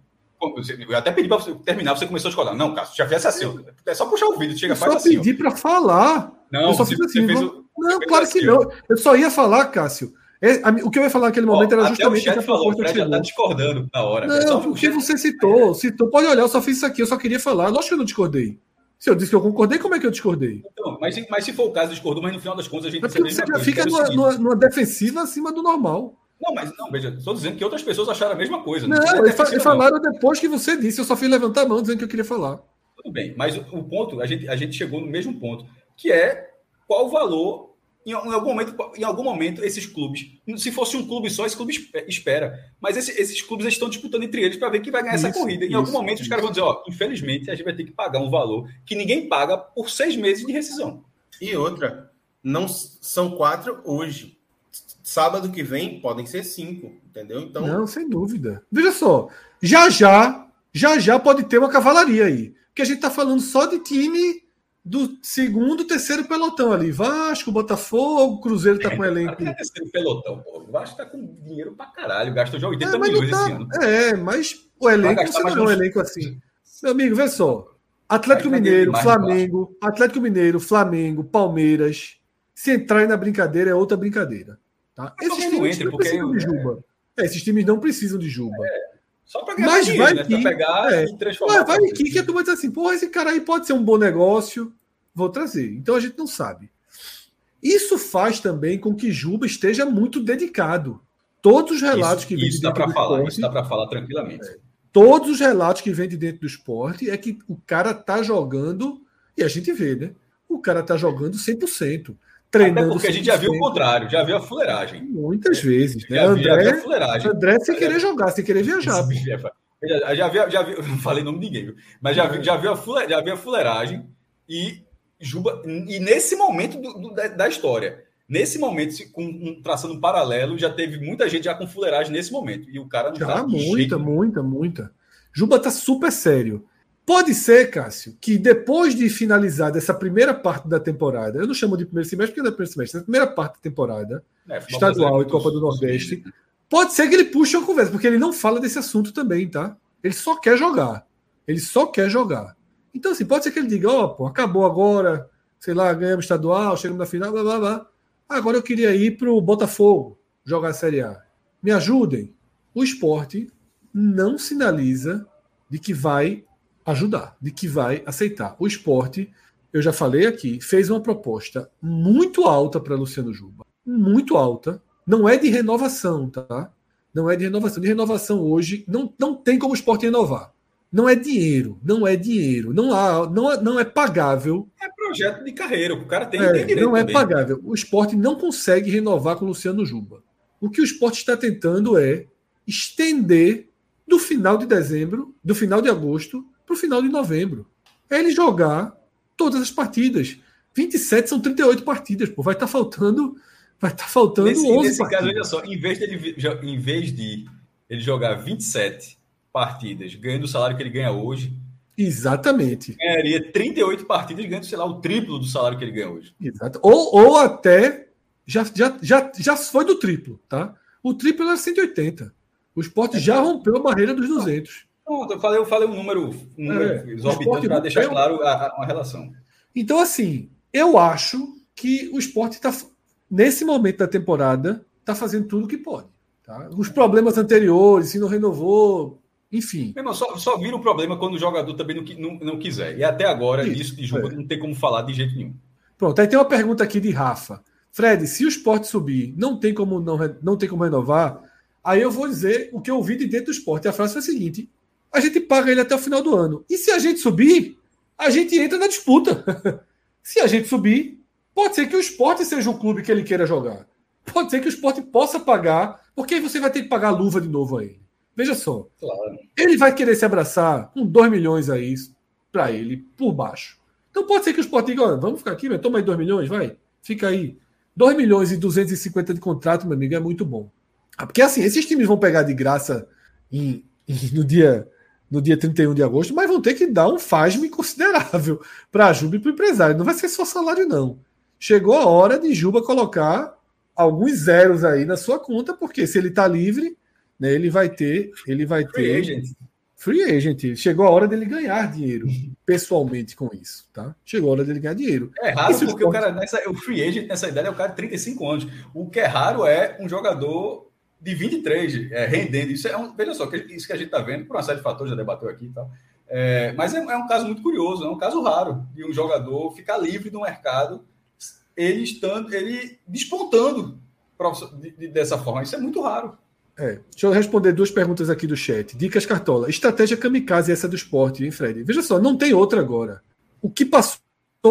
Eu até pedi para você terminar, você começou a discordar. Não, Cássio, já fez assim. É só puxar o vídeo, chega, Eu faz só assim. ó. pedi para falar. Não, eu só fiz assim. fez o- Não, claro que assim, não. Eu só ia falar, Cássio. É, o que eu ia falar naquele momento Ó, era até o justamente chat essa falou, o que Fred já tá discordando na hora. Não, Só o o que você citou, citou, pode olhar, eu só fiz isso aqui, eu só queria falar. Lógico que eu não discordei. Se eu disse que eu concordei, como é que eu discordei? Então, mas, mas se for o caso, discordou, mas no final das contas a gente É porque você já coisa, fica numa, numa- numa defensiva acima do normal. Não, mas não, veja, estou dizendo que outras pessoas acharam a mesma coisa. Não, é eles, não. falaram depois que você disse, eu só fiz levantar a mão dizendo que eu queria falar. Tudo bem, mas o, o ponto, a gente, a gente chegou no mesmo ponto, que é qual o valor, em, em algum momento, em algum momento, esses clubes, se fosse um clube só, esse clube espe- espera, mas esse- esses clubes estão disputando entre eles para ver quem vai ganhar essa Isso, corrida. Em isso, algum momento, os isso. caras vão dizer, ó, infelizmente, a gente vai ter que pagar um valor que ninguém paga por seis meses de rescisão. E outra, não são quatro hoje. Sábado que vem podem ser cinco, entendeu? Então, Não, sem dúvida. Veja só, já já, já já pode ter uma cavalaria aí. Porque a gente tá falando só de time do segundo, terceiro pelotão ali. Vasco, Botafogo, Cruzeiro tá com elenco. Até terceiro pelotão, pô. O Vasco tá com dinheiro pra caralho, gastou já 80 É, não milhões esse ano. tá- é, mas o elenco você não é um elenco assim. Meu amigo, vê só. Atlético Mineiro, demais, Flamengo, Atlético Mineiro, Flamengo, Palmeiras. Se entrarem na brincadeira é outra brincadeira. Tá? Esses não times não porque precisam de Juba. É, esses times não precisam de Juba. Só pra ganhar Mas dinheiro, vai né? que- Pra pegar é. e transformar. Mas vai que, que a turma diz assim, porra, esse cara aí pode ser um bom negócio, vou trazer. Então a gente não sabe. Isso faz também com que Juba esteja muito dedicado. Todos os relatos isso, que vêm isso de dá dentro pra do falar, esporte, isso dá pra falar tranquilamente. todos os relatos que vêm de dentro do esporte é que o cara tá jogando, e a gente vê, né? O cara tá jogando 100%. Até Treinando porque a gente já viu o 100%, contrário, já viu a fuleiragem. Muitas vezes, né? Já já viu a André, fuleiragem. André sem querer jogar, sem querer viajar. Já, já, vi, já vi, não falei nome de ninguém, viu? mas já vi, já vi, a, fule, já vi a fuleiragem e Juba. E nesse momento do, do, da, da história, nesse momento, com, um, traçando um paralelo, já teve muita gente já com fuleiragem nesse momento. E o cara não Já, tá muita, jeito- muita, muita. Juba tá super sério. Pode ser, Cássio, que depois de finalizar dessa primeira parte da temporada, eu não chamo de primeiro semestre porque não é primeiro semestre, é a primeira parte da temporada, É, estadual e Copa do Nordeste, pode ser que ele puxe uma conversa, porque ele não fala desse assunto também, tá? Ele só quer jogar. Ele só quer jogar. Então, assim, pode ser que ele diga, ó, pô, acabou agora, sei lá, ganhamos estadual, chegamos na final, blá, blá, blá. Agora eu queria ir para o Botafogo jogar a Série A. Me ajudem. O esporte não sinaliza de que vai ajudar, de que vai aceitar. O esporte, eu já falei aqui, fez uma proposta muito alta para Luciano Juba. Muito alta. Não é de renovação, tá? Não é de renovação. De renovação hoje, não, não tem como o esporte renovar. Não é dinheiro, não é dinheiro, não há, não, é, não é pagável. É projeto de carreira, o cara tem, é, tem direito. Não é também. pagável. O esporte não consegue renovar com o Luciano Juba. O que o esporte está tentando é estender do final de dezembro, do final de agosto, para o final de novembro. É ele jogar todas as partidas. 27 são 38 partidas, pô. Vai estar tá faltando. Vai estar tá faltando nesse, 11 nesse caso, olha só, em vez, de em vez de ele jogar 27 partidas ganhando o salário que ele ganha hoje. Exatamente. Ganharia 38 partidas ganhando, sei lá, o triplo do salário que ele ganha hoje. Exato. Ou, ou até. Já, já, já, já foi do triplo, tá? O triplo era 180. O esporte é, já rompeu a barreira dos 200. Pronto, eu falei, eu falei um número, um número é, exorbitante para deixar claro a, a, uma relação. Então, assim, eu acho que o esporte está, nesse momento da temporada, está fazendo tudo o que pode. Tá? Os problemas anteriores, se não renovou, enfim. Irmão, só, só vira o problema quando o jogador também não, não, não quiser. E até agora, isso, isso de jogo, é. não tem como falar de jeito nenhum. Pronto, aí tem uma pergunta aqui de Rafa. Fred, se o esporte subir, não tem como não, não tem como renovar, aí eu vou dizer o que eu ouvi de dentro do esporte. A frase foi a seguinte: a gente paga ele até o final do ano. E se a gente subir, a gente entra na disputa. se a gente subir, pode ser que o esporte seja o clube que ele queira jogar. Pode ser que o esporte possa pagar, porque aí você vai ter que pagar a luva de novo a ele. Veja só. Claro. Ele vai querer se abraçar com 2 milhões aí para ele, por baixo. Então pode ser que o Sport diga, vamos ficar aqui, toma aí 2 milhões, vai. Fica aí. 2 milhões e 250 de contrato, meu amigo, é muito bom. Ah, porque assim, esses times vão pegar de graça em, em, no dia no dia 31 de agosto, mas vão ter que dar um fasme considerável para a Juba e para o empresário. Não vai ser só salário, não. Chegou a hora de Juba colocar alguns zeros aí na sua conta, porque se ele está livre, né, ele vai ter, ele vai free ter agent. free agent. Chegou a hora dele ganhar dinheiro pessoalmente com isso, tá? Chegou a hora dele ganhar dinheiro. É raro porque o cara nessa o free agent nessa idade é o cara de 35 anos. O que é raro é um jogador de 23 é, rendendo. Isso é um, veja só, isso que a gente está vendo por uma série de fatores já debateu aqui e tal. É, mas é, é, um caso muito curioso, é um caso raro de um jogador ficar livre do mercado, ele estando, ele despontando dessa forma. Isso é muito raro. É, deixa eu responder duas perguntas aqui do chat. Dicas Cartola. Estratégia kamikaze essa do esporte, hein, Fred? Veja só, não tem outra agora. O que passou,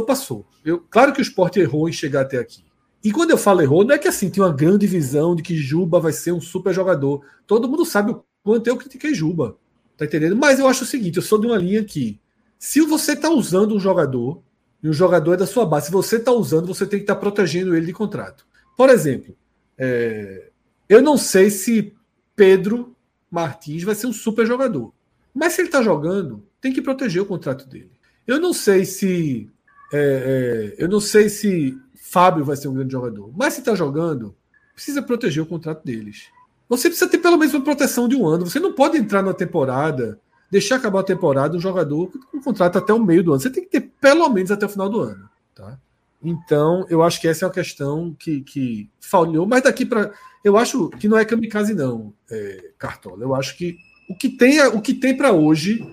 passou. Eu, claro que o esporte errou em chegar até aqui. E quando eu falo errou, não é que assim, tem uma grande visão de que Juba vai ser um super jogador. Todo mundo sabe o quanto eu critiquei Juba. Tá entendendo? Mas eu acho o seguinte, eu sou de uma linha que se você está usando um jogador, e o jogador é da sua base, se você está usando, você tem que estar tá protegendo ele de contrato. Por exemplo, é, eu não sei se Pedro Martins vai ser um super jogador. Mas se ele está jogando, tem que proteger o contrato dele. Eu não sei se. É, é, eu não sei se Fábio vai ser um grande jogador. Mas se está jogando, precisa proteger o contrato deles. Você precisa ter pelo menos uma proteção de um ano. Você não pode entrar na temporada, deixar acabar a temporada um jogador com contrato até o meio do ano. Você tem que ter pelo menos até o final do ano. Tá? Então, eu acho que essa é uma questão que, que falhou. Mas daqui para eu acho que não é kamikaze, não, é, Cartola. Eu acho que o que tem, o que tem para hoje,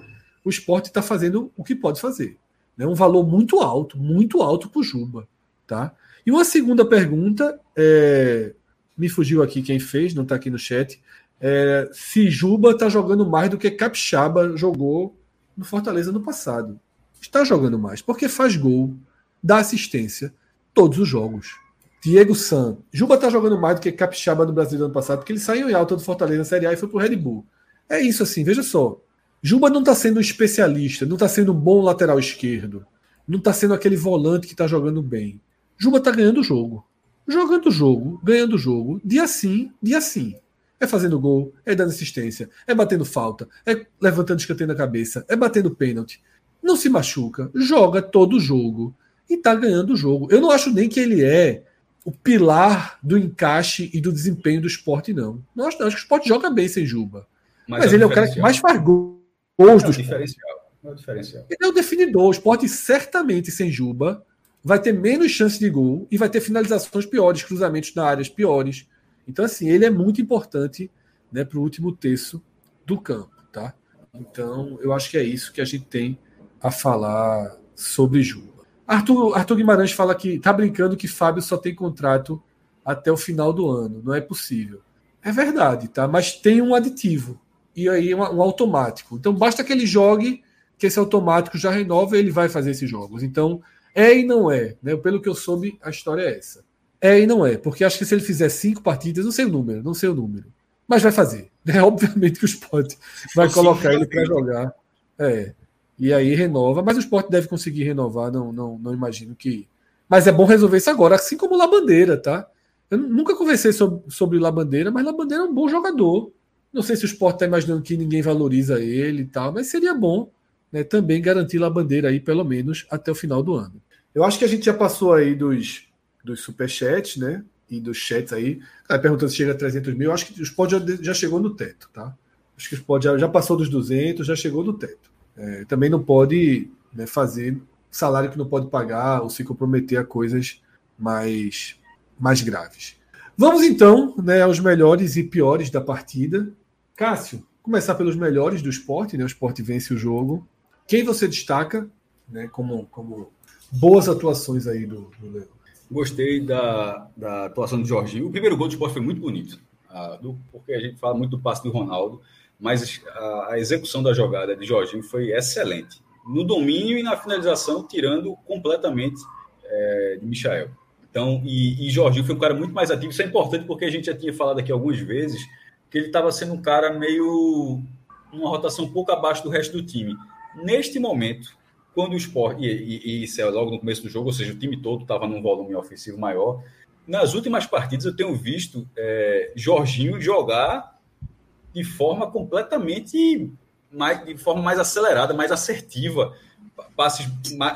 o esporte está fazendo o que pode fazer. Né? Um valor muito alto, muito alto para o Juba. Tá? E uma segunda pergunta, é, me fugiu aqui quem fez, não está aqui no chat. É, se Juba está jogando mais do que Capixaba jogou no Fortaleza no passado. Está jogando mais, porque faz gol, dá assistência todos os jogos. Diego San. Juba tá jogando mais do que Capixaba no Brasil ano passado, porque ele saiu em alta do Fortaleza na Série A e foi pro Red Bull. É isso assim, veja só. Juba não tá sendo um especialista, não tá sendo um bom lateral esquerdo, não tá sendo aquele volante que tá jogando bem. Juba tá ganhando o jogo. Jogando o jogo, ganhando o jogo, dia sim, dia sim. É fazendo gol, é dando assistência, é batendo falta, é levantando escanteio na cabeça, é batendo pênalti. Não se machuca, joga todo o jogo e tá ganhando o jogo. Eu não acho nem que ele é o pilar do encaixe e do desempenho do esporte, não. Não acho, não, acho que o esporte joga bem sem Juba. Mas, Mas é ele é o cara que mais faz gols é do diferencial. É o diferencial. Ele é o definidor. O esporte certamente sem Juba vai ter menos chance de gol e vai ter finalizações piores, cruzamentos na áreas piores. Então, assim, ele é muito importante né, para o último terço do campo. Tá? Então, eu acho que é isso que a gente tem a falar sobre Juba. Arthur, Arthur Guimarães fala que tá brincando que Fábio só tem contrato até o final do ano. Não é possível. É verdade, tá? Mas tem um aditivo. E aí um, um automático. Então basta que ele jogue, que esse automático já renova e ele vai fazer esses jogos. Então, é e não é. Né? Pelo que eu soube, a história é essa. É e não é. Porque acho que se ele fizer cinco partidas, não sei o número, não sei o número. Mas vai fazer. É obviamente que o Sport vai colocar ele para jogar. É. E aí renova, mas o Sport deve conseguir renovar, não, não, não imagino que. Mas é bom resolver isso agora, assim como o Labandeira, tá? Eu nunca conversei sobre, sobre Labandeira, mas Labandeira é um bom jogador. Não sei se o Sport está imaginando que ninguém valoriza ele e tal, mas seria bom né, também garantir Labandeira aí, pelo menos, até o final do ano. Eu acho que a gente já passou aí dos, dos superchats, né? E dos chats aí. Cara, perguntando se chega a 300 mil. Eu acho que o Sport já, já chegou no teto, tá? Acho que o Sport já, já passou dos 200, já chegou no teto. É, também não pode né, fazer salário que não pode pagar ou se comprometer a coisas mais mais graves. Vamos então né, aos melhores e piores da partida. Cássio, começar pelos melhores do esporte, né? O esporte vence o jogo. Quem você destaca né, como, como boas atuações aí do, do Leão? Gostei da, da atuação do Jorginho. O primeiro gol do esporte foi muito bonito, ah, porque a gente fala muito do passe do Ronaldo, mas a, a execução da jogada de Jorginho foi excelente. No domínio e na finalização, tirando completamente é, de Michael. Então, e, e Jorginho foi um cara muito mais ativo. Isso é importante porque a gente já tinha falado aqui algumas vezes que ele estava sendo um cara meio uma rotação um pouco abaixo do resto do time. Neste momento, quando o esporte, e, e, e isso é logo no começo do jogo, ou seja, o time todo estava num volume ofensivo maior. Nas últimas partidas, eu tenho visto é, Jorginho jogar de forma completamente mais, de forma mais acelerada, mais assertiva passes,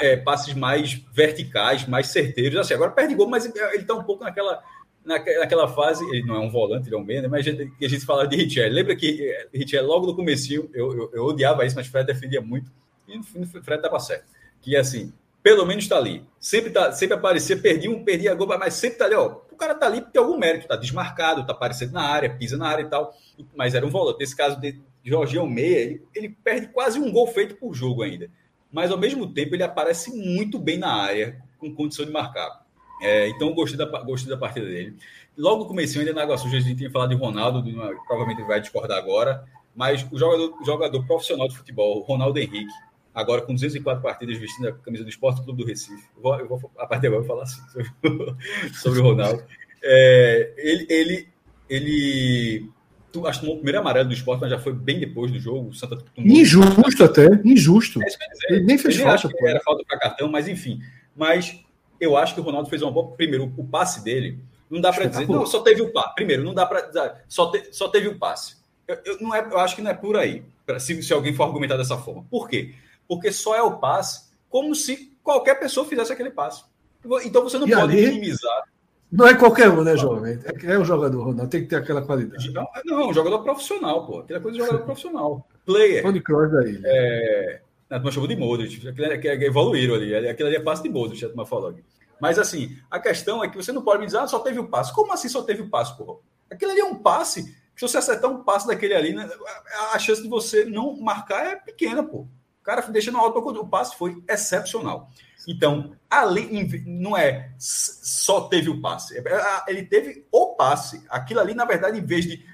é, passes mais verticais, mais certeiros. Assim, agora perde gol, mas ele está um pouco naquela, naquela fase. Ele não é um volante, ele é um meia, mas a gente, a gente fala de Richel. Lembra que é, Richel, logo no começo, eu, eu, eu, odiava isso, mas Fred defendia muito. E no fim, Fred estava certo. Que assim, pelo menos está ali. Sempre, tá, sempre aparecia, perdia um, perdia gol, mas sempre está ali, ó. O cara está ali porque tem algum mérito, está desmarcado, está aparecendo na área, pisa na área e tal. Mas era um volante. Nesse caso de Jorginho Meia, ele, ele perde quase um gol feito por jogo ainda mas ao mesmo tempo ele aparece muito bem na área, com condição de marcar. É, então gostei da, gostei da partida dele. Logo no começo, ainda na Água Suja, a gente tinha falado de Ronaldo, de uma, provavelmente vai discordar agora, mas o jogador, jogador profissional de futebol, Ronaldo Henrique, agora com 204 partidas vestindo a camisa do Esporte Clube do Recife. Eu vou, eu vou, a partir de agora eu vou falar assim sobre, sobre o Ronaldo. É, ele, ele, ele tu, acho que tomou o primeiro amarelo do esporte, mas já foi bem depois do jogo. Santa tomou... Injusto até, injusto. É ele nem fez falta. Era falta para cartão, mas enfim. Mas eu acho que o Ronaldo fez uma boa. Primeiro, o passe dele, não dá para dizer. Não, só teve o passe. Primeiro, não dá para só, te, só teve o passe. Eu, eu, não é, eu acho que não é por aí, pra, se, se alguém for argumentar dessa forma. Por quê? Porque só é o passe como se qualquer pessoa fizesse aquele passe. Então você não e pode ali... minimizar não é qualquer um, né, jovem? É, é um jogador, Ronaldo. Tem que ter aquela qualidade. Não, não um jogador profissional, pô. Aquela coisa de jogador profissional. Player. Tony Kroos aí. É... A turma chamou de Modric. É, é, evoluíram ali. Aquilo ali é passe de Modric, a turma falou. Mas, assim, a questão é que você não pode me dizer, ah, só teve o passe. Como assim só teve o passe, porra? Aquilo ali é um passe. Se você acertar um passe daquele ali, né, a chance de você não marcar é pequena, pô. O cara deixando a alta, o passe foi excepcional. Então, além, não é só teve o passe, é, é, ele teve o passe. Aquilo ali, na verdade, em vez de.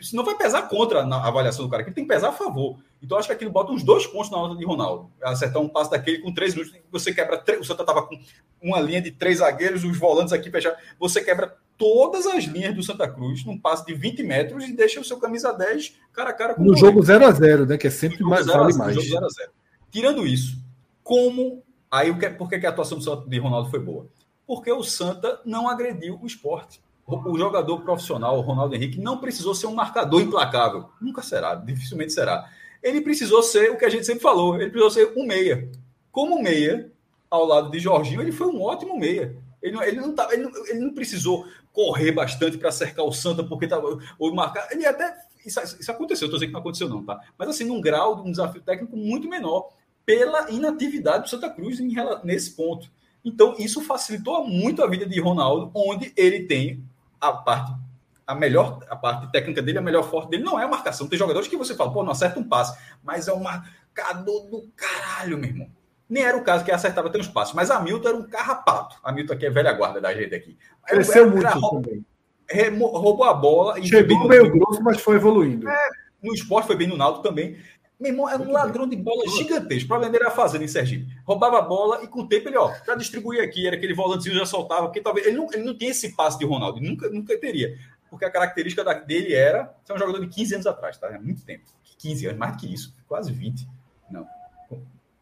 Isso não vai pesar contra a avaliação do cara, que tem que pesar a favor. Então, acho que aquilo bota uns dois pontos na nota de Ronaldo. Acertar um passe daquele com três minutos, você quebra. Três, o Santa estava com uma linha de três zagueiros, os volantes aqui fechados. Você quebra todas as linhas do Santa Cruz num passe de 20 metros e deixa o seu camisa 10 cara a cara com o No jogo 0 a 0 né? Que é sempre mais, vale mais. 0 a 0 Tirando isso, como Aí por que a atuação de Ronaldo foi boa? Porque o Santa não agrediu o esporte. O jogador profissional, o Ronaldo Henrique, não precisou ser um marcador implacável. Nunca será, dificilmente será. Ele precisou ser o que a gente sempre falou, ele precisou ser um meia. Como meia, ao lado de Jorginho, ele foi um ótimo meia. Ele não, ele não, tá, ele não, ele não precisou correr bastante para cercar o Santa, porque estava. Ou marcar. Ele até. Isso, isso aconteceu, estou dizendo que não aconteceu, não, tá? Mas assim, num grau, um desafio técnico muito menor pela inatividade do Santa Cruz em, nesse ponto. Então, isso facilitou muito a vida de Ronaldo, onde ele tem a parte a melhor a parte técnica dele, a melhor forte dele não é a marcação. Tem jogadores que você fala, pô, não acerta um passe, mas é um marcador do caralho, meu irmão. Nem era o caso que acertava ter uns passes, mas a Milton era um carrapato. A Milton aqui é velha guarda da gente aqui. Cresceu era, muito era, também. Roubou a bola. Chegou meio grosso, mas foi evoluindo. É, no esporte foi bem no Naldo também. Meu irmão era um ladrão de bola gigantesco. Para vender a fazenda em Sergipe. Roubava a bola e com o tempo ele, ó, já distribuía aqui, era aquele volantezinho, já soltava, porque talvez ele não, ele não tinha esse passe de Ronaldo, nunca, nunca teria. Porque a característica dele era ser um jogador de 15 anos atrás, tá? Há muito tempo. 15 anos, mais do que isso, quase 20. Não.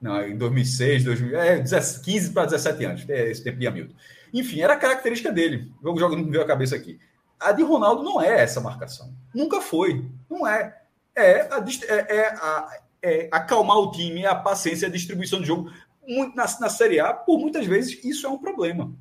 Não, em 2006, 2000, é, 15 para 17 anos, é esse tempo de Hamilton. Enfim, era a característica dele. O jogo não me veio a cabeça aqui. A de Ronaldo não é essa marcação. Nunca foi. Não é. É, a, é, é, a, é acalmar o time, a paciência, a distribuição de jogo. Muito, na, na Série A, por muitas vezes, isso é um problema.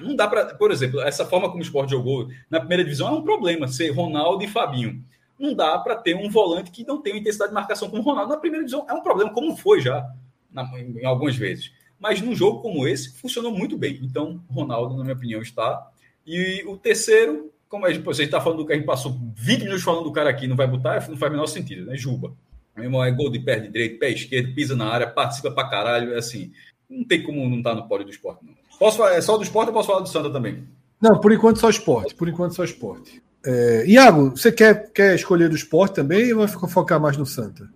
Não dá para, por exemplo, essa forma como o esporte jogou na primeira divisão é um problema, ser Ronaldo e Fabinho. Não dá para ter um volante que não tem intensidade de marcação como o Ronaldo na primeira divisão. É um problema, como foi já na, em, em algumas vezes. Mas num jogo como esse, funcionou muito bem. Então, Ronaldo, na minha opinião, está. E o terceiro, como a gente, você está falando do que a gente passou 20 minutos falando do cara aqui, não vai botar, não faz o menor sentido, né? Juba. Meu irmão é gol de pé de direito, pé esquerdo, pisa na área, participa pra caralho. É assim, não tem como não estar tá no pódio do esporte, não. Posso falar, é só do esporte ou posso falar do Santa também? Não, por enquanto só esporte. Por enquanto só esporte. É, Iago, você quer, quer escolher do esporte também ou vai focar mais no Santa?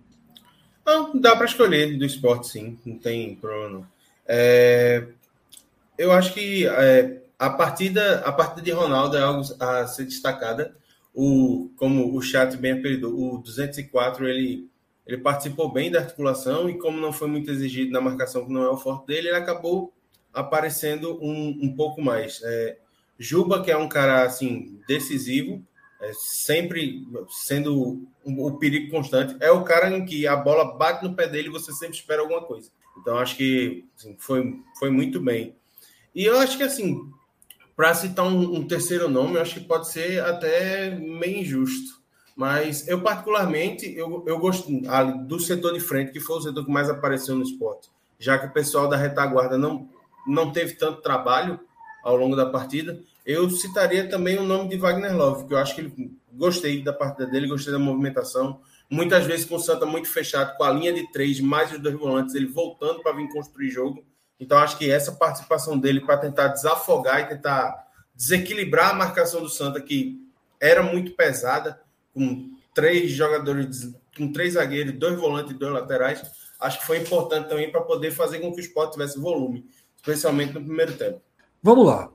Não, dá para escolher do esporte, sim. Não tem problema. Não. É, eu acho que é, a partida, a partida de Ronaldo é algo a ser destacada. O, como o chat bem apelidou, o 204 ele, ele participou bem da articulação e como não foi muito exigido na marcação, que não é o forte dele, ele acabou aparecendo um, um pouco mais. É, Juba, que é um cara assim decisivo, é, sempre sendo um, o perigo constante, é o cara em que a bola bate no pé dele e você sempre espera alguma coisa. Então acho que assim, foi, foi muito bem. E eu acho que assim, para citar um, um, terceiro nome, eu acho que pode ser até meio injusto. Mas eu, particularmente, eu, eu gosto do setor de frente, que foi o setor que mais apareceu no esporte. Já que o pessoal da retaguarda não não teve tanto trabalho ao longo da partida. Eu citaria também o nome de Wagner Love, que eu acho que ele, gostei da partida dele, gostei da movimentação. Muitas vezes com o Santa muito fechado, com a linha de três, mais os dois volantes, ele voltando para vir construir jogo. Então, acho que essa participação dele para tentar desafogar e tentar desequilibrar a marcação do Santa, que era muito pesada, com três jogadores, com três zagueiros, dois volantes e dois laterais, acho que foi importante também para poder fazer com que o esporte tivesse volume especialmente no primeiro tempo. Vamos lá.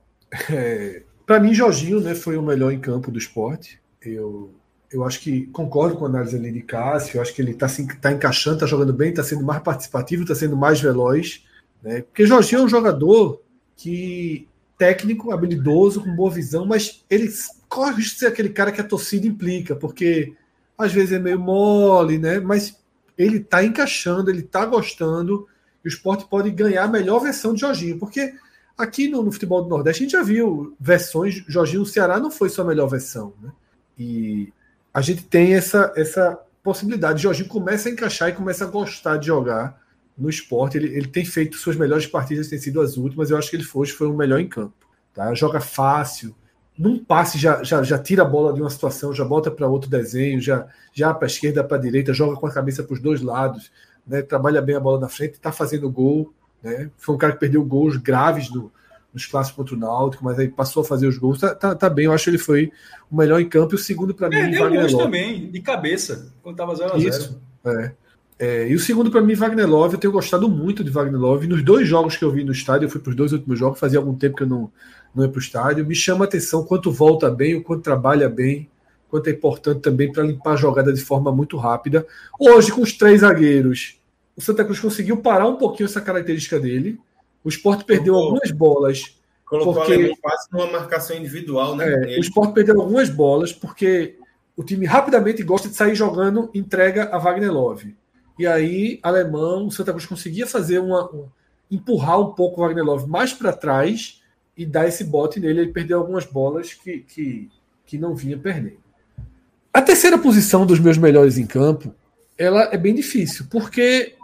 É, Para mim, Jorginho né, foi o melhor em campo do esporte. Eu, eu acho que concordo com a análise ali de Cássio. Eu acho que ele está tá encaixando, está jogando bem, está sendo mais participativo, está sendo mais veloz. Né? Porque Jorginho é um jogador que técnico, habilidoso, com boa visão, mas ele corre de ser aquele cara que a torcida implica, porque às vezes é meio mole, né? Mas ele está encaixando, ele está gostando o esporte pode ganhar a melhor versão de Jorginho, porque aqui no, no, futebol do Nordeste a gente já viu versões. Jorginho no Ceará não foi sua melhor versão, né? E a gente tem essa, essa possibilidade. Jorginho começa a encaixar e começa a gostar de jogar no esporte. Ele, ele tem feito suas melhores partidas, tem sido as últimas. Eu acho que ele foi, foi o melhor em campo. Tá? Joga fácil. Num passe já, já, já tira a bola de uma situação, já bota para outro desenho, já, já para esquerda, para a direita, joga com a cabeça para os dois lados né, trabalha bem a bola na frente, está fazendo gol. Né, foi um cara que perdeu gols graves no, nos clássicos contra o Náutico, mas aí passou a fazer os gols. Tá, tá, tá bem, eu acho que ele foi o melhor em campo e o segundo para mim. Perdeu Wagner Love. também, de cabeça, quando estava 0 a 0 Isso, é. É, e o segundo para mim, Wagner Love, eu tenho gostado muito de Wagner Love. Nos dois jogos que eu vi no estádio, eu fui para os dois últimos jogos, fazia algum tempo que eu não, não ia para o estádio. Me chama a atenção quanto volta bem, o quanto trabalha bem, quanto é importante também para limpar a jogada de forma muito rápida. Hoje, com os três zagueiros, o Santa Cruz conseguiu parar um pouquinho essa característica dele. O esporte perdeu colocou, algumas bolas. Colocou porque, quase numa marcação individual, né? É, o esporte perdeu algumas bolas porque o time rapidamente gosta de sair jogando, entrega a Wagner Love. E aí, alemão, o Santa Cruz conseguia fazer uma, uma empurrar um pouco o Wagner Love mais para trás e dar esse bote nele. Ele perdeu algumas bolas que, que, que não vinha perdendo. A terceira posição dos meus melhores em campo, ela é bem difícil, porque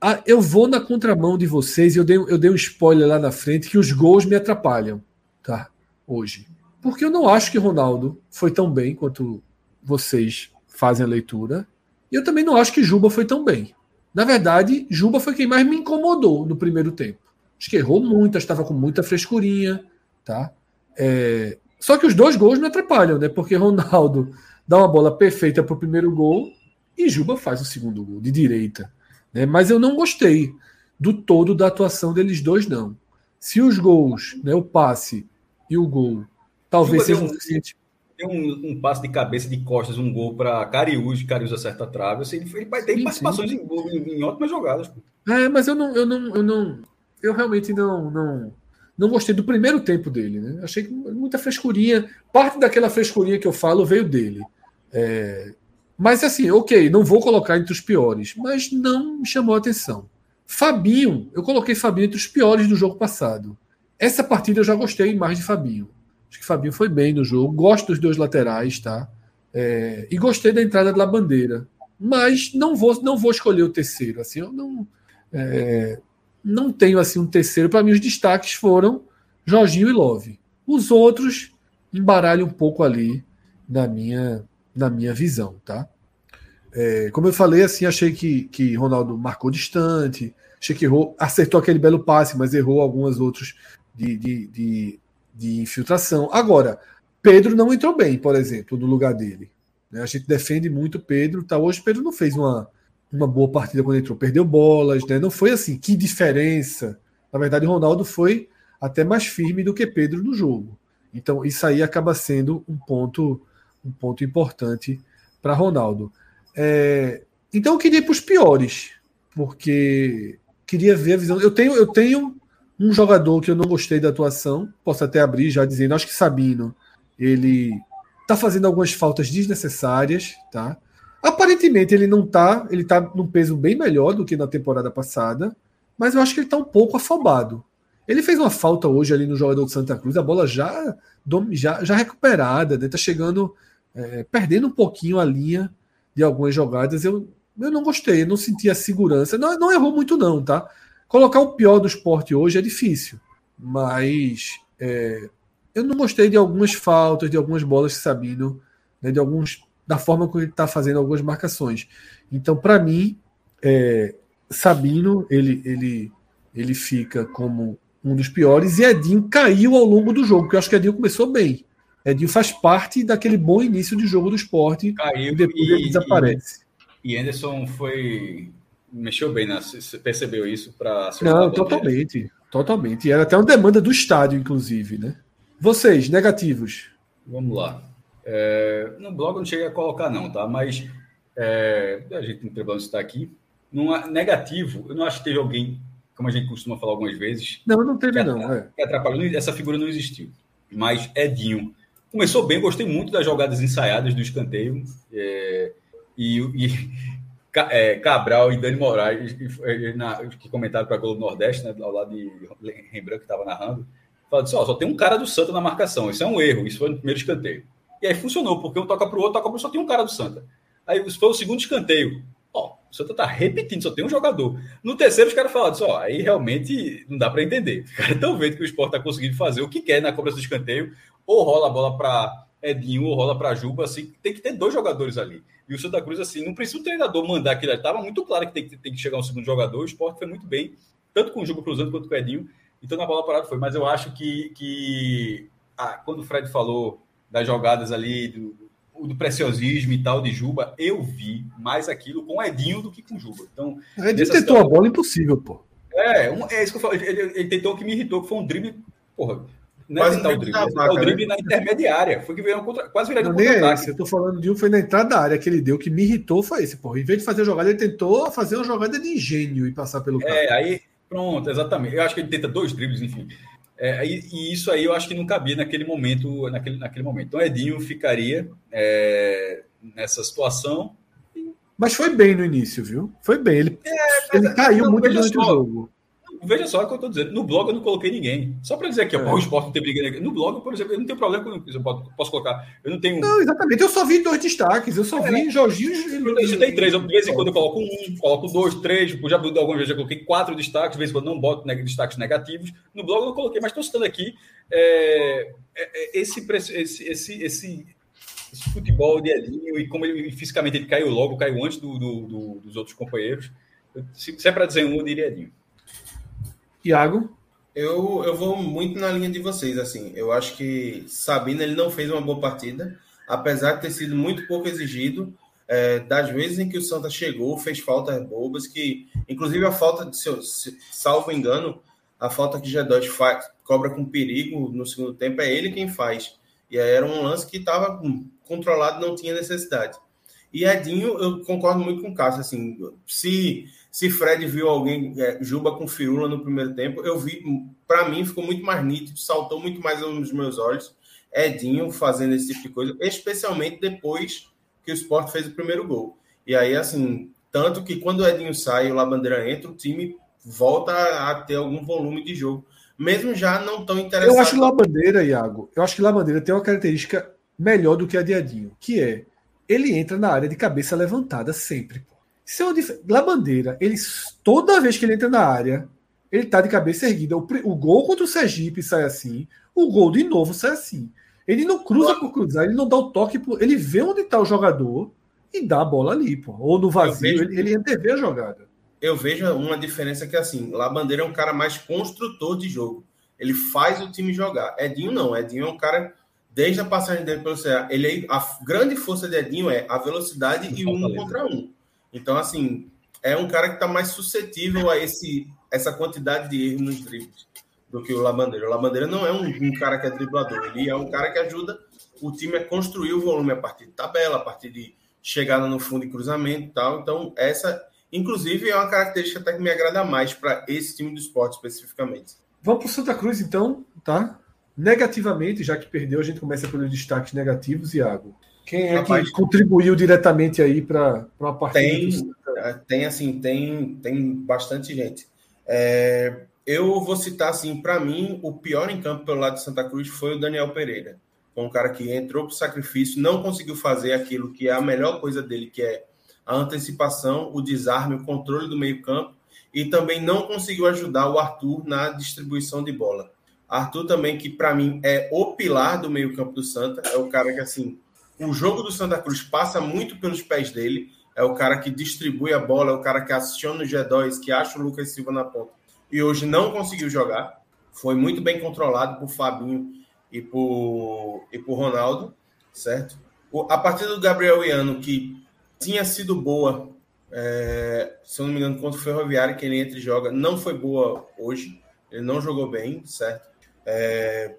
ah, eu vou na contramão de vocês e eu dei, eu dei um spoiler lá na frente que os gols me atrapalham, tá? Hoje. Porque eu não acho que Ronaldo foi tão bem quanto vocês fazem a leitura. E eu também não acho que Juba foi tão bem. Na verdade, Juba foi quem mais me incomodou no primeiro tempo. Acho que errou muito, estava com muita frescurinha, tá? É... Só que os dois gols me atrapalham, né? Porque Ronaldo dá uma bola perfeita para o primeiro gol e Juba faz o segundo gol de direita. Né? Mas eu não gostei do todo da atuação deles dois, não. Se os gols, né, o passe e o gol, talvez seja um, suficiente. Tem um, um, passe de cabeça de costas, um gol para Cariús, Cariús acerta a trave. Assim, ele, ele tem sim, participações sim. Em, em, em, ótimas jogadas. É, mas eu não, eu não, eu não, eu realmente não, não, não gostei do primeiro tempo dele. Né? Achei que muita frescurinha. Parte daquela frescurinha que eu falo veio dele. É, mas assim, ok, não vou colocar entre os piores, mas não me chamou a atenção. Fabinho, eu coloquei Fabinho entre os piores do jogo passado. Essa partida eu já gostei mais de Fabinho. Acho que Fabinho foi bem no jogo. Gosto dos dois laterais, tá? É, e gostei da entrada da bandeira. Mas não vou, não vou escolher o terceiro. Assim, eu não, é, não tenho assim um terceiro. Para mim, os destaques foram Jorginho e Love. Os outros embaralham um pouco ali na minha na minha visão, tá? É, como eu falei, assim, achei que, que Ronaldo marcou distante, achei que errou, acertou aquele belo passe, mas errou algumas outros de, de, de, de infiltração. Agora, Pedro não entrou bem, por exemplo, no lugar dele. Né? A gente defende muito Pedro, tá? Hoje Pedro não fez uma, uma boa partida quando entrou, perdeu bolas, né? Não foi assim, que diferença. Na verdade, Ronaldo foi até mais firme do que Pedro no jogo. Então, isso aí acaba sendo um ponto um ponto importante para Ronaldo. É, então eu queria ir para os piores, porque queria ver a visão. Eu tenho, eu tenho um jogador que eu não gostei da atuação, posso até abrir já dizendo, acho que Sabino, ele tá fazendo algumas faltas desnecessárias, tá? Aparentemente ele não tá, ele tá num peso bem melhor do que na temporada passada, mas eu acho que ele tá um pouco afobado. Ele fez uma falta hoje ali no jogador de Santa Cruz, a bola já já, já recuperada, né? tá chegando é, perdendo um pouquinho a linha de algumas jogadas. Eu, eu não gostei, eu não senti a segurança. Não, não errou muito, não, tá? Colocar o pior do esporte hoje é difícil, mas é, eu não gostei de algumas faltas, de algumas bolas de Sabino, né, de alguns da forma como ele está fazendo algumas marcações. Então, para mim, é, Sabino ele, ele, ele fica como um dos piores e Edinho caiu ao longo do jogo, porque eu acho que Edinho começou bem. Edinho faz parte daquele bom início de jogo do esporte Caiu e depois e, ele desaparece. E, e Anderson foi. mexeu bem, né? Você percebeu isso para. Não, totalmente. Totalmente. E era até uma demanda do estádio, inclusive, né? Vocês, negativos. Vamos lá. É, no blog eu não cheguei a colocar, não, tá? Mas é, a gente não tem problema citar aqui. Num negativo, eu não acho que teve alguém, como a gente costuma falar algumas vezes. Não, não teve, não. É. Que atrapalhou. Essa figura não existiu. Mas Edinho Começou bem, gostei muito das jogadas ensaiadas do escanteio. É, e, e é, Cabral e Dani Moraes, na, que comentaram para a Globo Nordeste, né, ao lado de Rembrandt, que estava narrando, falaram assim: só tem um cara do Santa na marcação. Isso é um erro. Isso foi no primeiro escanteio. E aí funcionou, porque um toca para o outro, toca para o só tem um cara do Santa. Aí foi o segundo escanteio. O Santa tá repetindo, só tem um jogador. No terceiro, os caras falaram assim, ó, aí realmente não dá para entender. Os caras estão vendo que o esporte tá conseguindo fazer o que quer na cobrança do escanteio, ou rola a bola para Edinho, ou rola para Juba, assim, tem que ter dois jogadores ali. E o Santa Cruz, assim, não precisa o treinador mandar aquilo ali. Tava muito claro que tem, que tem que chegar um segundo jogador, o esporte foi muito bem, tanto com o Juba cruzando quanto com o Edinho. Então na bola parada foi. Mas eu acho que, que ah, quando o Fred falou das jogadas ali, do, do preciosismo e tal de Juba, eu vi mais aquilo com Edinho do que com Juba. Então, Edinho tentou situação... a bola impossível, pô. É, um, é isso que eu falei. Ele, ele, tentou o que me irritou, que foi um drible. Porra, não é tentar o drible, vaca, o drible né? na intermediária. Foi que veio contra, quase virando um contra-ataque. É eu tô falando de um foi na entrada da área que ele deu, que me irritou, foi esse, porra. Em vez de fazer a jogada, ele tentou fazer uma jogada de engenho e passar pelo carro. É, aí, pronto, exatamente. Eu acho que ele tenta dois dribles, enfim. É, e, e, isso aí eu acho que não cabia naquele momento, naquele, naquele momento. Então Edinho ficaria é, nessa situação. Mas foi bem no início, viu? Foi bem. Ele, é, ele caiu muito durante o jogo. Veja só o que eu estou dizendo. No blog eu não coloquei ninguém. Só para dizer aqui, é. o esporte não tem briga. No blog, por exemplo, eu não tenho problema com isso. Eu posso colocar. Eu não tenho. Não, exatamente. Eu só vi dois destaques. Eu só é. vi Jorginho. Eu, eu tem três. Eu, de vez em quando eu coloco um, coloco dois, três. Já algumas vezes eu coloquei quatro destaques. De vez em quando não boto destaques negativos. No blog eu não coloquei, mas estou citando aqui é, é, esse, esse, esse, esse, esse futebol de Elinho e como ele fisicamente ele caiu logo, caiu antes do, do, do, dos outros companheiros. Se, se é para dizer um, eu diria Elinho. Iago? Eu, eu vou muito na linha de vocês, assim. Eu acho que Sabino ele não fez uma boa partida, apesar de ter sido muito pouco exigido. É, das vezes em que o Santa chegou, fez faltas bobas, que, inclusive, a falta de seu, salvo engano, a falta que G2 faz, cobra com perigo no segundo tempo, é ele quem faz. E aí era um lance que estava controlado, não tinha necessidade. E Edinho, eu concordo muito com o Cássio, assim, se se Fred viu alguém, é, Juba com firula no primeiro tempo, eu vi, para mim ficou muito mais nítido, saltou muito mais nos meus olhos. Edinho fazendo esse tipo de coisa, especialmente depois que o Sport fez o primeiro gol. E aí, assim, tanto que quando o Edinho sai e o Labandeira entra, o time volta a ter algum volume de jogo, mesmo já não tão interessado. Eu acho que Labandeira, Iago, eu acho que Labandeira tem uma característica melhor do que a de Edinho, que é ele entra na área de cabeça levantada sempre. Isso é uma dif... Labandeira, ele, toda vez que ele entra na área, ele tá de cabeça erguida. O, o gol contra o Sergipe sai assim, o gol de novo sai assim. Ele não cruza por cruzar, ele não dá o toque, por... ele vê onde tá o jogador e dá a bola ali, pô. Ou no vazio, vejo... ele, ele a jogada. Eu vejo uma diferença que, assim, Labandeira é um cara mais construtor de jogo. Ele faz o time jogar. Edinho não. Edinho é um cara, desde a passagem dele pelo Ceará, ele é, a grande força de Edinho é a velocidade e um contra um. Então, assim, é um cara que está mais suscetível a esse, essa quantidade de erros nos dribles do que o Labandeira. O Labandeira não é um, um, cara que é driblador, ele é um cara que ajuda o time a construir o volume a partir de tabela, a partir de chegada no fundo e cruzamento e tal. Então, essa, inclusive, é uma característica até que me agrada mais para esse time do esporte especificamente. Vamos para o Santa Cruz, então, tá? Negativamente, já que perdeu, a gente começa pelos destaques negativos, Iago. Quem é Rapaz, que contribuiu diretamente aí para uma partida? Tem, é, tem assim, tem, tem bastante gente. É, eu vou citar assim, para mim, o pior em campo pelo lado de Santa Cruz foi o Daniel Pereira. Foi um cara que entrou para o sacrifício, não conseguiu fazer aquilo que é a melhor coisa dele, que é a antecipação, o desarme, o controle do meio-campo, e também não conseguiu ajudar o Arthur na distribuição de bola. Arthur também, que para mim é o pilar do meio-campo do Santa, é o cara que assim o jogo do Santa Cruz passa muito pelos pés dele. É o cara que distribui a bola, é o cara que aciona o G2, que acha o Lucas Silva na ponta. E hoje não conseguiu jogar. Foi muito bem controlado por Fabinho e por, e por Ronaldo, certo? O, a partida do Gabriel Iano, que tinha sido boa, é, se eu não me engano, contra o Ferroviário, que ele entra e joga, não foi boa hoje. Ele não jogou bem, certo? É,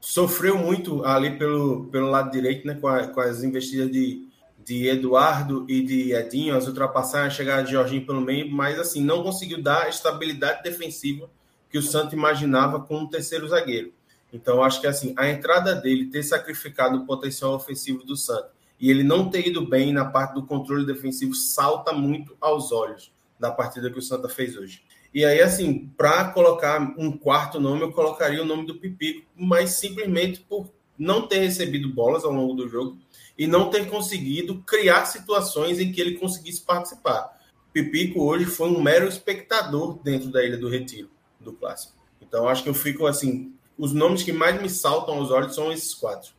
sofreu muito ali pelo, pelo lado direito, né, com, a, com as investidas de, de Eduardo e de Edinho, as ultrapassagens, a chegada de Jorginho pelo meio, mas assim, não conseguiu dar a estabilidade defensiva que o Santos imaginava com o terceiro zagueiro. Então, acho que assim, a entrada dele ter sacrificado o potencial ofensivo do Santos e ele não ter ido bem na parte do controle defensivo salta muito aos olhos da partida que o Santa fez hoje. E aí, assim, para colocar um quarto nome, eu colocaria o nome do Pipico, mas simplesmente por não ter recebido bolas ao longo do jogo e não ter conseguido criar situações em que ele conseguisse participar. Pipico hoje foi um mero espectador dentro da Ilha do Retiro, do clássico. Então, acho que eu fico assim. Os nomes que mais me saltam aos olhos são esses quatro.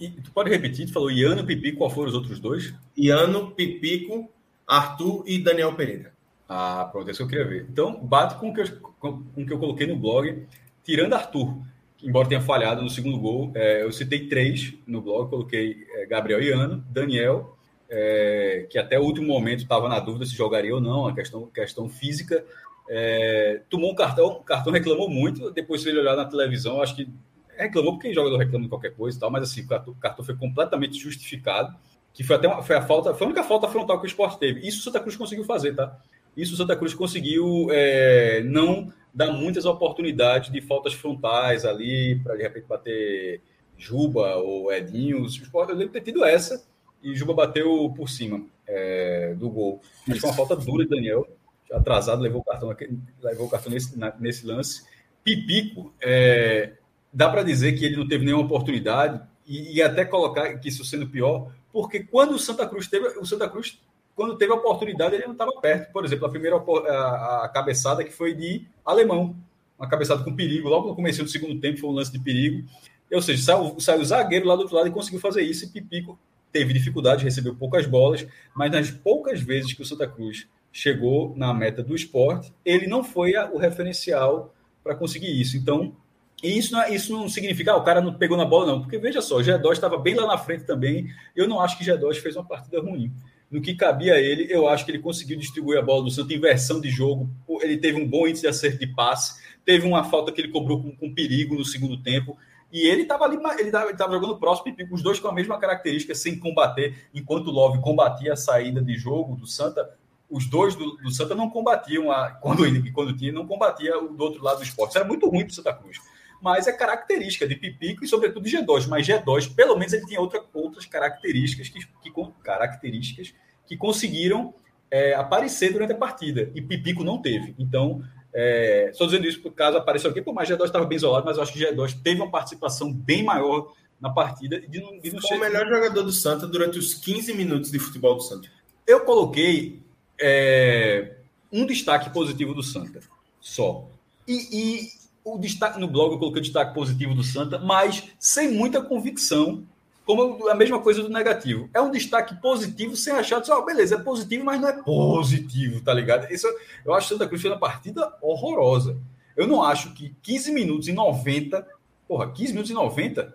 E tu pode repetir? Tu falou Iano, Pipico, qual foram os outros dois? Iano, Pipico, Arthur e Daniel Pereira. Ah, pronto, isso que eu queria ver. Então, bate com o que eu, com, o que eu coloquei no blog, tirando Arthur, embora tenha falhado no segundo gol. É, eu citei três no blog, coloquei é, Gabriel Iano, Daniel, é, que até o último momento estava na dúvida se jogaria ou não, a questão, questão física. É, tomou um cartão, o cartão reclamou muito, depois ele olhar na televisão, acho que reclamou porque jogador reclama de qualquer coisa e tal, mas assim, o cartão, o cartão foi completamente justificado, que foi até uma, foi a falta, foi a única falta frontal que o esporte teve. Isso o Santa Cruz conseguiu fazer, tá? Isso o Santa Cruz conseguiu é, não dar muitas oportunidades de faltas frontais ali, para de repente bater Juba ou Edinho. Eu lembro ter tido essa e Juba bateu por cima é, do gol. Mas foi uma falta dura de Daniel. atrasado, levou o cartão, levou o cartão nesse, nesse lance. Pipico, é, dá para dizer que ele não teve nenhuma oportunidade e, e, até colocar que isso sendo pior, porque quando o Santa Cruz teve, o Santa Cruz, quando teve a oportunidade, ele não estava perto. Por exemplo, a primeira a, a, cabeçada que foi de alemão, uma cabeçada com perigo, logo no começo do segundo tempo foi um lance de perigo. Ou seja, saiu, saiu o zagueiro lá do outro lado e conseguiu fazer isso, e Pipico teve dificuldade, recebeu poucas bolas, mas nas poucas vezes que o Santa Cruz chegou na meta do esporte, ele não foi o referencial para conseguir isso. Então, isso não, é, isso não significa que ah, o cara não pegou na bola, não. Porque veja só, o G2 estava bem lá na frente também. Eu não acho que o G2 fez uma partida ruim. No que cabia a ele, eu acho que ele conseguiu distribuir a bola do Santos, inversão de jogo. Ele teve um bom índice de acerto de passe. Teve uma falta que ele cobrou com, com perigo no segundo tempo. E ele estava ali, ele estava jogando próximo, os dois com a mesma característica, sem combater, enquanto o Love combatia a saída de jogo do Santa, os dois do, do Santa não combatiam a, quando quando tinha, não combatia o do outro lado do esporte. Isso era muito ruim para o Santa Cruz. Mas é característica de Pipico e, sobretudo, de G2. Mas G2, pelo menos, ele tinha outra, outras características que, que, características que conseguiram é, aparecer durante a partida. E Pipico não teve. Então, é, estou dizendo isso por caso apareceu aqui, pô, mas G2 estava bem isolado, mas eu acho que G2 teve uma participação bem maior na partida. De, de Foi o melhor jogador do Santa durante os 15 minutos de futebol do Santa. Eu coloquei é, um destaque positivo do Santa, só. E, e, o destaque no blog eu coloquei o destaque positivo do Santa, mas sem muita convicção, como a mesma coisa do negativo. É um destaque positivo sem achar, oh, beleza, é positivo, mas não é positivo, tá ligado? Isso, eu acho que Santa Cruz fez uma partida horrorosa. Eu não acho que 15 minutos e 90, porra, 15 minutos e 90,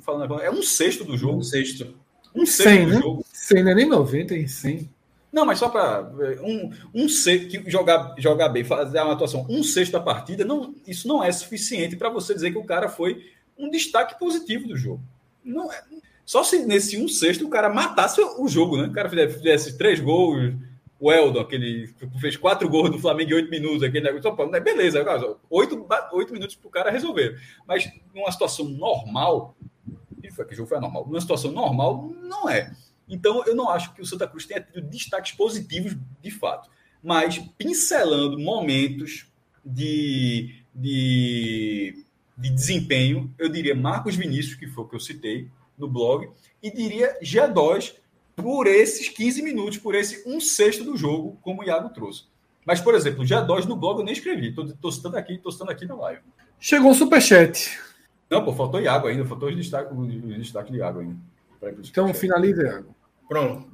falando, é um sexto do jogo. Um sexto. Um sexto 100, do né? jogo. 100 não é nem 90, é 100. Não, mas só para um, um sexto, jogar, jogar bem, fazer uma atuação, um sexto da partida, não, isso não é suficiente para você dizer que o cara foi um destaque positivo do jogo. Não é, só se nesse um sexto o cara matasse o jogo, né? O cara fizesse, três gols, o Eldon, aquele fez quatro gols do Flamengo em oito minutos, aquele negócio, só, né? beleza, oito, oito minutos para o cara resolver. Mas numa situação normal, que jogo foi normal, numa situação normal, não é. Então, eu não acho que o Santa Cruz tenha tido destaques positivos de fato, mas pincelando momentos de, de, de desempenho, eu diria Marcos Vinícius, que foi o que eu citei no blog, e diria G2 por esses 15 minutos, por esse um sexto do jogo, como o Iago trouxe. Mas, por exemplo, G2 no blog eu nem escrevi, estou citando aqui, estou citando aqui na live. Chegou um superchat. Não, pô, faltou Iago ainda, faltou os destaques, destaque de Iago ainda. Então, finaliza, Iago. Pronto,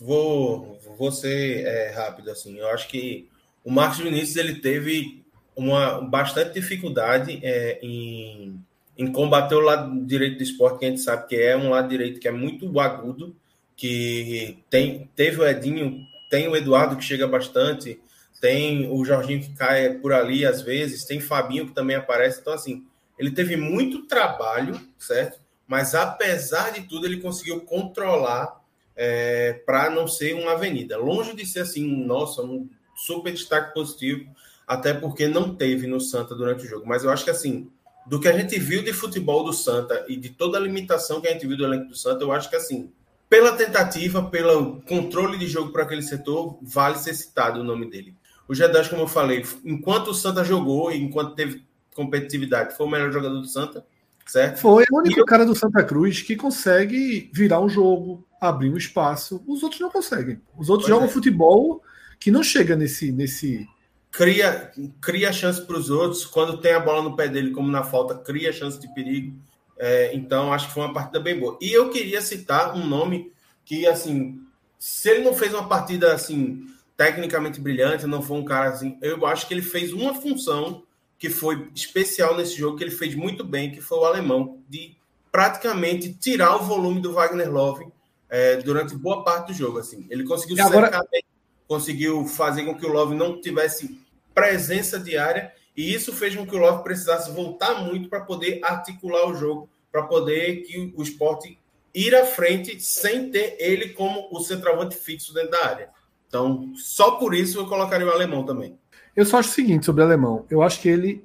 vou, vou ser é, rápido assim. Eu acho que o Marcos Vinícius ele teve uma bastante dificuldade é, em, em combater o lado direito do esporte, que a gente sabe que é um lado direito que é muito agudo, que tem teve o Edinho, tem o Eduardo que chega bastante, tem o Jorginho que cai por ali às vezes, tem Fabinho que também aparece. Então, assim, ele teve muito trabalho, certo? Mas apesar de tudo, ele conseguiu controlar é, para não ser uma avenida. Longe de ser assim, nossa, um super destaque positivo, até porque não teve no Santa durante o jogo. Mas eu acho que assim, do que a gente viu de futebol do Santa e de toda a limitação que a gente viu do elenco do Santa, eu acho que assim, pela tentativa, pelo controle de jogo para aquele setor, vale ser citado o nome dele. O G10, como eu falei, enquanto o Santa jogou e enquanto teve competitividade, foi o melhor jogador do Santa, certo? Foi o único eu... cara do Santa Cruz que consegue virar um jogo, abrir um espaço. Os outros não conseguem. Os outros pois jogam é. futebol que não chega nesse. nesse... Cria, cria chance para os outros. Quando tem a bola no pé dele, como na falta, cria chance de perigo. É, então, acho que foi uma partida bem boa. E eu queria citar um nome que, assim, se ele não fez uma partida assim tecnicamente brilhante, não foi um cara assim, eu acho que ele fez uma função que foi especial nesse jogo, que ele fez muito bem, que foi o alemão, de praticamente tirar o volume do Wagner Love é, durante boa parte do jogo. Assim. Ele conseguiu agora... bem, conseguiu fazer com que o Love não tivesse presença diária, e isso fez com que o Love precisasse voltar muito para poder articular o jogo, para poder que o esporte ir à frente sem ter ele como o centroavante fixo dentro da área. Então, só por isso eu colocaria o alemão também. Eu só acho o seguinte sobre o alemão. Eu acho que ele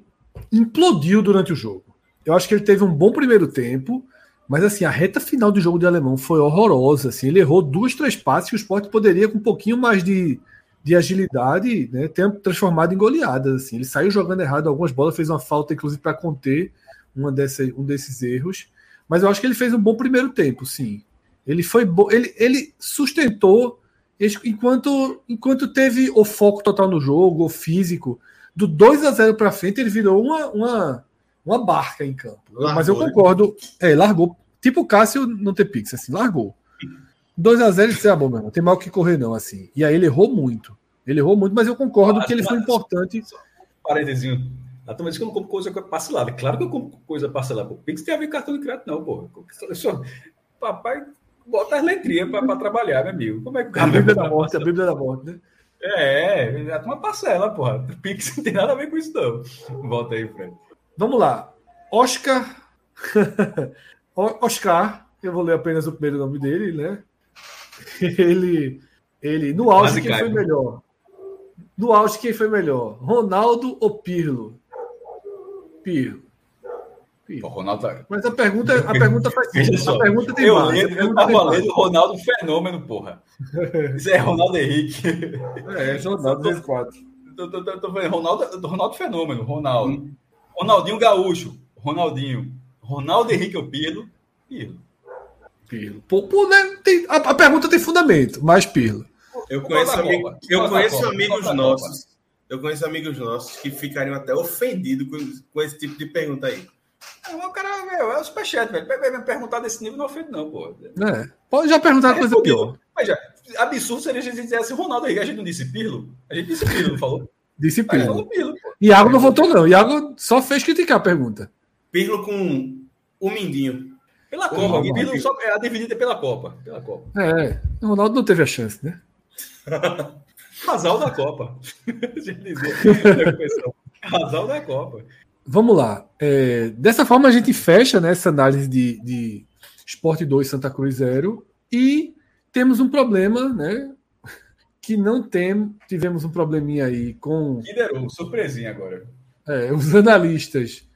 implodiu durante o jogo. Eu acho que ele teve um bom primeiro tempo, mas assim, a reta final do jogo de alemão foi horrorosa. Assim, ele errou duas, três passes que o esporte poderia, com um pouquinho mais de, de agilidade, né, tenha transformado em goleadas. Assim. Ele saiu jogando errado algumas bolas, fez uma falta, inclusive, para conter uma dessa, um desses erros. Mas eu acho que ele fez um bom primeiro tempo, sim. Ele foi ele, ele sustentou enquanto, enquanto teve o foco total no jogo, o físico. Do 2 a 0 para frente, ele virou uma, uma, uma barca em campo. Largou, Mas eu né? concordo. É, largou. Tipo o Cássio não ter pix, assim, largou. 2 a 0 ele disse, ah, bom, meu, não tem mal o que correr, não, assim. E aí ele errou muito. Ele errou muito, mas eu concordo ah, que ele foi importante. Parênteses. A turma diz que eu não compro coisa parcelada. Claro que eu compro coisa parcelada. O Pix tem a ver com cartão de crédito, não, pô. Papai bota as letrinhas para trabalhar, meu amigo. Como é que a Bíblia da morte, a Bíblia da morte, né? É, já uma parcela, porra. Pix não tem nada a ver com isso, não. Volta aí, Fred. Vamos lá. Oscar. Oscar, eu vou ler apenas o primeiro nome dele, né? Ele, ele no auge, quem foi melhor? No auge, quem foi melhor? Ronaldo ou Pirlo? Pirlo. O Ronaldo tá... Mas a pergunta, a pergunta faz A pergunta tem eu, base, lendo, eu tava lendo Ronaldo Fenômeno, porra. Isso é Ronaldo Henrique. É, é Ronaldo 24. Tô, tô, tô, tô Ronaldo, Ronaldo Fenômeno, Ronaldo. Hum. Ronaldinho Gaúcho, Ronaldinho. Ronaldo Henrique ou Pirlo? Pirlo. Pirlo. Pô, pô, né? tem, a, a, pergunta tem fundamento, mas Pirlo. Eu conheço, amigo, eu conheço amigos nossos. Eu conheço amigos nossos que ficariam até ofendidos com, com esse tipo de pergunta aí. Não, o cara, meu, é o superchat, velho. Me perguntar desse nível não ofende, não, pô. É. Pode já perguntar é, coisa pô, pior. Mas já, absurdo seria a gente dizer assim, Ronaldo Henrique, a gente não disse Pirlo? A gente disse Pirlo, não falou? Disse Pirlo. Pirlo Iago não votou, não. Iago só fez criticar a pergunta. Pirlo com o Mindinho. Pela Copa. O Pirlo só é a dividida pela Copa. Pela Copa. É, o Ronaldo não teve a chance, né? Casal da Copa. Casal da Copa. Vamos lá. É, dessa forma, a gente fecha né, essa análise de, de Sport 2 Santa Cruz 0 e temos um problema, né? Que não tem, tivemos um probleminha aí com. Liderou, surpresinha agora. É, os analistas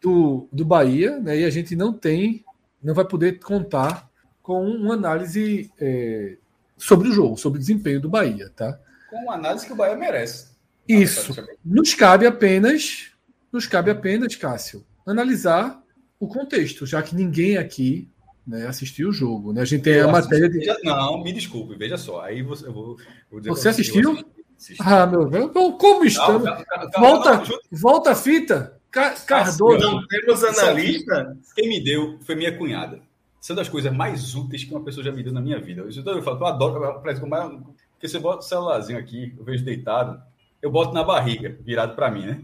do, do Bahia, né? E a gente não tem, não vai poder contar com uma análise é, sobre o jogo, sobre o desempenho do Bahia, tá? Com uma análise que o Bahia merece. Isso. Nos cabe apenas nos cabe apenas, Cássio, analisar o contexto, já que ninguém aqui né, assistiu o jogo. Né? A gente tem eu a matéria de. Não, me desculpe, veja só. Aí você, eu vou, vou você assistiu? Assisti. Ah, meu Deus, como estamos? Volta, volta a fita. Cardoso. Não temos analista. Quem me deu foi minha cunhada. Isso é das coisas mais úteis que uma pessoa já me deu na minha vida. Eu, falo, eu adoro, parece que porque você bota o celularzinho aqui, eu vejo deitado, eu boto na barriga, virado para mim, né?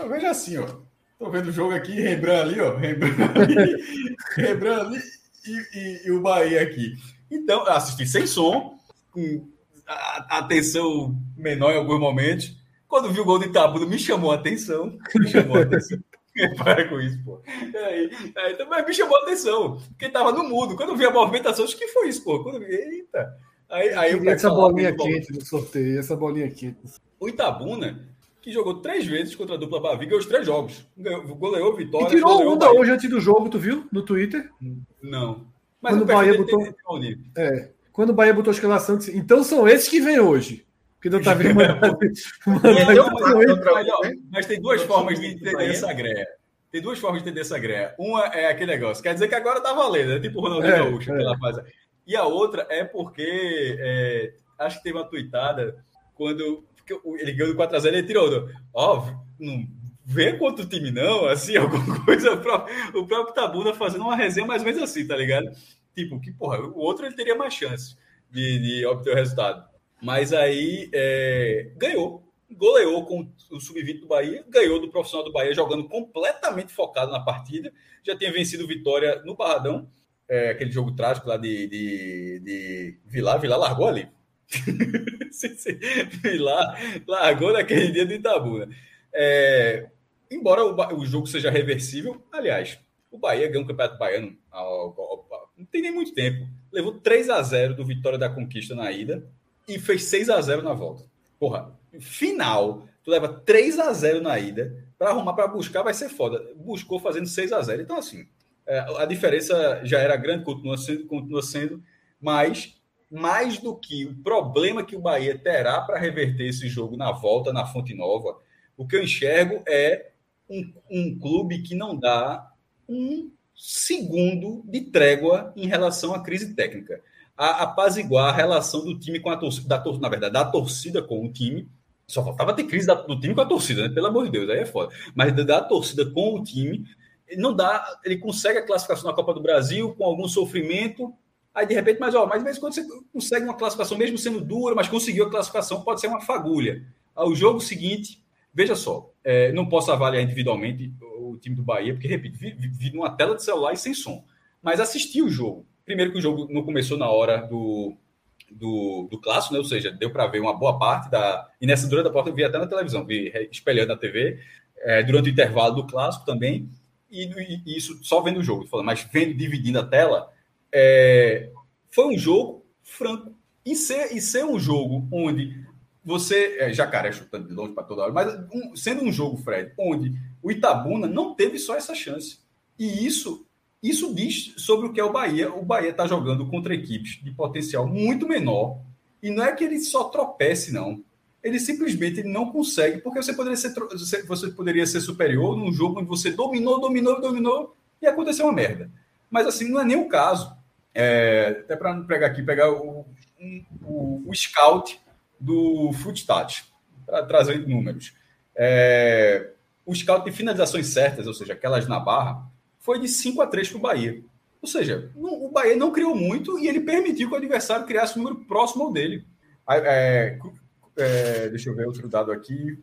Eu vejo assim, ó. Tô vendo o jogo aqui, Rembrandt ali, ó. Rembrandt ali, Rembrandt ali e, e, e, o Bahia aqui. Então, assisti sem som, com a, atenção menor em alguns momentos. Quando vi o gol de Itabuna, me chamou a atenção. Me chamou a atenção. Para com isso, pô. Aí, aí, também me chamou a atenção, porque tava no mudo. Quando eu vi a movimentação, acho que foi isso, pô. Quando vi, eita. Aí, aí eu essa bolinha quente no sorteio, essa bolinha quente. O Itabuna que jogou três vezes contra a dupla Bavi, ganhou os três jogos. Ganhou, goleou Vitória. E tirou onda hoje antes do jogo, tu viu? No Twitter? Não. Mas quando o Bahia botou. É, quando o Bahia botou a escalação, disse, então são esses que vêm hoje. Que não tá vendo Mas tem duas formas de entender essa greia. Tem duas formas de entender essa greia. Uma é aquele negócio, quer dizer que agora tá valendo, é tipo o Ronaldinho é, Gaúcho, é. que ela faz. E a outra é porque é, acho que teve uma tuitada quando ele ganhou 4x0 ele tirou. Ó, não vê contra o time, não, assim, alguma coisa. O próprio, o próprio Tabuna fazendo uma resenha mais ou menos assim, tá ligado? Tipo, que porra, o outro ele teria mais chance de, de obter o resultado. Mas aí é, ganhou, goleou com o sub-20 do Bahia, ganhou do profissional do Bahia jogando completamente focado na partida. Já tinha vencido Vitória no Barradão, é, aquele jogo trágico lá de, de, de Vilar. Vilar largou ali. lá, largou naquele dia do Itabuna. É, embora o, o, jogo seja reversível, aliás, o Bahia ganhou o Campeonato Baiano não tem nem muito tempo. Levou 3 a 0 do Vitória da Conquista na ida e fez 6 a 0 na volta. Porra, final, tu leva 3 a 0 na ida, para arrumar, para buscar vai ser foda. Buscou fazendo 6 a 0 Então, assim, é, a diferença já era grande, continua sendo, continua sendo mas mais do que o problema que o Bahia terá para reverter esse jogo na volta na Fonte Nova, o que eu enxergo é um, um clube que não dá um segundo de trégua em relação à crise técnica. A apaziguar a relação do time com a torcida, da, na verdade, da torcida com o time. Só faltava ter crise da, do time com a torcida, né? Pelo amor de Deus, aí é foda. Mas da torcida com o time, não dá, ele consegue a classificação na Copa do Brasil com algum sofrimento, Aí, de repente, mas, ó, mas de vez em quando você consegue uma classificação, mesmo sendo dura, mas conseguiu a classificação, pode ser uma fagulha. Ao jogo seguinte, veja só, é, não posso avaliar individualmente o time do Bahia, porque, repito, vi, vi numa tela de celular e sem som. Mas assisti o jogo. Primeiro que o jogo não começou na hora do, do, do clássico, né? ou seja, deu para ver uma boa parte da. E nessa durante a porta eu vi até na televisão, vi espelhando na TV, é, durante o intervalo do clássico também, e, e, isso só vendo o jogo, mas vendo dividindo a tela é, foi um jogo franco. E ser, e ser um jogo onde você. É, jacaré chutando de longe para toda hora, mas um, sendo um jogo, Fred, onde o Itabuna não teve só essa chance. E isso, isso diz sobre o que é o Bahia. O Bahia está jogando contra equipes de potencial muito menor. E não é que ele só tropece, não. Ele simplesmente ele não consegue, porque você poderia ser, você poderia ser superior num jogo onde você dominou, dominou, dominou e aconteceu uma merda. Mas assim, não é nem o caso. É, até para não pegar aqui, pegar o, o, o, scout do Footstat, para trazer números. É, o scout de finalizações certas, ou seja, aquelas na barra, foi de 5 a 3 para o Bahia. Ou seja, o Bahia não criou muito e ele permitiu que o adversário criasse um número próximo ao dele. É, é, deixa eu ver outro dado aqui.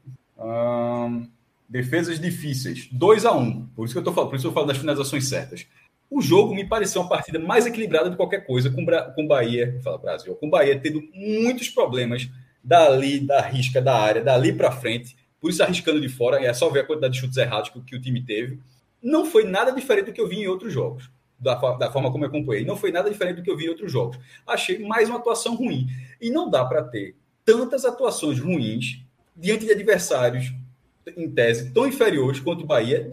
Defesas difíceis, 2 a 1 um. Por isso que eu estou falando, por isso eu falo das finalizações certas. O jogo me pareceu uma partida mais equilibrada de qualquer coisa, com o Bahia, fala Brasil, com Bahia tendo muitos problemas dali, da risca da área, dali para frente, por isso arriscando de fora, é só ver a quantidade de chutes errados que, que, o time teve. Não foi nada diferente do que eu vi em outros jogos, da, da forma como eu acompanhei. Não foi nada diferente do que eu vi em outros jogos. Achei mais uma atuação ruim. E não dá para ter tantas atuações ruins diante de adversários, em tese, tão inferiores quanto o Bahia,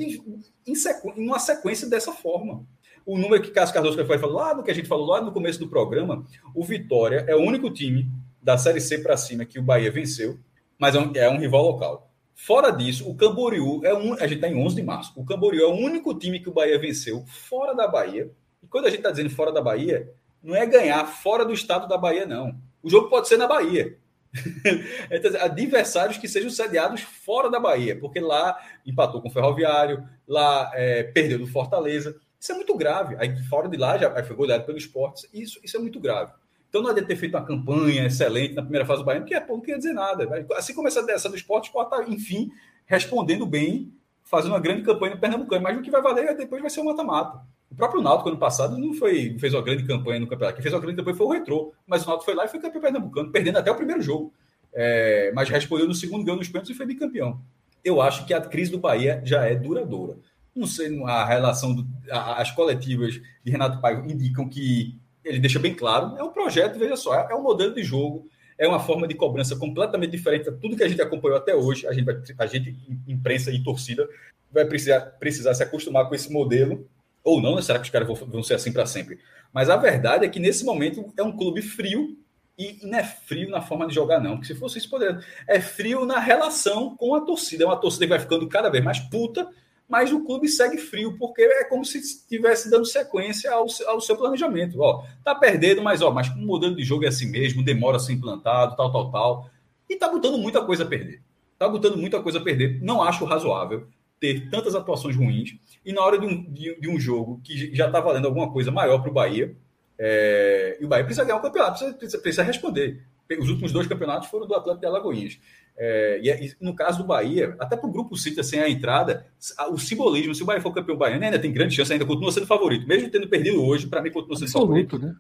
em, sequ... em uma sequência dessa forma. O número que Cássio Cardoso foi falou lá no que a gente falou lá no começo do programa, o Vitória é o único time da Série C para cima que o Bahia venceu, mas é um, é um, rival local. Fora disso, o Camboriú é um. A gente está em 11 de março. O Camboriú é o único time que o Bahia venceu fora da Bahia. E quando a gente está dizendo fora da Bahia, não é ganhar fora do estado da Bahia, não. O jogo pode ser na Bahia. adversários que sejam sediados fora da Bahia, porque lá empatou com o Ferroviário, lá é, perdeu do Fortaleza. Isso é muito grave. Aí fora de lá já foi goleado pelo esporte. Isso, isso é muito grave. Então não adianta ter feito uma campanha excelente na primeira fase do Bahia, porque é, não quer dizer nada. Assim como essa dessa do esporte, o esporte está, enfim, respondendo bem, fazendo uma grande campanha no Pernambucano. Mas o que vai valer depois vai ser o mata-mata. O próprio Náutico, ano passado, não foi, fez uma grande campanha no campeonato. Quem fez uma grande campanha foi o Retrô. Mas o Náutico foi lá e foi campeão pernambucano, perdendo até o primeiro jogo. É, mas respondeu no segundo, ganhou nos pênaltis e foi bicampeão. Eu acho que a crise do Bahia já é duradoura. Não sei, a relação, do, as coletivas de Renato Paiva indicam que ele deixa bem claro, é um projeto, veja só, é, é um modelo de jogo, é uma forma de cobrança completamente diferente de tudo que a gente acompanhou até hoje. A gente, a gente imprensa e torcida, vai precisar, precisar se acostumar com esse modelo, ou não, né? será que os caras vão, vão ser assim para sempre? Mas a verdade é que nesse momento é um clube frio e não é frio na forma de jogar, não. Porque se fosse isso, poderia. É frio na relação com a torcida. É uma torcida que vai ficando cada vez mais puta mas o clube segue frio, porque é como se estivesse dando sequência ao, ao seu planejamento. Ó, tá perdendo, mas ó, mas o modelo de jogo é assim mesmo, demora a ser implantado, tal, tal, tal. E tá botando muita coisa a perder. Tá botando muita coisa a perder. Não acho razoável ter tantas atuações ruins. E na hora de um, de, de um jogo que já tá valendo alguma coisa maior para o Bahia, é, e o Bahia precisa ganhar o campeonato, precisa, precisa, precisa responder. Os últimos dois campeonatos foram do Atlético de Alagoinhas. É, e, no caso do Bahia, até para o grupo Cita sem a entrada, o simbolismo, se o Bahia for campeão baiano, ainda tem grande chance, ainda continua sendo favorito, mesmo tendo perdido hoje, para mim continua sendo Absoluto, favorito. Né?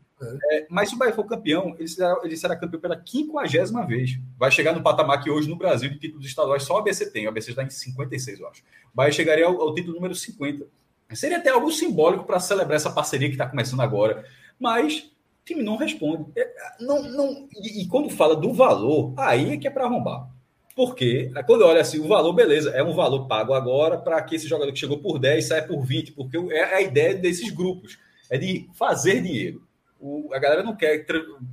É. mas se o Bahia for campeão, ele será, ele será campeão pela quinquagésima vez. Vai chegar no patamar que hoje no Brasil, de títulos estaduais, só o ABC tem. O ABC está em 56, eu acho. O Bahia chegaria ao, ao título número 50. Seria até algo simbólico para celebrar essa parceria que está começando agora. Mas o time não responde. É, não, não, e, e quando fala do valor, aí é que é para arrombar. Porque quando olha assim, o valor, beleza, é um valor pago agora para que esse jogador que chegou por 10 saia por 20, porque é a ideia desses grupos, é de fazer dinheiro. o, a galera não quer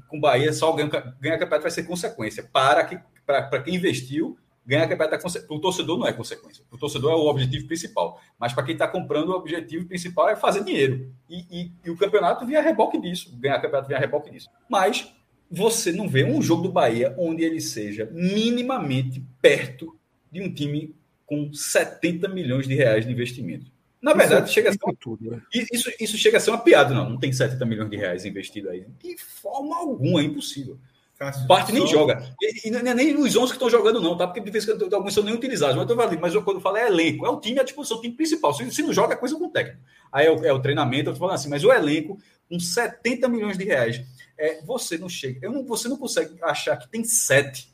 com Bahia só ganhar, ganhar campeonato vai ser consequência. Para, que, para, para quem investiu, ganhar campeonato é para o torcedor não é consequência. O torcedor é o objetivo principal. Mas para quem está comprando, o objetivo principal é fazer dinheiro. E, e, e o campeonato via reboque disso. Ganhar campeonato via reboque disso. Mas você não vê um jogo do Bahia onde ele seja minimamente perto de um time com 70 milhões de reais de investimento. Na verdade, isso chega a ser uma, tudo, né? isso, isso chega a ser uma piada, não. Não tem 70 milhões de reais investido aí. De forma alguma, é impossível. Cássio, Parte nem só... joga. E, e, não é nem os 11 que estão jogando, não, tá? Porque de vez em quando alguns são nem utilizados. Mas eu, falando, mas eu, quando eu falo é elenco, é o time à disposição, o time principal. Se, se não joga, é coisa com o técnico. Aí é o, é o treinamento, eu tô falando assim, mas o elenco, com 70 milhões de reais, é, você não chega. Eu não, você não consegue achar que tem sete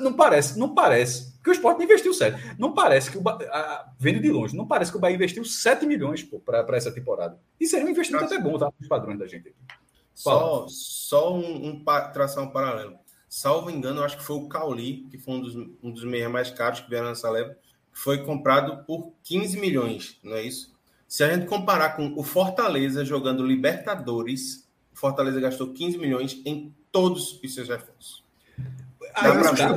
não parece, não parece. Que o Sport investiu 7. Não parece que o a, vendo de longe, não parece que o Bahia investiu 7 milhões para essa temporada. E seria um investimento Nossa. até bom, tá? Os padrões da gente aqui. Só, só um, um tração um paralelo. Salvo engano, acho que foi o Cauli, que foi um dos, um dos meios mais caros que vieram nessa leva, foi comprado por 15 milhões, não é isso? Se a gente comparar com o Fortaleza jogando Libertadores, o Fortaleza gastou 15 milhões em todos os seus reforços. Aí,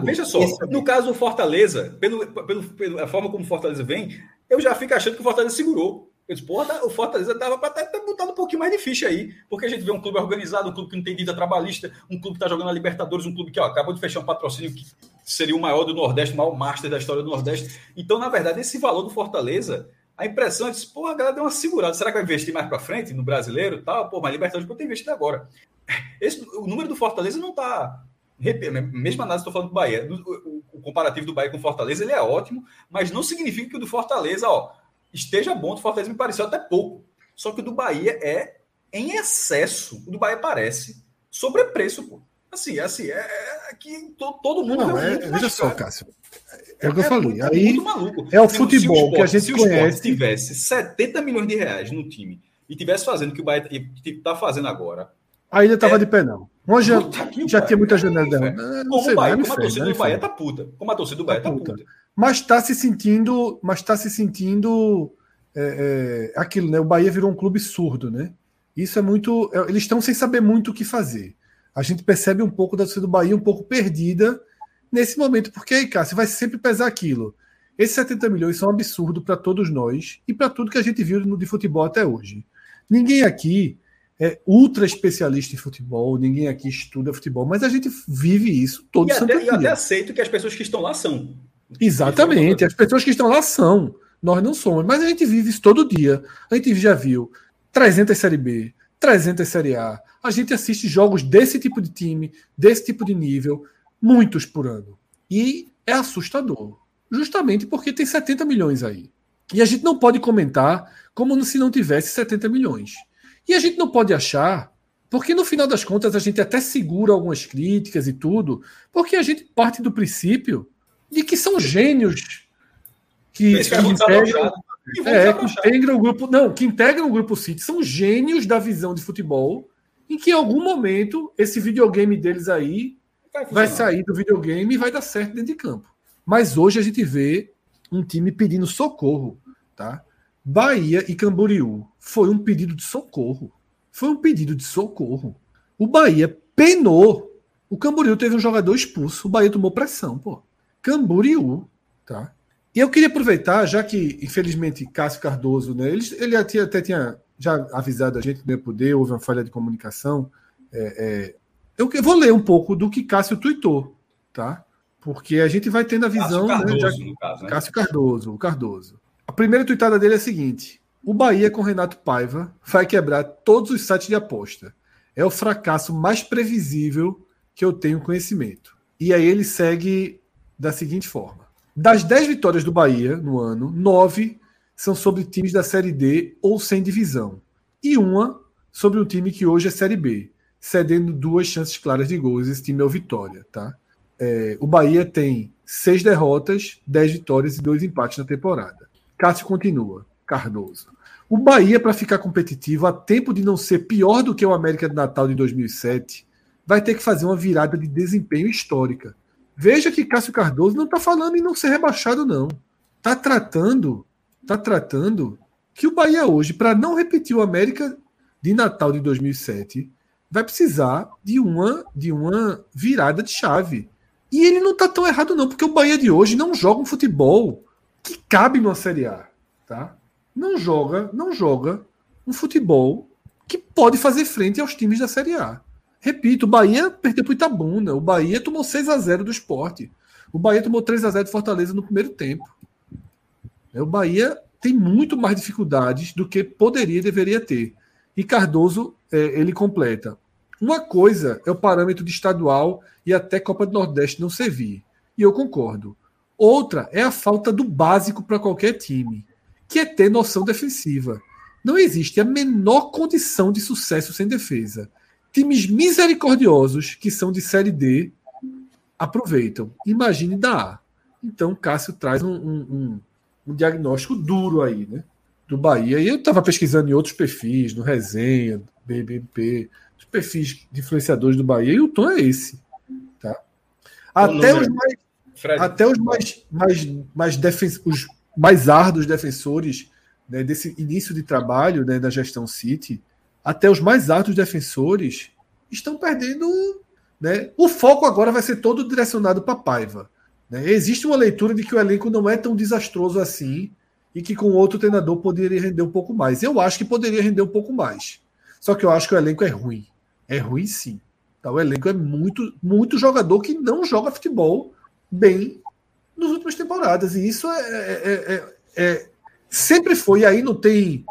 veja só, no caso do Fortaleza, pelo, pelo, pela forma como o Fortaleza vem, eu já fico achando que o Fortaleza segurou. Eu disse, porra, o Fortaleza dava para estar tá, botando um pouquinho mais de ficha aí, porque a gente vê um clube organizado, um clube que não tem dívida trabalhista, um clube que está jogando a Libertadores, um clube que ó, acabou de fechar um patrocínio que seria o maior do Nordeste, o maior master da história do Nordeste. Então, na verdade, esse valor do Fortaleza, a impressão é que, pô, a galera deu uma segurada. Será que vai investir mais para frente no brasileiro tal? Pô, mas Libertadores pode ter investido agora. Esse, o número do Fortaleza não está mesma análise estou falando do Bahia. O, o, comparativo do Bahia com o Fortaleza ele é ótimo, mas não significa que o do Fortaleza ó, esteja bom. O Fortaleza me pareceu até pouco. Só que o do Bahia é em excesso. O do Bahia parece sobrepreço, pô. Assim, assim, é, é que to, todo mundo. Não, é, veja só, Cássio. É o que eu falei. Aí é o futebol que a gente se conhece. Se tivesse 70 milhões de reais no time e tivesse fazendo o que o Bahia está fazendo agora, Ainda estava é... de pé, não. Hoje já tinha muita janela dela. Como, sei, Bahia, como a torcida do Bahia tá puta. Como a torcida do Bahia tá, tá puta. puta. Mas está se sentindo. Mas está se sentindo. É, é, aquilo, né? O Bahia virou um clube surdo, né? Isso é muito. É, eles estão sem saber muito o que fazer. A gente percebe um pouco da torcida do Bahia um pouco perdida nesse momento, porque aí, Cássio, vai sempre pesar aquilo. Esses 70 milhões são um absurdo para todos nós e para tudo que a gente viu no de futebol até hoje. Ninguém aqui é ultra especialista em futebol, ninguém aqui estuda futebol, mas a gente vive isso todo e até, e até aceito que as pessoas que estão lá são. Exatamente, as pessoas que estão lá são. Nós não somos, mas a gente vive isso todo dia. A gente já viu 300 Série B, 300 Série A. A gente assiste jogos desse tipo de time, desse tipo de nível, muitos por ano. E é assustador. Justamente porque tem 70 milhões aí. E a gente não pode comentar como se não tivesse 70 milhões. E a gente não pode achar, porque no final das contas a gente até segura algumas críticas e tudo, porque a gente parte do princípio de que são gênios que, que integram, é, que integram o grupo. Não, que integram o grupo City, são gênios da visão de futebol, em que em algum momento esse videogame deles aí vai, vai sair do videogame e vai dar certo dentro de campo. Mas hoje a gente vê um time pedindo socorro, tá? Bahia e Camboriú foi um pedido de socorro. Foi um pedido de socorro. O Bahia penou. O Camboriú teve um jogador expulso. O Bahia tomou pressão, pô. Camboriú, tá? E eu queria aproveitar, já que, infelizmente, Cássio Cardoso, né? Ele, ele até, até tinha já avisado a gente que não ia poder, houve uma falha de comunicação. É, é, eu, vou ler um pouco do que Cássio tweetou, tá? Porque a gente vai tendo a visão. Cássio Cardoso, né, já, caso, né? Cássio Cardoso, o Cardoso. A primeira tuitada dele é a seguinte: o Bahia com Renato Paiva vai quebrar todos os sites de aposta. É o fracasso mais previsível que eu tenho conhecimento. E aí ele segue da seguinte forma: das 10 vitórias do Bahia no ano, 9 são sobre times da Série D ou sem divisão. E uma sobre um time que hoje é Série B, cedendo duas chances claras de gols. Esse time é o Vitória, tá? É, o Bahia tem seis derrotas, 10 vitórias e dois empates na temporada. Cássio continua. Cardoso. O Bahia, para ficar competitivo, a tempo de não ser pior do que o América de Natal de 2007, vai ter que fazer uma virada de desempenho histórica. Veja que Cássio Cardoso não está falando em não ser rebaixado, não. Está tratando, tá tratando que o Bahia hoje, para não repetir o América de Natal de 2007, vai precisar de uma, de uma virada de chave. E ele não está tão errado, não, porque o Bahia de hoje não joga um futebol que cabe numa Série A. Tá? Não joga, não joga um futebol que pode fazer frente aos times da Série A. Repito, o Bahia perdeu para o Itabuna. O Bahia tomou 6 a 0 do esporte. O Bahia tomou 3 a 0 de Fortaleza no primeiro tempo. O Bahia tem muito mais dificuldades do que poderia e deveria ter. E Cardoso, é, ele completa. Uma coisa é o parâmetro de estadual e até Copa do Nordeste não servir. E eu concordo. Outra é a falta do básico para qualquer time, que é ter noção defensiva. Não existe a menor condição de sucesso sem defesa. Times misericordiosos que são de Série D aproveitam. Imagine da A. Então, Cássio traz um, um, um, um diagnóstico duro aí, né? Do Bahia. E eu estava pesquisando em outros perfis, no Resenha, BBP, os perfis de influenciadores do Bahia, e o tom é esse. Tá? Até os mais. Fred. Até os mais, mais, mais, defen os mais árduos defensores né, desse início de trabalho né, da gestão City, até os mais árduos defensores estão perdendo. Né? O foco agora vai ser todo direcionado para Paiva. Né? Existe uma leitura de que o elenco não é tão desastroso assim e que com outro treinador poderia render um pouco mais. Eu acho que poderia render um pouco mais. Só que eu acho que o elenco é ruim. É ruim sim. Tá? O elenco é muito, muito jogador que não joga futebol bem nas últimas temporadas. E isso é, é, é, é sempre foi, e aí não tem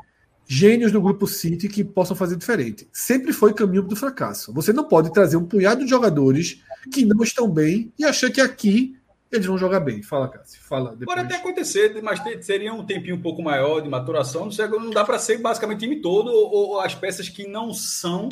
gênios do grupo City que possam fazer diferente. Sempre foi caminho do fracasso. Você não pode trazer um punhado de jogadores que não estão bem e achar que aqui eles vão jogar bem. Fala, Cássio. Fala depois. Pode até acontecer, mas seria um tempinho um pouco maior de maturação. Não dá para ser basicamente time todo ou, as peças que não são.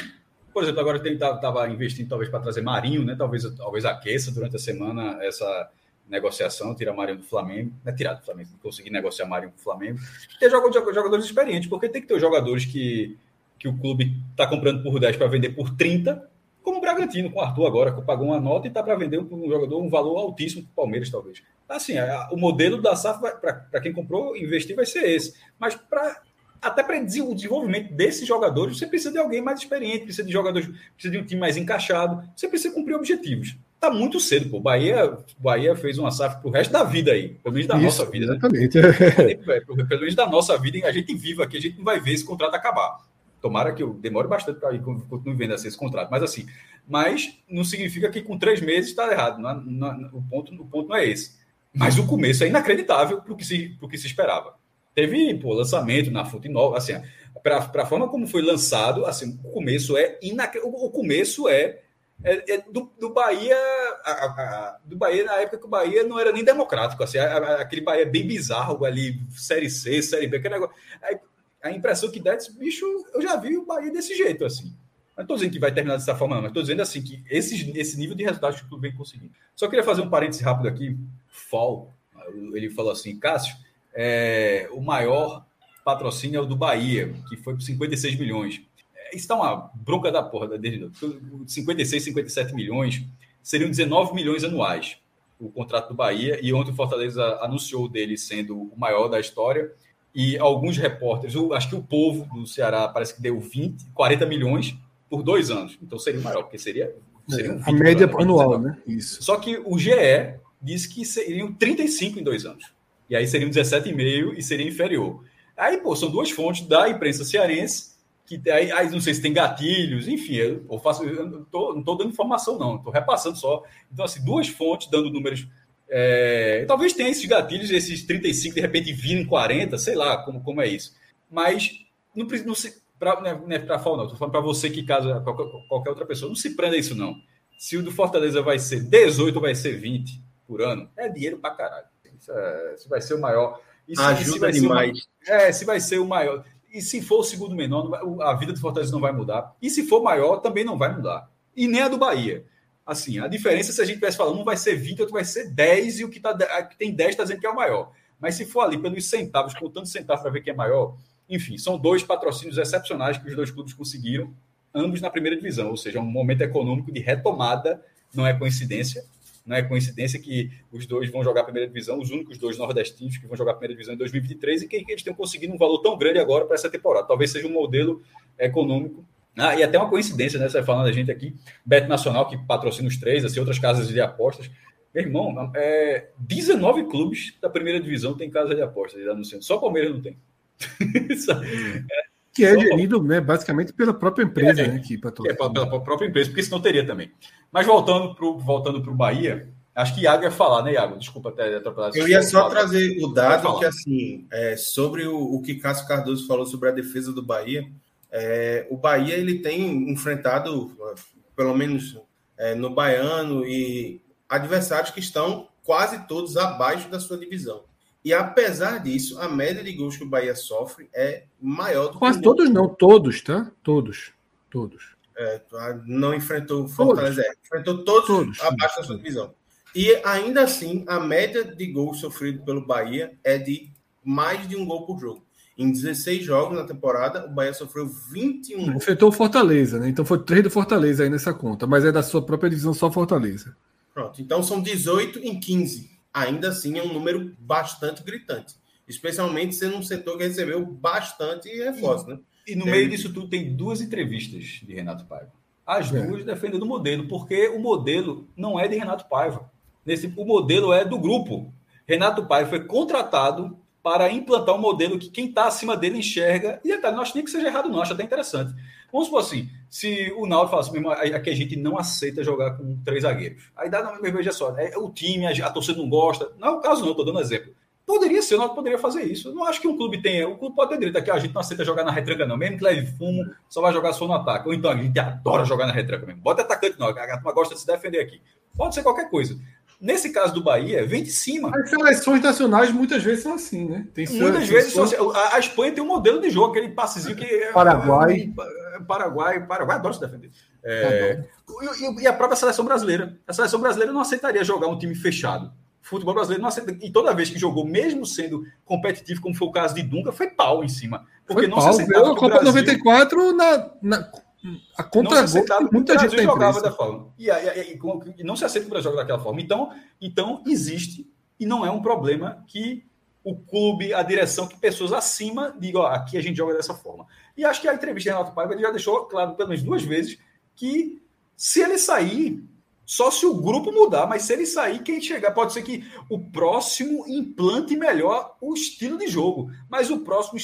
Por exemplo, agora ele estava investindo talvez para trazer Marinho, né? Talvez, talvez aqueça durante a semana essa negociação, tirar Marinho do Flamengo, não é tirar do Flamengo, conseguir negociar Marinho com o Flamengo. Ter jogadores experientes, porque tem que ter jogadores que, que o clube está comprando por 10 para vender por 30 como o Bragantino, com o Arthur agora, que pagou uma nota e está para vender um, um, jogador um valor altíssimo para o Palmeiras, talvez. Assim, a, o modelo da SAF, para quem comprou, investir, vai ser esse. Mas para até para o desenvolvimento desses jogadores, você precisa de alguém mais experiente, precisa de jogadores, precisa de um time mais encaixado, você precisa cumprir objetivos. Tá muito cedo, pô. Bahia, Bahia fez uma SAF pro resto da vida aí, pelo menos da Isso, nossa vida. Exatamente. Né? pelo menos da nossa vida, a gente vive aqui, a gente não vai ver esse contrato acabar. Tomara que eu demore bastante para ir continue vendo assim, esse contrato. Mas assim, mas não significa que com três meses está errado. Não, não, o, ponto, o ponto não é esse. Mas o começo é inacreditável para o que, se, que se esperava. Teve pô, lançamento na Fonte Nova, assim, para a forma como foi lançado, assim, o começo é inacreditável. O começo é, é, é do, do, Bahia, a, a, do Bahia na época que o Bahia não era nem democrático, assim, a, aquele Bahia bem bizarro ali, Série C, Série B, aquele negócio. Aí, a impressão que dá é bicho, eu já vi o Bahia desse jeito, assim. Não estou dizendo que vai terminar dessa forma, não, mas estou dizendo assim que esse, esse nível de resultados que tu vem conseguindo. Só queria fazer um parêntese rápido aqui. Fall, ele falou assim, Cássio, é, o maior patrocínio é o do Bahia, que foi por 56 milhões. É, isso está uma bronca da porra, desde 56, 57 milhões, seriam 19 milhões anuais o contrato do Bahia, e ontem o Fortaleza anunciou dele sendo o maior da história, e alguns repórteres, acho que o povo do Ceará parece que deu 20, 40 milhões por dois anos. Então seria maior, porque seria. seria um a média anual, né? Isso. Só que o GE disse que seriam 35 em dois anos. E aí seriam 17,5 e seria inferior. Aí, pô, são duas fontes da imprensa cearense, que aí, aí não sei se tem gatilhos, enfim, eu faço, eu não estou dando informação, não, estou repassando só. Então, assim, duas fontes dando números é, talvez tenha esses gatilhos, esses 35, de repente vindo 40, sei lá como, como é isso. Mas não, se. Pra, não é, é para falar, não. Estou falando para você que casa qualquer, qualquer, outra pessoa. Não se prenda isso, não. Se o do Fortaleza vai ser 18 ou vai ser 20 por ano, é dinheiro para caralho. Isso, é, vai ser o maior. Isso, Ajuda demais. é, se vai ser o maior. E se for o segundo menor, vai, a vida do Fortaleza não vai mudar. E se for maior, também não vai mudar. E nem a do Bahia. Assim, a diferença se a gente estivesse falando, um vai ser 20, outro vai ser 10, e o que, tá, que tem 10 está dizendo que é o maior. Mas se for ali pelos centavos, contando centavos para ver quem é maior, enfim, são dois patrocínios excepcionais que os dois clubes conseguiram, ambos na primeira divisão, ou seja, um momento econômico de retomada, não é coincidência, não é coincidência que os dois vão jogar a primeira divisão, os únicos dois nordestinos que vão jogar a primeira divisão em 2023 e que eles tenham conseguido um valor tão grande agora para essa temporada. Talvez seja um modelo econômico Ah, e até uma coincidência, né? Você falando a gente aqui, Beto Nacional, que patrocina os três, assim, outras casas de apostas. Meu irmão, é, 19 clubes da primeira divisão tem casa de apostas, anunciando. Só o Palmeiras não tem. é, que é gerido né, basicamente pela própria empresa, é, né? Que é, pela, pela própria empresa, porque senão teria também. Mas voltando para o voltando Bahia, acho que Iago ia falar, né, Iago? Desculpa até atropelar. Eu ia só trazer o dado que, assim, é, sobre o, o que Cássio Cardoso falou sobre a defesa do Bahia. É, o Bahia ele tem enfrentado, pelo menos é, no Baiano, e adversários que estão quase todos abaixo da sua divisão. E apesar disso, a média de gols que o Bahia sofre é maior do que Quase todos não, todos, tá? Todos. Todos. É, não enfrentou Fortaleza, é, enfrentou todos, todos abaixo da sua divisão. E ainda assim, a média de gols sofrido pelo Bahia é de mais de um gol por jogo. Em 16 jogos na temporada, o Bahia sofreu 21. Enfrentou o Fortaleza, né? Então foi 3 do Fortaleza aí nessa conta, mas é da sua própria divisão só Fortaleza. Pronto, então são 18 em 15. Ainda assim é um número bastante gritante. Especialmente sendo um setor que recebeu bastante reforço, né? E no é. meio disso tudo tem duas entrevistas de Renato Paiva. As é. duas defendendo o modelo, porque o modelo não é de Renato Paiva. Nesse, o modelo é do grupo. Renato Paiva foi contratado para implantar um modelo que quem está acima dele enxerga. E detalhe, não acho nem que seja errado, não, acho até interessante. Vamos supor assim: se o Naldo fala assim, aqui a gente não aceita jogar com três zagueiros. Aí dá, não, veja só, é, o time, a, torcida não gosta. Não é o caso, não, estou dando exemplo. Poderia ser, o Naldo poderia fazer isso. Eu não acho que um clube tenha. O clube pode ter direito aqui, a gente não aceita jogar na retranca, não. Mesmo que leve fumo, só vai jogar só no ataque. Ou então a gente adora jogar na retranca mesmo. Bota atacante, não. A turma gosta de se defender aqui. Pode ser qualquer coisa. Nesse caso do Bahia, vem de cima. As seleções nacionais muitas vezes são assim, né? Tem muitas vezes são assim. a, Espanha tem um modelo de jogo, aquele passezinho que. É- Paraguai. Paraguai, Paraguai adora se defender. É, e, e, a própria seleção brasileira. A seleção brasileira não aceitaria jogar um time fechado. O futebol brasileiro não aceita. E toda vez que jogou, mesmo sendo competitivo, como foi o caso de Dunga, foi pau em cima. Porque foi não pau, se aceitava. A Copa Brasil... 94 na, na a contra não se muita gente jogava da forma. E, e, e, e, não se aceita que o Brasil joga daquela forma. Então, então, existe, e não é um problema que o clube, a direção, que pessoas acima digam, ó, aqui a gente joga dessa forma. E acho que a entrevista de Renato Paiva ele já deixou claro, pelo menos duas vezes, que se ele sair, só se o grupo mudar, mas se ele sair, quem chegar, pode ser que o próximo implante melhor o estilo de jogo, mas o próximo,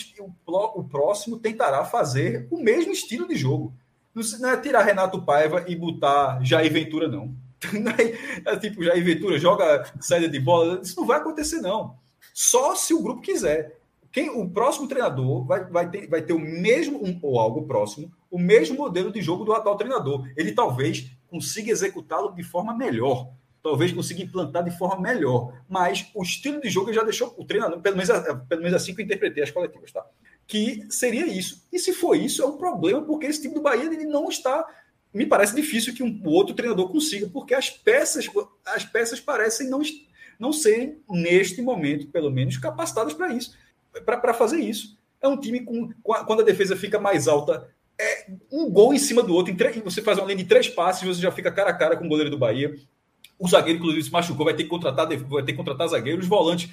o próximo tentará fazer o mesmo estilo de jogo. Não é tirar Renato Paiva e botar Jair Ventura, não. Não é, é tipo, Jair Ventura joga saída de bola. Isso não vai acontecer, não. Só se o grupo quiser. Quem, o próximo treinador vai, vai, ter, vai ter o mesmo, um, ou algo próximo, o mesmo modelo de jogo do atual treinador. Ele talvez consiga executá-lo de forma melhor. Talvez consiga implantar de forma melhor. Mas o estilo de jogo já deixou o treinador, pelo menos, pelo menos assim que eu interpretei as coletivas, tá? Que seria isso. E se for isso, é um problema, porque esse time do Bahia ele não está. Me parece difícil que um outro treinador consiga, porque as peças, as peças parecem não, não serem, neste momento, pelo menos, capacitadas para isso, para fazer isso. É um time com. Quando a defesa fica mais alta, é um gol em cima do outro. Em três, você faz uma linha de três passes, você já fica cara a cara com o goleiro do Bahia. O zagueiro, inclusive, se machucou, vai ter que contratar, vai ter que contratar zagueiros. Os volantes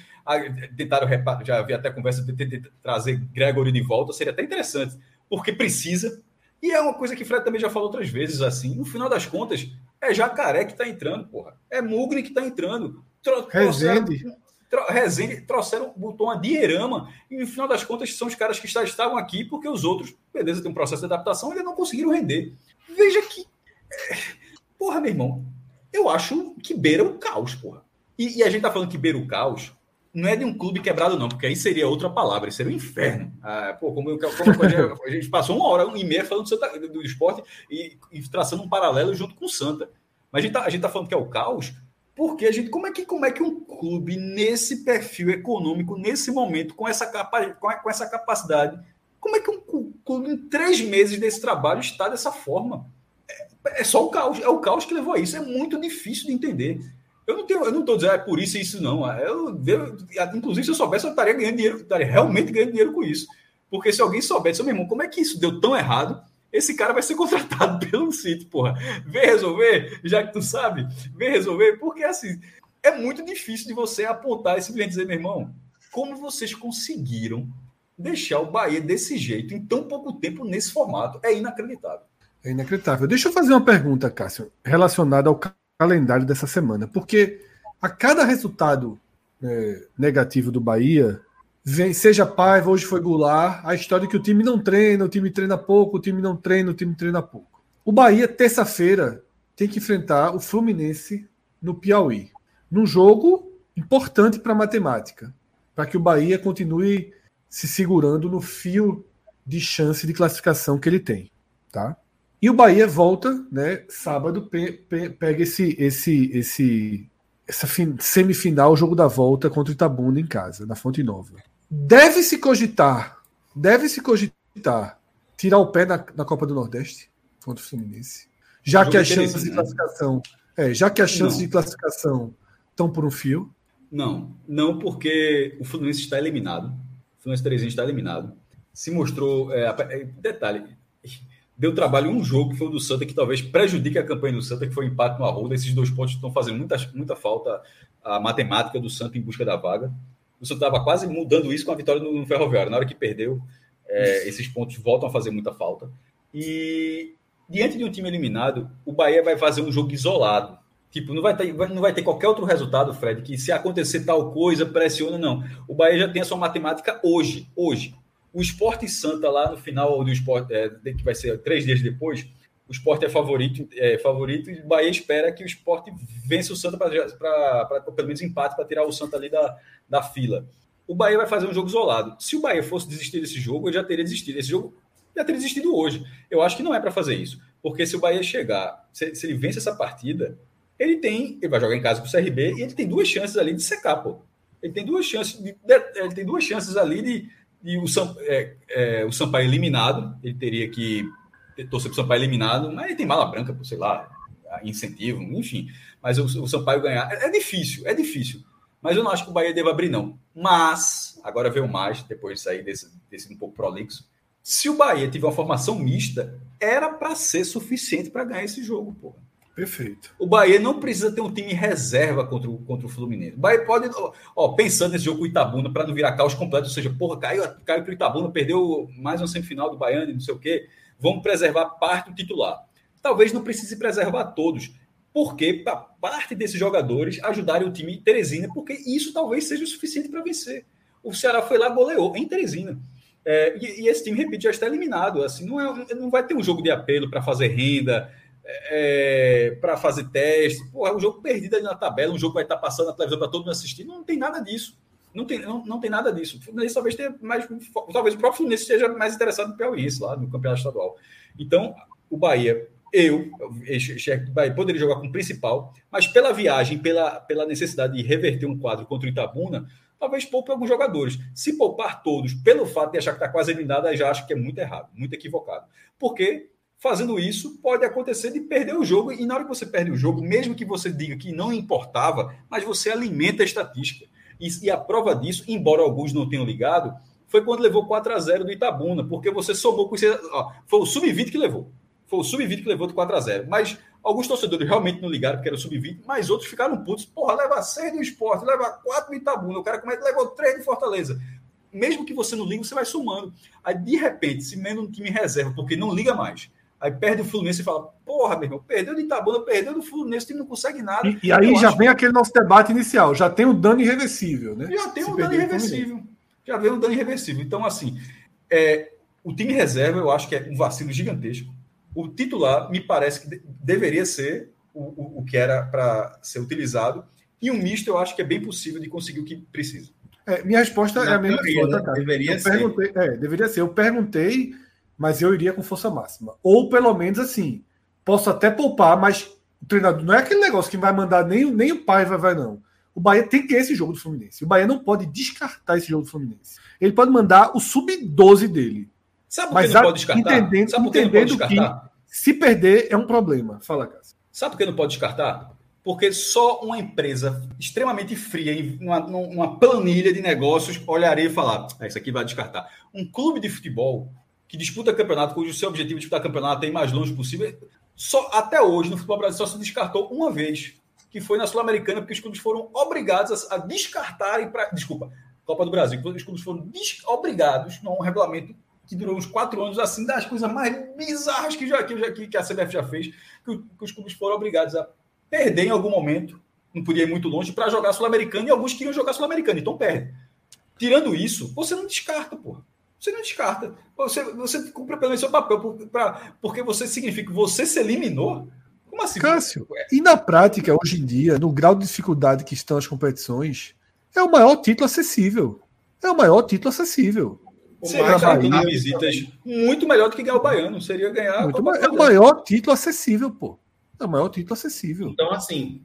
tentaram, já havia até conversa de, de, de, trazer Gregory de volta, seria até interessante, porque precisa. E é uma coisa que o Fred também já falou outras vezes, assim, no final das contas, é Jacaré que está entrando, porra. É Mugni que está entrando. Tro Rezende. Tro Rezende trouxeram, botou uma dierama, e no final das contas são os caras que estavam aqui, porque os outros, beleza, tem um processo de adaptação, eles não conseguiram render. Veja que. É, porra, meu irmão, eu acho que beira o caos, porra. E, e, a gente tá falando que beira o caos, não é de um clube quebrado, não, porque aí seria outra palavra, seria o um inferno. Ah, pô, como, como a, gente, passou uma hora e meia falando do, Santa, do esporte e, e, traçando um paralelo junto com o Santa. Mas a gente, tá, a gente tá falando que é o caos, porque a gente, como é que, como é que um clube nesse perfil econômico, nesse momento, com essa, capa, com, a, com essa capacidade, como é que um clube em três meses desse trabalho está dessa forma? É só o caos, é o caos que levou a isso. É muito difícil de entender. Eu não tenho, eu não estou dizendo é por isso e isso não. Eu, eu, inclusive, se eu soubesse, eu estaria ganhando dinheiro, estaria realmente ganhando dinheiro com isso. Porque se alguém soubesse, meu irmão, como é que isso deu tão errado? Esse cara vai ser contratado pelo sítio, porra. Vem resolver, já que tu sabe, vem resolver, porque assim, é muito difícil de você apontar e simplesmente dizer, meu irmão, como vocês conseguiram deixar o Bahia desse jeito em tão pouco tempo nesse formato? É inacreditável. É inacreditável. Deixa eu fazer uma pergunta, Cássio, relacionada ao calendário dessa semana. Porque a cada resultado é, negativo do Bahia, vem, seja Paiva, hoje foi Goulart, a história que o time não treina, o time treina pouco, o time não treina, o time treina pouco. O Bahia, terça-feira, tem que enfrentar o Fluminense no Piauí. Num jogo importante para a matemática, para que o Bahia continue se segurando no fio de chance de classificação que ele tem. Tá? E o Bahia volta, né? Sábado pe pe pega esse, esse, esse, essa semifinal, o jogo da volta contra o Itabuna em casa, na Fonte Nova. Deve se cogitar, deve se cogitar tirar o pé na, na Copa do Nordeste contra o Fluminense, já que as chances de né? classificação, é, já que as chances de classificação estão por um fio. Não, não porque o Fluminense está eliminado. O Fluminense 3 está eliminado. Se mostrou, é, é, detalhe, deu trabalho um jogo que foi o do Santa, que talvez prejudique a campanha do Santa, que foi o empate no Arruda. Esses dois pontos estão fazendo muita, muita falta a matemática do Santa em busca da vaga. O Santa estava quase mudando isso com a vitória no, no Ferroviário. Na hora que perdeu, é, esses pontos voltam a fazer muita falta. E diante de um time eliminado, o Bahia vai fazer um jogo isolado. Tipo, não vai, ter, não vai ter qualquer outro resultado, Fred, que se acontecer tal coisa, pressiona, não. O Bahia já tem a sua matemática hoje. Hoje. O Esporte Santa, lá no final do esporte, é, que vai ser três dias depois, o esporte é favorito, é favorito e o Bahia espera que o esporte vença o Santa para pelo menos empate para tirar o Santa ali da, da fila. O Bahia vai fazer um jogo isolado. Se o Bahia fosse desistir desse jogo, eu já teria desistido. Esse jogo já teria desistido hoje. Eu acho que não é para fazer isso. Porque se o Bahia chegar, se, se, ele vence essa partida, ele tem. Ele vai jogar em casa com o CRB e ele tem duas chances ali de secar, pô. Ele tem duas chances, de, ele tem duas chances ali de, e o, Sam, é, é, o Sampaio eliminado, ele teria que torcer para o Sampaio eliminado, mas ele tem mala branca, sei lá, incentivo, enfim. Mas o, o Sampaio ganhar é, é, difícil, é difícil. Mas eu não acho que o Bahia deva abrir, não. Mas, agora veio mais, depois de sair desse, desse um pouco prolixo. Se o Bahia tiver uma formação mista, era para ser suficiente para ganhar esse jogo, porra. Perfeito. O Bahia não precisa ter um time reserva contra o, contra o Fluminense. O Bahia pode, ó, pensando nesse jogo com o Itabuna, para não virar caos completo, ou seja, porra, caiu, caiu para o Itabuna, perdeu mais uma semifinal do Baiano, não sei o quê. Vamos preservar parte do titular. Talvez não precise preservar todos. Porque para parte desses jogadores ajudarem o time Teresina, porque isso talvez seja o suficiente para vencer. O Ceará foi lá, goleou em Teresina. É, e, e, esse time, repito, já está eliminado. Assim, não, é, não vai ter um jogo de apelo para fazer renda, é, para fazer teste. Pô, é um jogo perdido ali na tabela, um jogo que vai estar passando na televisão para todo mundo assistir. Não tem nada disso. Não tem, não, não tem nada disso. O Fluminense talvez tenha mais. Talvez o próprio Fluminense esteja mais interessado no Piauiense lá no campeonato estadual. Então, o Bahia, eu, o Bahia poderia jogar com o principal, mas pela viagem, pela, pela necessidade de reverter um quadro contra o Itabuna, talvez poupe alguns jogadores. Se poupar todos, pelo fato de achar que está quase eliminado, aí já acho que é muito errado, muito equivocado. Porque fazendo isso, pode acontecer de perder o jogo. E na hora que você perde o jogo, mesmo que você diga que não importava, mas você alimenta a estatística. E, e a prova disso, embora alguns não tenham ligado, foi quando levou 4 a 0 do Itabuna, porque você somou com. Ó, foi o Sub-20 que levou. Foi o Sub-20 que levou do 4 a 0 Mas alguns torcedores realmente não ligaram porque era o Sub-20, mas outros ficaram putos. Porra, leva 6 do esporte, leva 4 do Itabuna. O cara como é que levou 3 do Fortaleza? Mesmo que você não ligue, você vai somando. Aí, de repente, se menos um time reserva, porque não liga mais Aí perde o Fluminense e fala: Porra, meu irmão, perdeu do Itabuna, perdeu do Fluminense, o time não consegue nada. E, e aí eu já acho... vem aquele nosso debate inicial: já tem o um dano irreversível, né? Já tem o um dano irreversível. Já vem um dano irreversível. Então, assim, é, o time reserva eu acho que é um vacilo gigantesco. O titular me parece que de, deveria ser o, o, o que era para ser utilizado. E um misto eu acho que é bem possível de conseguir o que precisa. É, minha resposta Na é a mesma teoria, né? cara. Deveria eu ser. Perguntei, é, deveria ser. Eu perguntei mas eu iria com força máxima. Ou pelo menos assim, posso até poupar, mas o treinador não é aquele negócio que vai mandar nem, nem o pai vai, vai, não. O Bahia tem que ter esse jogo do Fluminense. O Bahia não pode descartar esse jogo do Fluminense. Ele pode mandar o sub-12 dele. Sabe por que não pode descartar? Entendendo, Sabe por que entendendo não pode descartar? que se perder é um problema. Fala, Cássio. Sabe por que não pode descartar? Porque só uma empresa extremamente fria, uma, uma planilha de negócios, olharia e falar: ah, isso aqui vai descartar. Um clube de futebol que disputa campeonato, cujo seu objetivo é disputar campeonato é ir mais longe possível, só até hoje no futebol brasileiro só se descartou uma vez, que foi na Sul-Americana, porque os clubes foram obrigados a, a descartarem para. Desculpa, Copa do Brasil, os clubes foram obrigados, não um regulamento que durou uns quatro anos, assim, das coisas mais bizarras que, já, que, que a CBF já fez, que, que os clubes foram obrigados a perder em algum momento, não podia ir muito longe, para jogar Sul-Americano, e alguns queriam jogar Sul-Americano, então perde. Tirando isso, você não descarta, porra. Você não descarta. Você, você cumpre pelo seu papel, por, pra, porque você significa que você se eliminou. Como assim? Cássio, e na prática, hoje em dia, no grau de dificuldade que estão as competições, é o maior título acessível. É o maior título acessível. O Seria visitas muito melhor do que ganhar o Baiano. Seria ganhar. é o maior título acessível, pô. É o maior título acessível. Então, assim,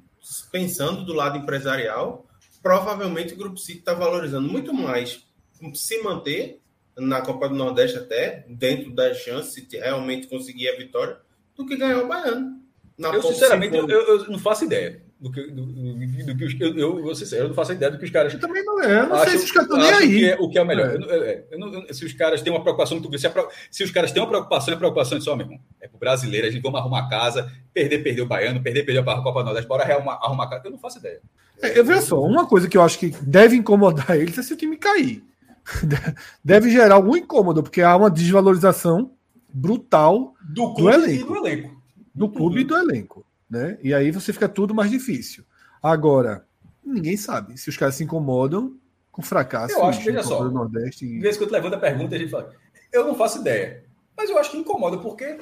pensando do lado empresarial, provavelmente o Grupo City está valorizando muito mais se manter na Copa do Nordeste até, dentro das chances, de realmente conseguir a vitória, do que ganhar o Baiano. eu, sinceramente, eu, eu, não faço ideia do que, do, do, do que os, eu, eu, vou sincero, eu não faço ideia do que os caras. Eu também não é. Eu não sei se os caras estão nem aí. Que é, o que é o melhor. É. Eu, não, se os caras têm uma preocupação muito grande, se, se, os caras têm uma preocupação, é preocupação de só, meu irmão. É pro brasileiro, a gente vamos arrumar casa, perder, perder o baiano, perder, perder a Copa Nordeste, bora arrumar, arrumar casa. Eu não faço ideia. É, eu vejo só, uma coisa que eu acho que deve incomodar eles é se o time cair. Deve gerar algum incômodo, porque há uma desvalorização brutal do, do elenco. do elenco. Do clube e do elenco. Né? E aí você fica tudo mais difícil. Agora, ninguém sabe se os caras se incomodam com fracasso. Eu acho que, veja só, Nordeste. E... Vez que eu te levanta a pergunta, a gente fala, eu não faço ideia. Mas eu acho que incomoda, porque.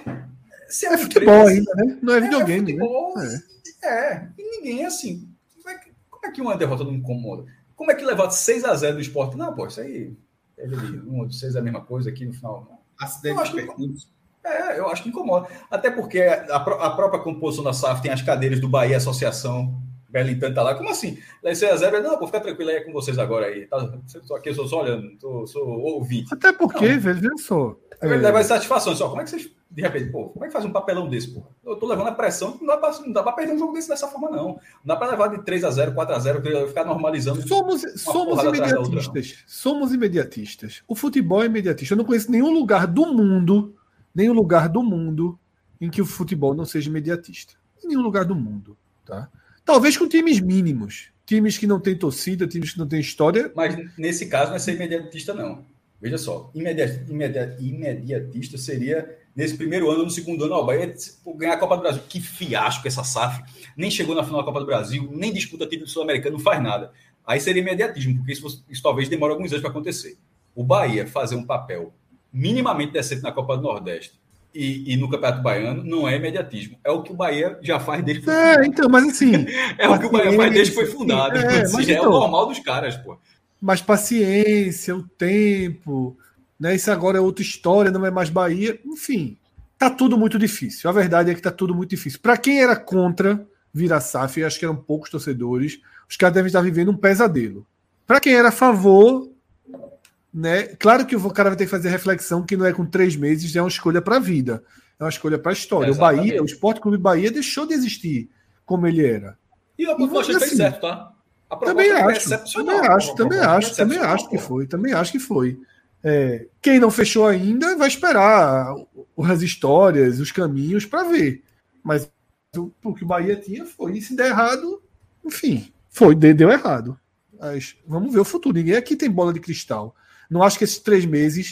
Se é, é futebol ainda, né? Não é, é videogame. É, futebol, né? é. é. E ninguém é assim. Como é, que, como é que uma derrota não incomoda? Como é que levar 6 a 0 do esporte? Não, pô, isso aí. Um de 6 é a mesma coisa aqui no final. Não. Acidente eu acho que, é, eu acho que incomoda. Até porque a, a própria composição da SAF tem as cadeiras do Bahia Associação. Wellington tá lá. Como assim? Lá 6 a 0 Não, vou ficar tranquilo aí com vocês agora aí. Tá, tô aqui, eu sou só olhando, tô, sou ouvinte. Até porque, veja só. É verdade, vai satisfação. Só, como é que vocês de repente, pô, como é que faz um papelão desse, pô? Eu tô levando a pressão, não dá pra, não dá pra perder um jogo desse dessa forma, não. Não dá pra levar de 3 a 0 4 a 0 ficar normalizando. Somos, somos imediatistas. Somos imediatistas. O futebol é imediatista. Eu não conheço nenhum lugar do mundo, nenhum lugar do mundo em que o futebol não seja imediatista. Em nenhum lugar do mundo, tá? Talvez com times mínimos. Times que não têm torcida, times que não têm história. Mas nesse caso não é ser imediatista, não. Veja só, imediatista, imediatista seria nesse primeiro ano, no segundo ano, ó, o Bahia ganhar a Copa do Brasil. Que fiasco essa SAF. Nem chegou na final da Copa do Brasil, nem disputa título sul-americano, não faz nada. Aí seria imediatismo, porque isso, isso talvez demore alguns anos para acontecer. O Bahia fazer um papel minimamente decente na Copa do Nordeste e, e, no Campeonato Baiano não é imediatismo. É o que o Bahia já faz desde que foi É, então, mas assim. é o que o Bahia faz desde que foi fundado. É, mas, então, é o então, normal dos caras, pô. Mas paciência, o tempo, né? Isso agora é outra história, não é mais Bahia. Enfim, tá tudo muito difícil. A verdade é que tá tudo muito difícil. Para quem era contra virar SAF, acho que eram poucos torcedores, os caras devem estar vivendo um pesadelo. Para quem era a favor, né? Claro que o cara vai ter que fazer reflexão que não é com três meses, é uma escolha para a vida, é uma escolha para a história. É, o Bahia, o Esporte Clube Bahia deixou de existir como ele era. E a proposta e, assim, fez certo, tá? também acho, também acho, também acho, também acho que foi, também acho que foi. É, quem não fechou ainda vai esperar as histórias, os caminhos para ver. Mas o que o Bahia tinha foi. E se der errado, enfim, foi, deu errado. Mas vamos ver o futuro. Ninguém aqui tem bola de cristal. Não acho que esses três meses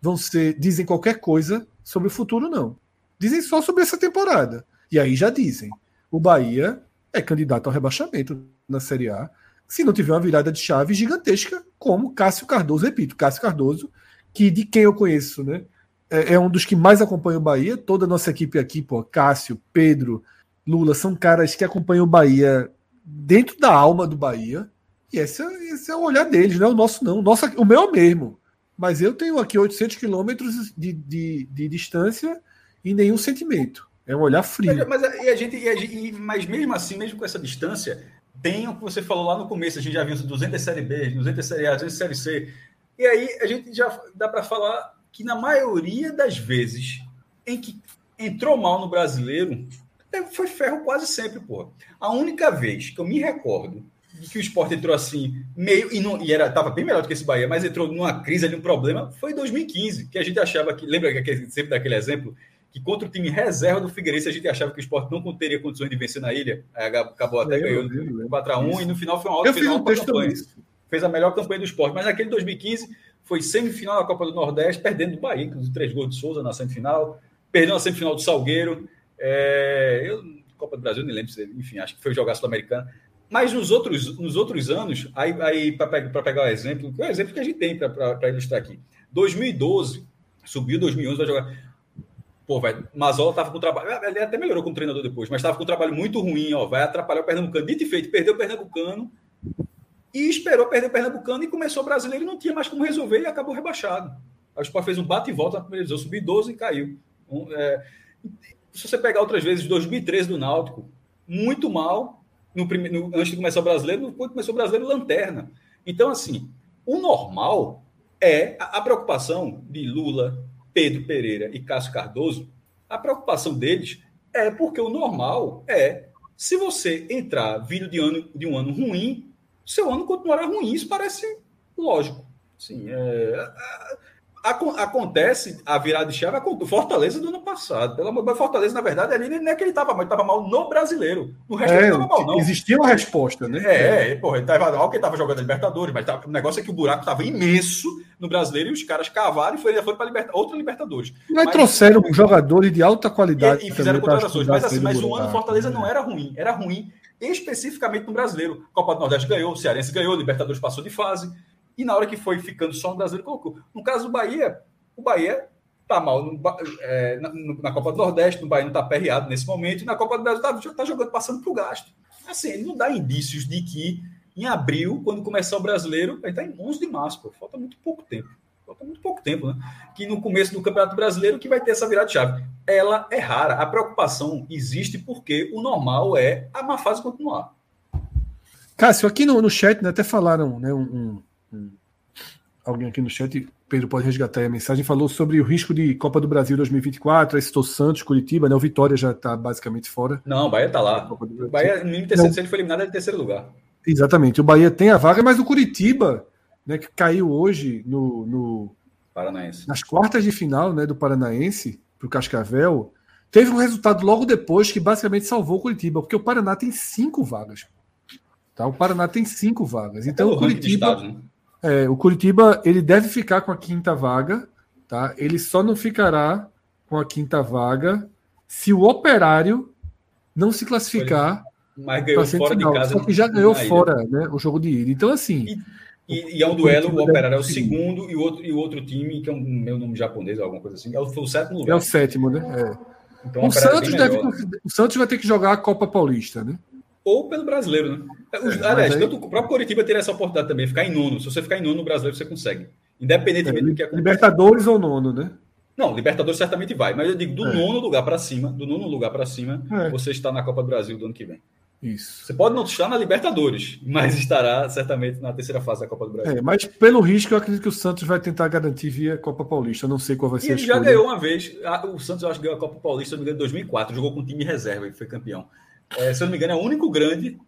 vão ser. dizem qualquer coisa sobre o futuro, não. Dizem só sobre essa temporada. E aí já dizem. O Bahia é candidato ao rebaixamento na Série A se não tiver uma virada de chave gigantesca, como Cássio Cardoso, repito, Cássio Cardoso, que de quem eu conheço, né? É, é um dos que mais acompanha o Bahia. Toda a nossa equipe aqui, pô, Cássio, Pedro, Lula, são caras que acompanham o Bahia dentro da alma do Bahia. E esse, é, esse é o olhar deles, não é o nosso, não. O, nosso, o meu é o mesmo. Mas eu tenho aqui 800 quilômetros de, de, de, distância e nenhum sentimento. É um olhar frio. Mas, mas, e a gente, e a gente, mas mesmo assim, mesmo com essa distância, tem o que você falou lá no começo, a gente já viu 200 série B, 200 série A, 200 série C. E aí a gente já dá para falar que na maioria das vezes em que entrou mal no brasileiro, é, foi ferro quase sempre, pô. A única vez que eu me recordo de que o esporte entrou assim, meio, e, não, e era, tava bem melhor do que esse Bahia, mas entrou numa crise ali, um problema, foi em 2015, que a gente achava que, lembra que sempre daquele exemplo, que contra o time reserva do Figueirense a gente achava que o esporte não teria condições de vencer na ilha. Aí acabou até ganhando 4x1 e no final foi uma alta Eu fiz um texto campanha. Fez a melhor campanha do esporte. Mas naquele 2015 foi semifinal da Copa do Nordeste, perdendo do Bahia, com três gols de Souza na semifinal, perdeu na semifinal do Salgueiro. É, eu, Copa do Brasil, não lembro se, enfim, acho que foi jogar Sul-Americana. Mas nos outros, nos outros anos, aí, aí para pegar o exemplo, é o exemplo que a gente tem para ilustrar aqui. 2012, subiu 2011, vai jogar. Pô, vai, Mazola estava com trabalho. Ele até melhorou como treinador depois, mas estava com um trabalho muito ruim, ó. Vai atrapalhar o Pernambucano. Dito e feito, perdeu o Pernambucano e esperou perder o Pernambucano e começou o brasileiro e não tinha mais como resolver e acabou rebaixado. O Sport fez um bate e volta na primeira divisão, subiu 12 e caiu. Um, é, se você pegar outras vezes, 2013 do Náutico, muito mal, no, no, antes de começar o brasileiro, quando começou o brasileiro, lanterna. Então, assim, o normal é a, a preocupação de Lula, Pedro Pereira e Cássio Cardoso, a preocupação deles é porque o normal é se você entrar vindo de, ano, de um ano ruim, seu ano continuará ruim. Isso parece lógico. Sim, é, acontece a virada de chave o Fortaleza do ano passado. Pelo amor de Fortaleza, na verdade, ali não é que ele estava mal, ele estava mal no brasileiro. No resto é, ele estava mal, não. Existia uma resposta, né? É, é. porra, ele estava mal que ele estava jogando a Libertadores, mas tava, o negócio é que o buraco estava imenso no brasileiro e os caras cavaram e foi, foi para liberta, outra Libertadores. Mas, mas trouxeram um jogadores de alta qualidade. E, e fizeram contratações. Mas assim, mas o ano Fortaleza não era ruim, era ruim especificamente no brasileiro. Copa do Nordeste ganhou, o Cearense ganhou, Libertadores passou de fase. E na hora que foi ficando só no brasileiro, colocou. No caso do Bahia, o Bahia tá mal no, é, na, na, Copa do Nordeste, no Bahia não está perreado nesse momento, e na Copa do Brasil está tá jogando, passando para o gasto. Assim, ele não dá indícios de que em abril, quando começar o brasileiro, ele está em 11 de março, pô, falta muito pouco tempo. Falta muito pouco tempo, né? Que no começo do Campeonato Brasileiro que vai ter essa virada de chave. Ela é rara. A preocupação existe porque o normal é a má fase continuar. Cássio, aqui no, no chat né, até falaram, né, um, alguém aqui no chat, Pedro pode resgatar a mensagem, falou sobre o risco de Copa do Brasil 2024, aí citou Santos, Curitiba, né? O Vitória já está basicamente fora. Não, o Bahia está lá. O Bahia, no terceiro, se ele foi eliminado, é em terceiro lugar. Exatamente. O Bahia tem a vaga, mas o Curitiba, né, que caiu hoje no, no Paranaense. nas quartas de final né, do Paranaense para o Cascavel, teve um resultado logo depois que basicamente salvou o Curitiba, porque o Paraná tem cinco vagas. Tá? O Paraná tem cinco vagas. Então, o Curitiba. Estado, né? É, o Curitiba ele deve ficar com a quinta vaga, tá? Ele só não ficará com a quinta vaga se o Operário não se classificar. Mas ganhou fora de casa. Só que já ganhou fora, né? O jogo de ida. Então assim. E, e, e é um duelo, o Operário é o segundo e o outro e o outro time que é um meu nome japonês alguma coisa assim. É o, foi o sétimo lugar. É o sétimo, né? É. Então, o, o Santos deve, o Santos vai ter que jogar a Copa Paulista, né? Ou pelo brasileiro, né? É, aliás, aí... tanto o próprio Coritiba teria essa oportunidade também, ficar em nono. Se você ficar em nono no brasileiro, você consegue. Independentemente é, do que aconteça. Libertadores ou nono, né? Não, Libertadores certamente vai, mas eu digo do é. nono lugar para cima, do nono lugar para cima, é. você está na Copa do Brasil do ano que vem. Isso. Você pode não estar na Libertadores, mas estará certamente na terceira fase da Copa do Brasil. É, mas pelo risco, eu acredito que o Santos vai tentar garantir via Copa Paulista. Eu não sei qual vai ser e ele já ganhou uma vez. O Santos, eu acho que ganhou a Copa Paulista de 2004. Jogou com time reserva e foi campeão. É, se eu não me engano, é o único grande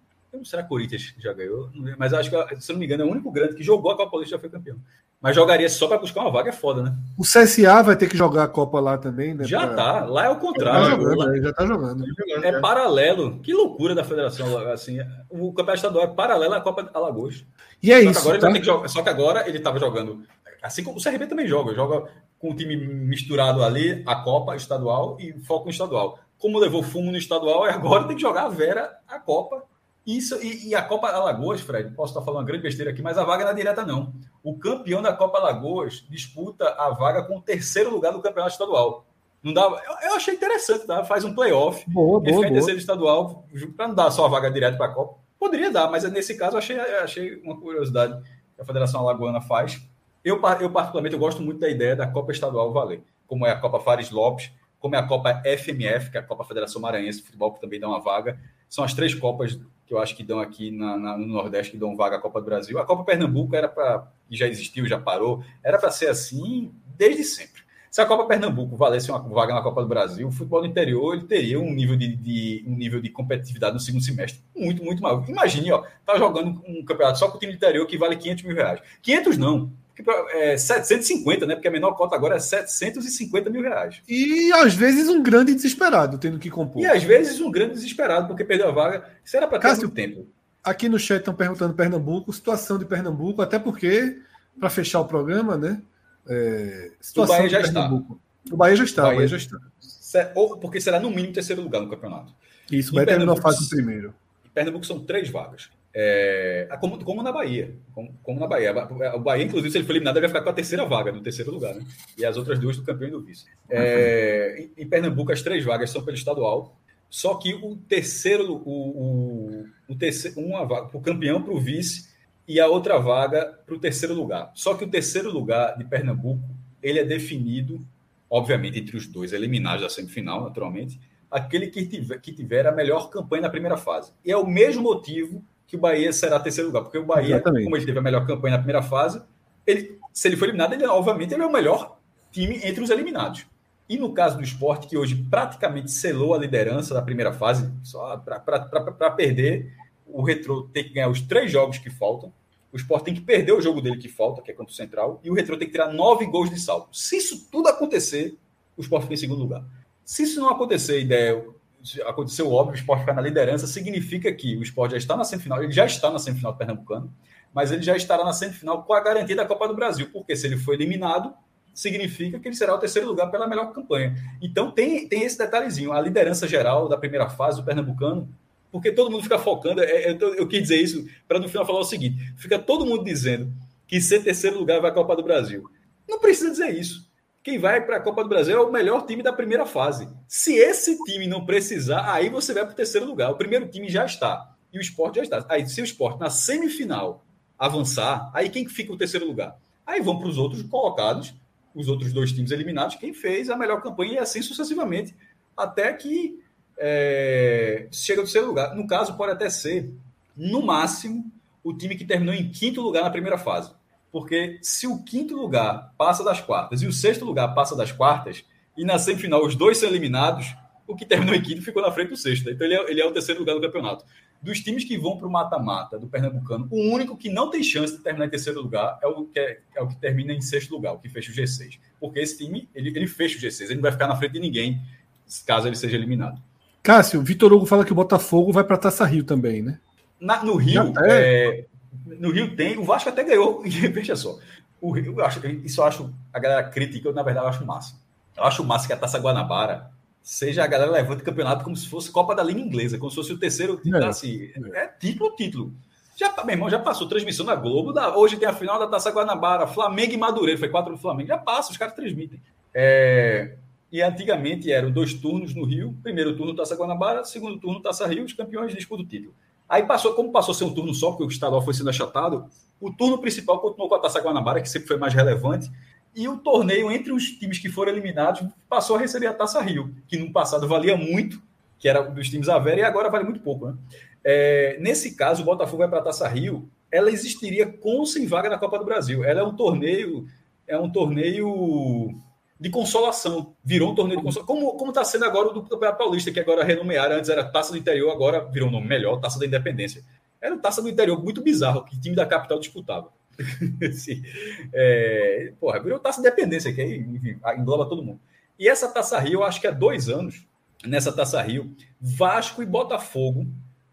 Será que Corinthians já ganhou? Mas acho que, se não me engano, é o único grande que jogou a Copa Paulista já foi campeão. Mas jogaria só para buscar uma vaga é foda, né? O CSA vai ter que jogar a Copa lá também, né? Já pra... tá. Lá é o contrário. Já tá jogando, já tá jogando. É paralelo. Que loucura da federação. Assim, o campeonato estadual é paralelo à Copa Alagoas. E é só isso. Que tá? jogar, só que agora ele estava jogando. Assim como o CRB também joga. Joga com o time misturado ali, a Copa estadual e foco no estadual. Como levou fumo no estadual, agora tem que jogar a Vera a Copa isso, e, e, a Copa Alagoas, Fred, posso estar falando uma grande besteira aqui, mas a vaga não é direta, não. O campeão da Copa Alagoas disputa a vaga com o terceiro lugar do campeonato estadual. Não dá, eu, eu achei interessante, tá? Faz um playoff. Boa, boa, boa. terceiro estadual, para não dar só a vaga direta para a Copa. Poderia dar, mas nesse caso eu achei, achei uma curiosidade que a Federação Alagoana faz. Eu, eu, particularmente, eu gosto muito da ideia da Copa Estadual valer, como é a Copa Fares Lopes, como é a Copa FMF, que é a Copa Federação Maranhense de Futebol, que também dá uma vaga. São as três Copas que eu acho que dão aqui na, na, no Nordeste, que dão vaga à Copa do Brasil. A Copa Pernambuco era para, já existiu, já parou, era para ser assim desde sempre. Se a Copa Pernambuco valesse uma vaga na Copa do Brasil, o futebol do interior ele teria um nível de, de, um nível de competitividade no segundo semestre muito, muito maior. Imagine, ó, tá jogando um campeonato só com o time do interior que vale 500 mil reais. 500 não, é 750, né? Porque a menor cota agora é 750 mil reais. E às vezes um grande desesperado tendo que compor. E às vezes um grande desesperado porque perdeu a vaga. Era para ter tempo. Aqui no chat estão perguntando Pernambuco, situação de Pernambuco, até porque para fechar o programa, né? É, o Bahia já está. O Bahia já está, o Bahia, Bahia já está. Ou porque será no mínimo terceiro lugar no campeonato. Isso, vai terminar a fase primeiro. Em Pernambuco são três vagas. É, como, como, na Bahia. Como, como, na Bahia. O Bahia, inclusive, se ele for eliminado, ele vai ficar com a terceira vaga, no terceiro lugar, né? E as outras duas do campeão e do vice. É, em, em, Pernambuco, as três vagas são pelo estadual. Só que o terceiro, o, o, o terceiro, uma vaga para o campeão, para o vice, e a outra vaga para o terceiro lugar. Só que o terceiro lugar de Pernambuco, ele é definido, obviamente, entre os dois eliminados da semifinal, naturalmente, aquele que tiver, que tiver a melhor campanha na primeira fase. E é o mesmo motivo que o Bahia será terceiro lugar, porque o Bahia, Exatamente. como ele teve a melhor campanha na primeira fase, ele, se ele for eliminado, ele, obviamente, ele é o melhor time entre os eliminados. E no caso do esporte, que hoje praticamente selou a liderança da primeira fase, só para perder, o Retro tem que ganhar os três jogos que faltam. O Sport tem que perder o jogo dele que falta, que é contra o Central, e o Retro tem que tirar nove gols de salto. Se isso tudo acontecer, o Sport fica em segundo lugar. Se isso não acontecer, ideia, aconteceu óbvio, o Sport ficar na liderança, significa que o Sport já está na semifinal, ele já está na semifinal do Pernambucano, mas ele já estará na semifinal com a garantia da Copa do Brasil, porque se ele for eliminado, significa que ele será o terceiro lugar pela melhor campanha. Então tem, tem esse detalhezinho, a liderança geral da primeira fase do Pernambucano porque todo mundo fica focando. É, é, eu, eu quis dizer isso para no final falar o seguinte: fica todo mundo dizendo que ser terceiro lugar vai à Copa do Brasil. Não precisa dizer isso. Quem vai para a Copa do Brasil é o melhor time da primeira fase. Se esse time não precisar, aí você vai para o terceiro lugar. O primeiro time já está. E o esporte já está. Aí, se o esporte na semifinal avançar, aí quem fica o terceiro lugar? Aí vão para os outros colocados, os outros dois times eliminados, quem fez a melhor campanha e assim sucessivamente. Até que é, chega no terceiro lugar. No caso, pode até ser, no máximo, o time que terminou em quinto lugar na primeira fase. Porque se o quinto lugar passa das quartas e o sexto lugar passa das quartas, e na semifinal os dois são eliminados, o que terminou em quinto ficou na frente do sexto. Então ele é, ele é o terceiro lugar do campeonato. Dos times que vão para o mata-mata do Pernambucano, o único que não tem chance de terminar em terceiro lugar é o que, é, é, o que termina em sexto lugar, o que fecha o G6. Porque esse time, ele, ele fecha o G6, ele não vai ficar na frente de ninguém caso ele seja eliminado. Cássio, Vitor Hugo fala que o Botafogo vai para Taça Rio também, né? Na, no Rio, é, no Rio tem, o Vasco até ganhou, veja só. O Rio, eu acho, isso eu acho, a galera crítica, eu, na verdade, eu acho massa. Eu acho massa que a Taça Guanabara seja a galera levando o campeonato como se fosse Copa da Liga Inglesa, como se fosse o terceiro título, é, assim, é. é título, título. Já, meu irmão, já passou transmissão na Globo, da, hoje tem a final da Taça Guanabara, Flamengo e Madureira, foi quatro do Flamengo, já passa, os caras transmitem. É, e antigamente eram dois turnos no Rio, primeiro turno Taça Guanabara, segundo turno Taça Rio, os campeões disputam o título. Aí passou, como passou a ser um turno só, porque o estadual foi sendo achatado, o turno principal continuou com a Taça Guanabara, que sempre foi mais relevante, e o torneio entre os times que foram eliminados passou a receber a Taça Rio, que no passado valia muito, que era dos times a Vera, e agora vale muito pouco. Né? É, nesse caso, o Botafogo vai para a Taça Rio, ela existiria com ou sem vaga na Copa do Brasil. Ela é um torneio, é um torneio de consolação. Virou um torneio de consolação. Como está sendo agora o do Campeonato Paulista, que agora renomearam. Antes era Taça do Interior, agora virou um nome melhor, Taça da Independência. Era o Taça do Interior muito bizarro, que time da capital disputava. é, porra, virou Taça Independência, que aí enfim, engloba todo mundo. E essa Taça Rio, eu acho que há dois anos, nessa Taça Rio, Vasco e Botafogo,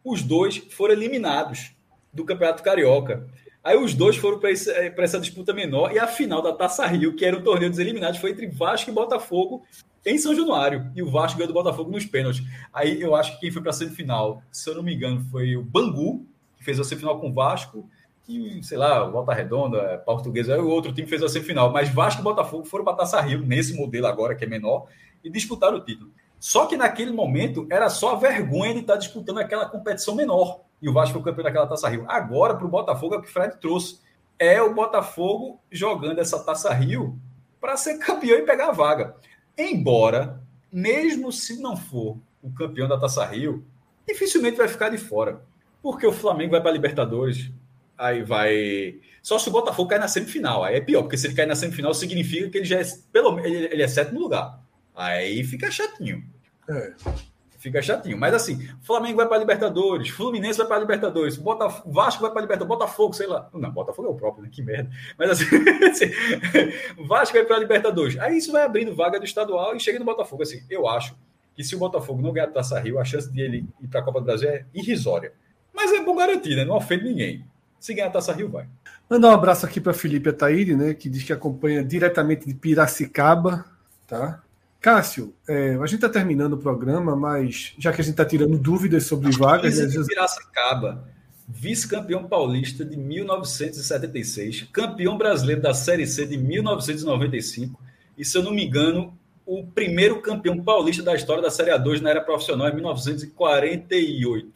os dois foram eliminados do Campeonato Carioca. Aí os dois foram para eh, essa disputa menor e a final da Taça Rio, que era o torneio dos eliminados, foi entre Vasco e Botafogo em São Januário. E o Vasco ganhou do Botafogo nos pênaltis. Aí eu acho que quem foi para a semifinal, se eu não me engano, foi o Bangu, que fez a semifinal com o Vasco. E, sei lá, Volta Redonda, é, Portuguesa, o outro time fez a semifinal. Mas Vasco e Botafogo foram para a Taça Rio, nesse modelo agora, que é menor, e disputaram o título. Só que naquele momento era só a vergonha de estar disputando aquela competição menor e o Vasco foi campeão daquela Taça Rio. Agora, para o Botafogo, é o que o Fred trouxe. É o Botafogo jogando essa Taça Rio para ser campeão e pegar a vaga. Embora, mesmo se não for o campeão da Taça Rio, dificilmente vai ficar de fora. Porque o Flamengo vai para a Libertadores, aí vai. Só se o Botafogo cair na semifinal. Aí é pior, porque se ele cair na semifinal, significa que ele já é. Pelo ele, ele é sétimo lugar. Aí fica chatinho. É fica chatinho. Mas assim, Flamengo vai para Libertadores, Fluminense vai para Libertadores, Bota, Vasco vai para Libertadores, Botafogo, sei lá. Não, Botafogo é o próprio, né? Que merda. Mas assim, assim Vasco vai para Libertadores. Aí isso vai abrindo vaga do estadual e chega no Botafogo. Assim, eu acho que se o Botafogo não ganhar a Taça Rio, a chance de ele ir para a Copa do Brasil é irrisória. Mas é bom garantir, né? Não ofende ninguém. Se ganhar a Taça Rio, vai. Mandar um abraço aqui para Felipe Ataíde, né, que diz que acompanha diretamente de Piracicaba, tá? Cássio, é, a gente está terminando o programa, mas já que a gente está tirando dúvidas sobre vagas. Né, de Piracicaba, vice-campeão paulista de 1976, campeão brasileiro da Série C de 1995 e, se eu não me engano, o primeiro campeão paulista da história da Série A2 na era profissional em 1948.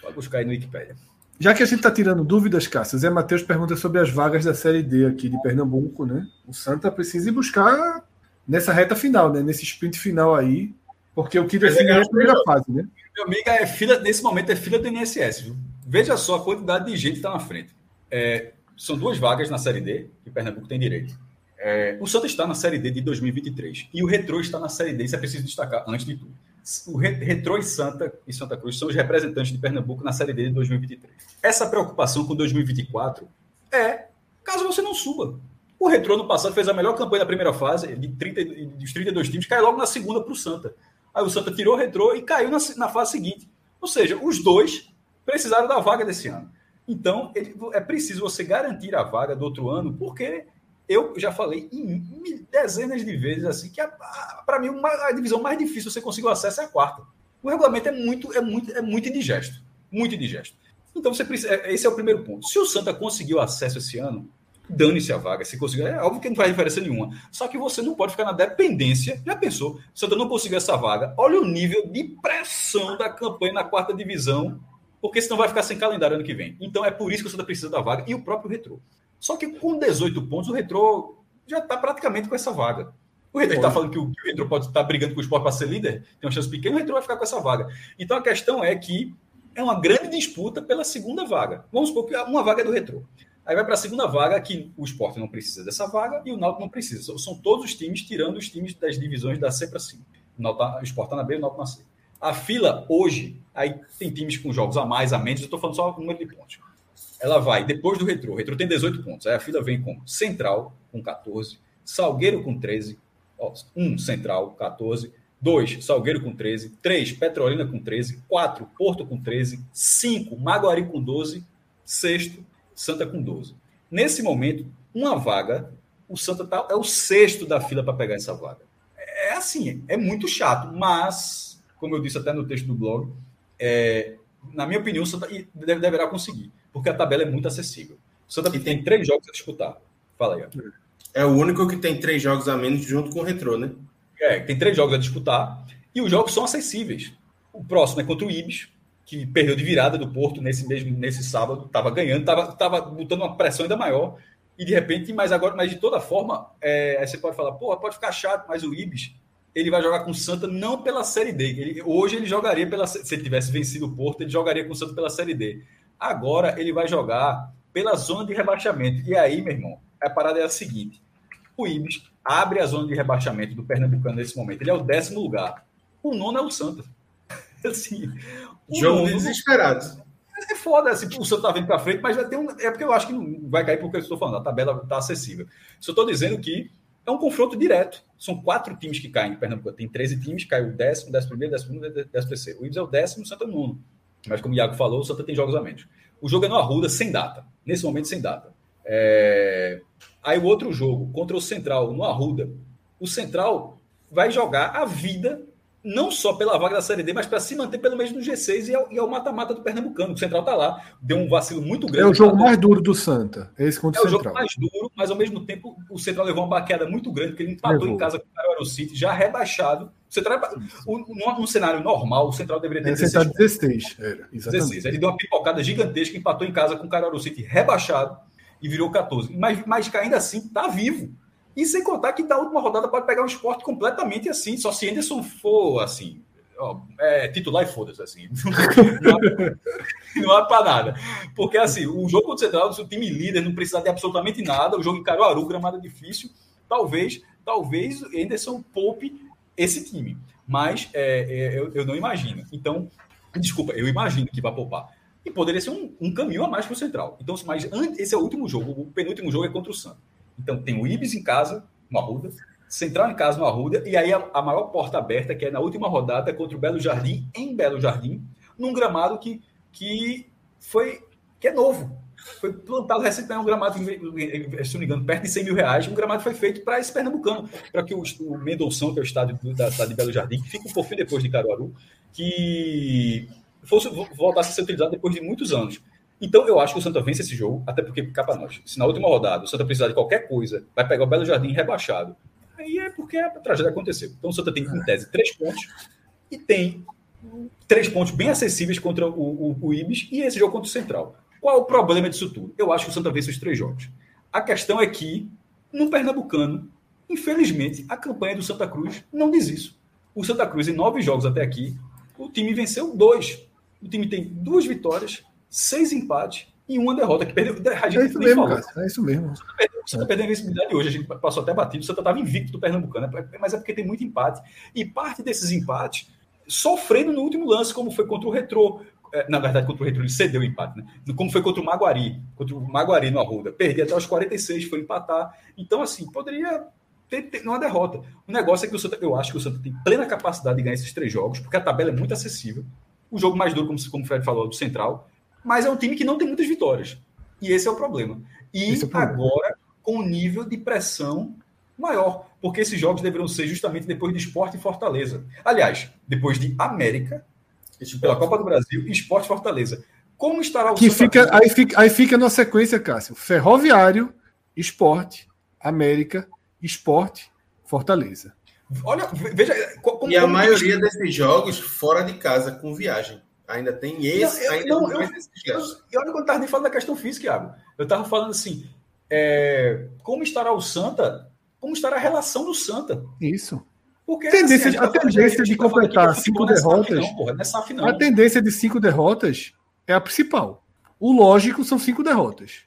Pode buscar aí no Wikipedia. Já que a gente está tirando dúvidas, Cássio, Zé Matheus pergunta sobre as vagas da Série D aqui de Pernambuco, né? O Santa precisa ir buscar nessa reta final, né? Nesse sprint final aí, porque o que define é a primeira fase, né? Meu amigo, é fila, nesse momento é fila do INSS, viu? Veja só a quantidade de gente que está na frente. É, são duas vagas na Série D que Pernambuco tem direito. É, o Santa está na Série D de 2023 e o Retro está na Série D, isso é preciso destacar antes de tudo. O Retro e Santa e Santa Cruz são os representantes de Pernambuco na Série D de 2023. Essa preocupação com 2024 é caso você não suba. O Retro no passado fez a melhor campanha da primeira fase, de 30, dos 32 times, caiu logo na segunda para o Santa. Aí o Santa tirou o Retro e caiu na, na fase seguinte. Ou seja, os dois precisaram da vaga desse ano. Então, ele, é preciso você garantir a vaga do outro ano, porque eu já falei em dezenas de vezes assim que para mim uma, a divisão mais difícil você conseguir o acesso é a quarta. O regulamento é muito é muito é muito indigesto, muito indigesto. Então você precisa, é, esse é o primeiro ponto. Se o Santa conseguiu acesso esse ano, dane-se a vaga. Se conseguir, é óbvio que não faz diferença nenhuma. Só que você não pode ficar na dependência. Já pensou? Se Santa não conseguiu essa vaga, olha o nível de pressão da campanha na quarta divisão, porque senão vai ficar sem calendário ano que vem. Então é por isso que o Santa precisa da vaga e o próprio retrô. Só que com 18 pontos, o Retrô já está praticamente com essa vaga. O Retrô está falando que o, que o Retrô pode estar tá brigando com o Sport para ser líder, tem uma chance pequena, o Retrô vai ficar com essa vaga. Então a questão é que é uma grande disputa pela segunda vaga. Vamos supor que uma vaga é do Retrô. Aí vai para a segunda vaga, que o Sport não precisa dessa vaga e o Náutico não precisa. São todos os times, tirando os times das divisões da C para cima. O, tá, o Sport está na B e o Náutico na C. A fila, hoje, aí tem times com jogos a mais, a menos, eu estou falando só o número de pontos ela vai depois do Retro. O Retro tem 18 pontos. Aí a fila vem com Central com 14, Salgueiro com 13, ó, 1 Central 14, 2 Salgueiro com 13, 3 Petrolina com 13, 4 Porto com 13, 5 Maguari com 12, 6 Santa com 12. Nesse momento, uma vaga, o Santa tá, é o sexto da fila para pegar essa vaga. É assim, é muito chato, mas, como eu disse até no texto do blog, é, na minha opinião, o Santa deverá conseguir porque a tabela é muito acessível. O Santa tem, tem três jogos a disputar. Fala aí. É o único que tem três jogos a menos junto com o Retrô, né? É, tem três jogos a disputar e os jogos são acessíveis. O próximo é contra o Ibis, que perdeu de virada do Porto nesse mesmo nesse sábado, estava ganhando, estava tava botando uma pressão ainda maior e de repente, mas agora, mas de toda forma, é, você pode falar, pô, pode ficar chato, mas o Ibis ele vai jogar com o Santa não pela Série D. Ele, hoje ele jogaria pela se ele tivesse vencido o Porto, ele jogaria com o Santa pela Série D. Agora ele vai jogar pela zona de rebaixamento. E aí, meu irmão, a parada é a seguinte: o Ibis abre a zona de rebaixamento do Pernambucano nesse momento. Ele é o décimo lugar. O nono é o Santa. Assim, Jogo nono, desesperado. É foda, assim, o Santa tá vindo para frente, mas vai ter um. É porque eu acho que não vai cair porque eu estou falando, a tabela está acessível. Só estou dizendo que é um confronto direto. São quatro times que caem em Pernambuco. Tem 13 times, caiu o décimo, décimo primeiro, décimo segundo, décimo terceiro. O Ibis é o décimo, o Santa é o nono. Mas como o Iago falou, o Santa tem jogos a menos. O jogo é no Arruda, sem data. Nesse momento, sem data. É... Aí o outro jogo, contra o Central, no Arruda. O Central vai jogar a vida não só pela vaga da Série D, mas para se manter pelo menos no G6 e é o mata-mata do Pernambucano. O Central está lá. Deu um vacilo muito grande. É o jogo mais duro do Santa. Esse contra é o, o jogo mais duro, mas ao mesmo tempo o Central levou uma baqueada muito grande, porque ele empatou levou. em casa com o Caruaru City, já rebaixado. O Central, o, num cenário normal, o Central deveria ter é, 16. 16, era, 16. Ele deu uma pipocada gigantesca, empatou em casa com o Caruaru City rebaixado e virou 14. Mas, mas ainda assim está vivo. E sem contar que da última rodada pode pegar um esporte completamente assim, só se Anderson for assim, ó, é, titular e foda-se, assim. Não há, para nada. Porque assim, o jogo contra o Central, o time líder não precisa de absolutamente nada, o jogo em Caruaru, gramada difícil, talvez, talvez Anderson poupe esse time. Mas é, é, eu, eu, não imagino. Então, desculpa, eu imagino que vai poupar. E poderia ser um, um caminho a mais para o Central. Então, mas esse é o último jogo, o penúltimo jogo é contra o Santos. Então tem o Ibis em casa, no Arruda, Central em casa no Arruda, e aí a, a, maior porta aberta, que é na última rodada contra o Belo Jardim, em Belo Jardim, num gramado que, que foi que é novo. foi plantado recentemente um gramado, se não me engano, perto de 100 mil reais. Um gramado foi feito para esse pernambucano, para que o, o Mendonção, que é o estádio da de Belo Jardim, que fica um pouquinho depois de Caruaru, que fosse, voltasse a ser utilizado depois de muitos anos. Então, eu acho que o Santa vence esse jogo, até porque, capa nós, se na última rodada o Santa precisar de qualquer coisa, vai pegar o Belo Jardim rebaixado. Aí é porque a tragédia aconteceu. Então, o Santa tem, em tese, três pontos e tem três pontos bem acessíveis contra o, o, o Ibis e esse jogo contra o Central. Qual é o problema disso tudo? Eu acho que o Santa vence os três jogos. A questão é que, no Pernambucano, infelizmente, a campanha do Santa Cruz não diz isso. O Santa Cruz, em nove jogos até aqui, o time venceu dois. O time tem duas vitórias, seis empates e uma derrota que perdeu. A gente é isso mesmo, falou. cara. É isso mesmo. O Santa perdeu, o Santa perdeu a invencibilidade hoje. A gente passou até batido. O Santa estava invicto do Pernambucano. Mas é porque tem muito empate. E parte desses empates sofrendo no último lance, como foi contra o Retrô. É, na verdade, contra o Retrô ele cedeu o empate, né? Como foi contra o Maguari, contra o Maguari no Arruda. Perdi até os 46, foi empatar. Então, assim, poderia ter, ter uma derrota. O negócio é que o Santa, eu acho que o Santa tem plena capacidade de ganhar esses três jogos, porque a tabela é muito acessível. O jogo mais duro, como, como o Fred falou, é do Central, mas é um time que não tem muitas vitórias. E esse é o problema. E é o problema. agora, com o nível de pressão maior, porque esses jogos deveriam ser justamente depois de Esporte e Fortaleza. Aliás, depois de América, pela Copa do Brasil e Esporte Fortaleza. Como estará o que fica, aí fica Aí fica na sequência, Cássio. Ferroviário, Esporte, América, Esporte, Fortaleza. Olha, veja. Como, e a maioria desses jogos fora de casa, com viagem. Ainda tem esse, não, ainda não, eu, eu, eu, olha quando estava nem falando da questão física, Iago. Eu estava falando assim: é, como estará o Santa como estará a relação do Santa. Isso. Porque tendência, assim, a, a tendência de completar cinco derrotas. Não, porra, é A tendência de cinco derrotas é a principal. O lógico são cinco derrotas.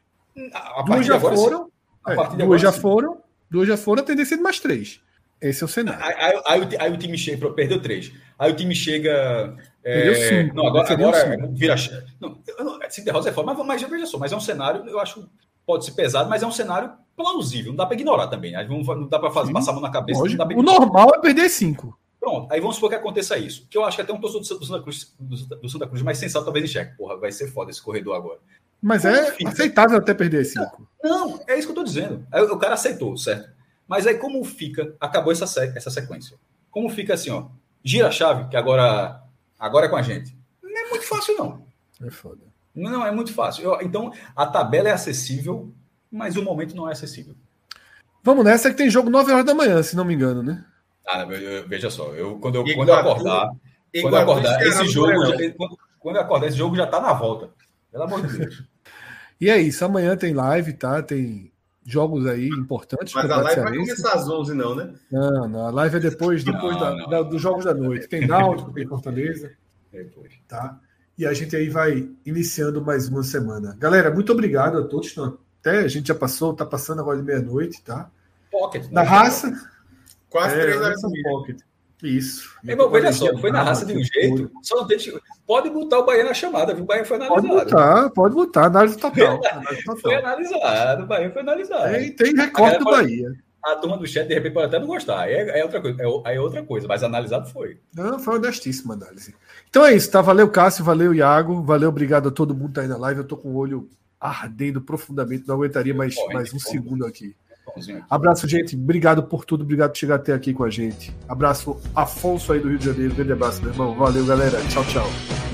A, a duas já agora, foram. É, duas já sim. foram. Duas já foram, a tendência é de mais três. Esse é o cenário. Aí, aí, aí, aí o time chega, perdeu três. Aí o time chega. É, perdeu cinco. Não, agora, agora vira. Não, cinco derrotas é foda, mas, mas veja só, mas é um cenário, eu acho, pode ser pesado, mas é um cenário plausível. Não dá para ignorar também. Né? Não dá para passar a mão na cabeça. o normal é perder cinco. Pronto, aí vamos supor que aconteça isso. Que eu acho que até um torcedor do Santa Cruz, do Santa Cruz mais sensato talvez enxergue. Porra, vai ser foda esse corredor agora. Mas Como é fica? aceitável até perder cinco. Não, não, é isso que eu tô dizendo. Aí, o cara aceitou, certo? Mas aí como fica, acabou essa, essa sequência. Como fica assim, ó. Gira a chave, que agora, agora é com a gente. Não é muito fácil, não. É foda. Não, é muito fácil. Eu, então, a tabela é acessível, mas o momento não é acessível. Vamos nessa que tem jogo 9 horas da manhã, se não me engano, né? Ah, veja só, eu, quando, eu, quando eu acordar, quando eu acordar, esse jogo, já, quando, quando eu acordar, esse jogo já tá na volta. Pelo amor de Deus. e é isso, amanhã tem live, tá? Tem jogos aí importantes. Mas a live vai começar às 11, não, né? Não, não, a live é depois, depois não, da, não. Da, dos jogos da noite. Tem Náutico, tem Fortaleza. Depois. Tá? E a gente aí vai iniciando mais uma semana. Galera, muito obrigado a todos. Até a gente já passou, tá passando agora de meia-noite, tá? Pocket. Na né? raça. Quase é, três horas Pocket. Isso. Irmão, veja só, foi na raça de um jeito. Só não tem. Pode botar o Bahia na chamada, viu? O Bahia foi analisado. Pode botar, pode botar, análise total. Análise total. Foi analisado, o Bahia foi analisado. Tem, tem recorte do Bahia. A turma do chat, de repente, pode até não gostar. É, é outra coisa, é, é, outra coisa, mas analisado foi. Não, foi honestíssima análise. Então é isso, tá? Valeu, Cássio, valeu, Iago, valeu, obrigado a todo mundo que tá aí na live. Eu tô com o olho ardendo profundamente, não aguentaria mais, mais um segundo aqui. Abraço, gente. Obrigado por tudo. Obrigado por chegar até aqui com a gente. Abraço, Afonso aí do Rio de Janeiro. Grande abraço, meu irmão. Valeu, galera. Tchau, tchau.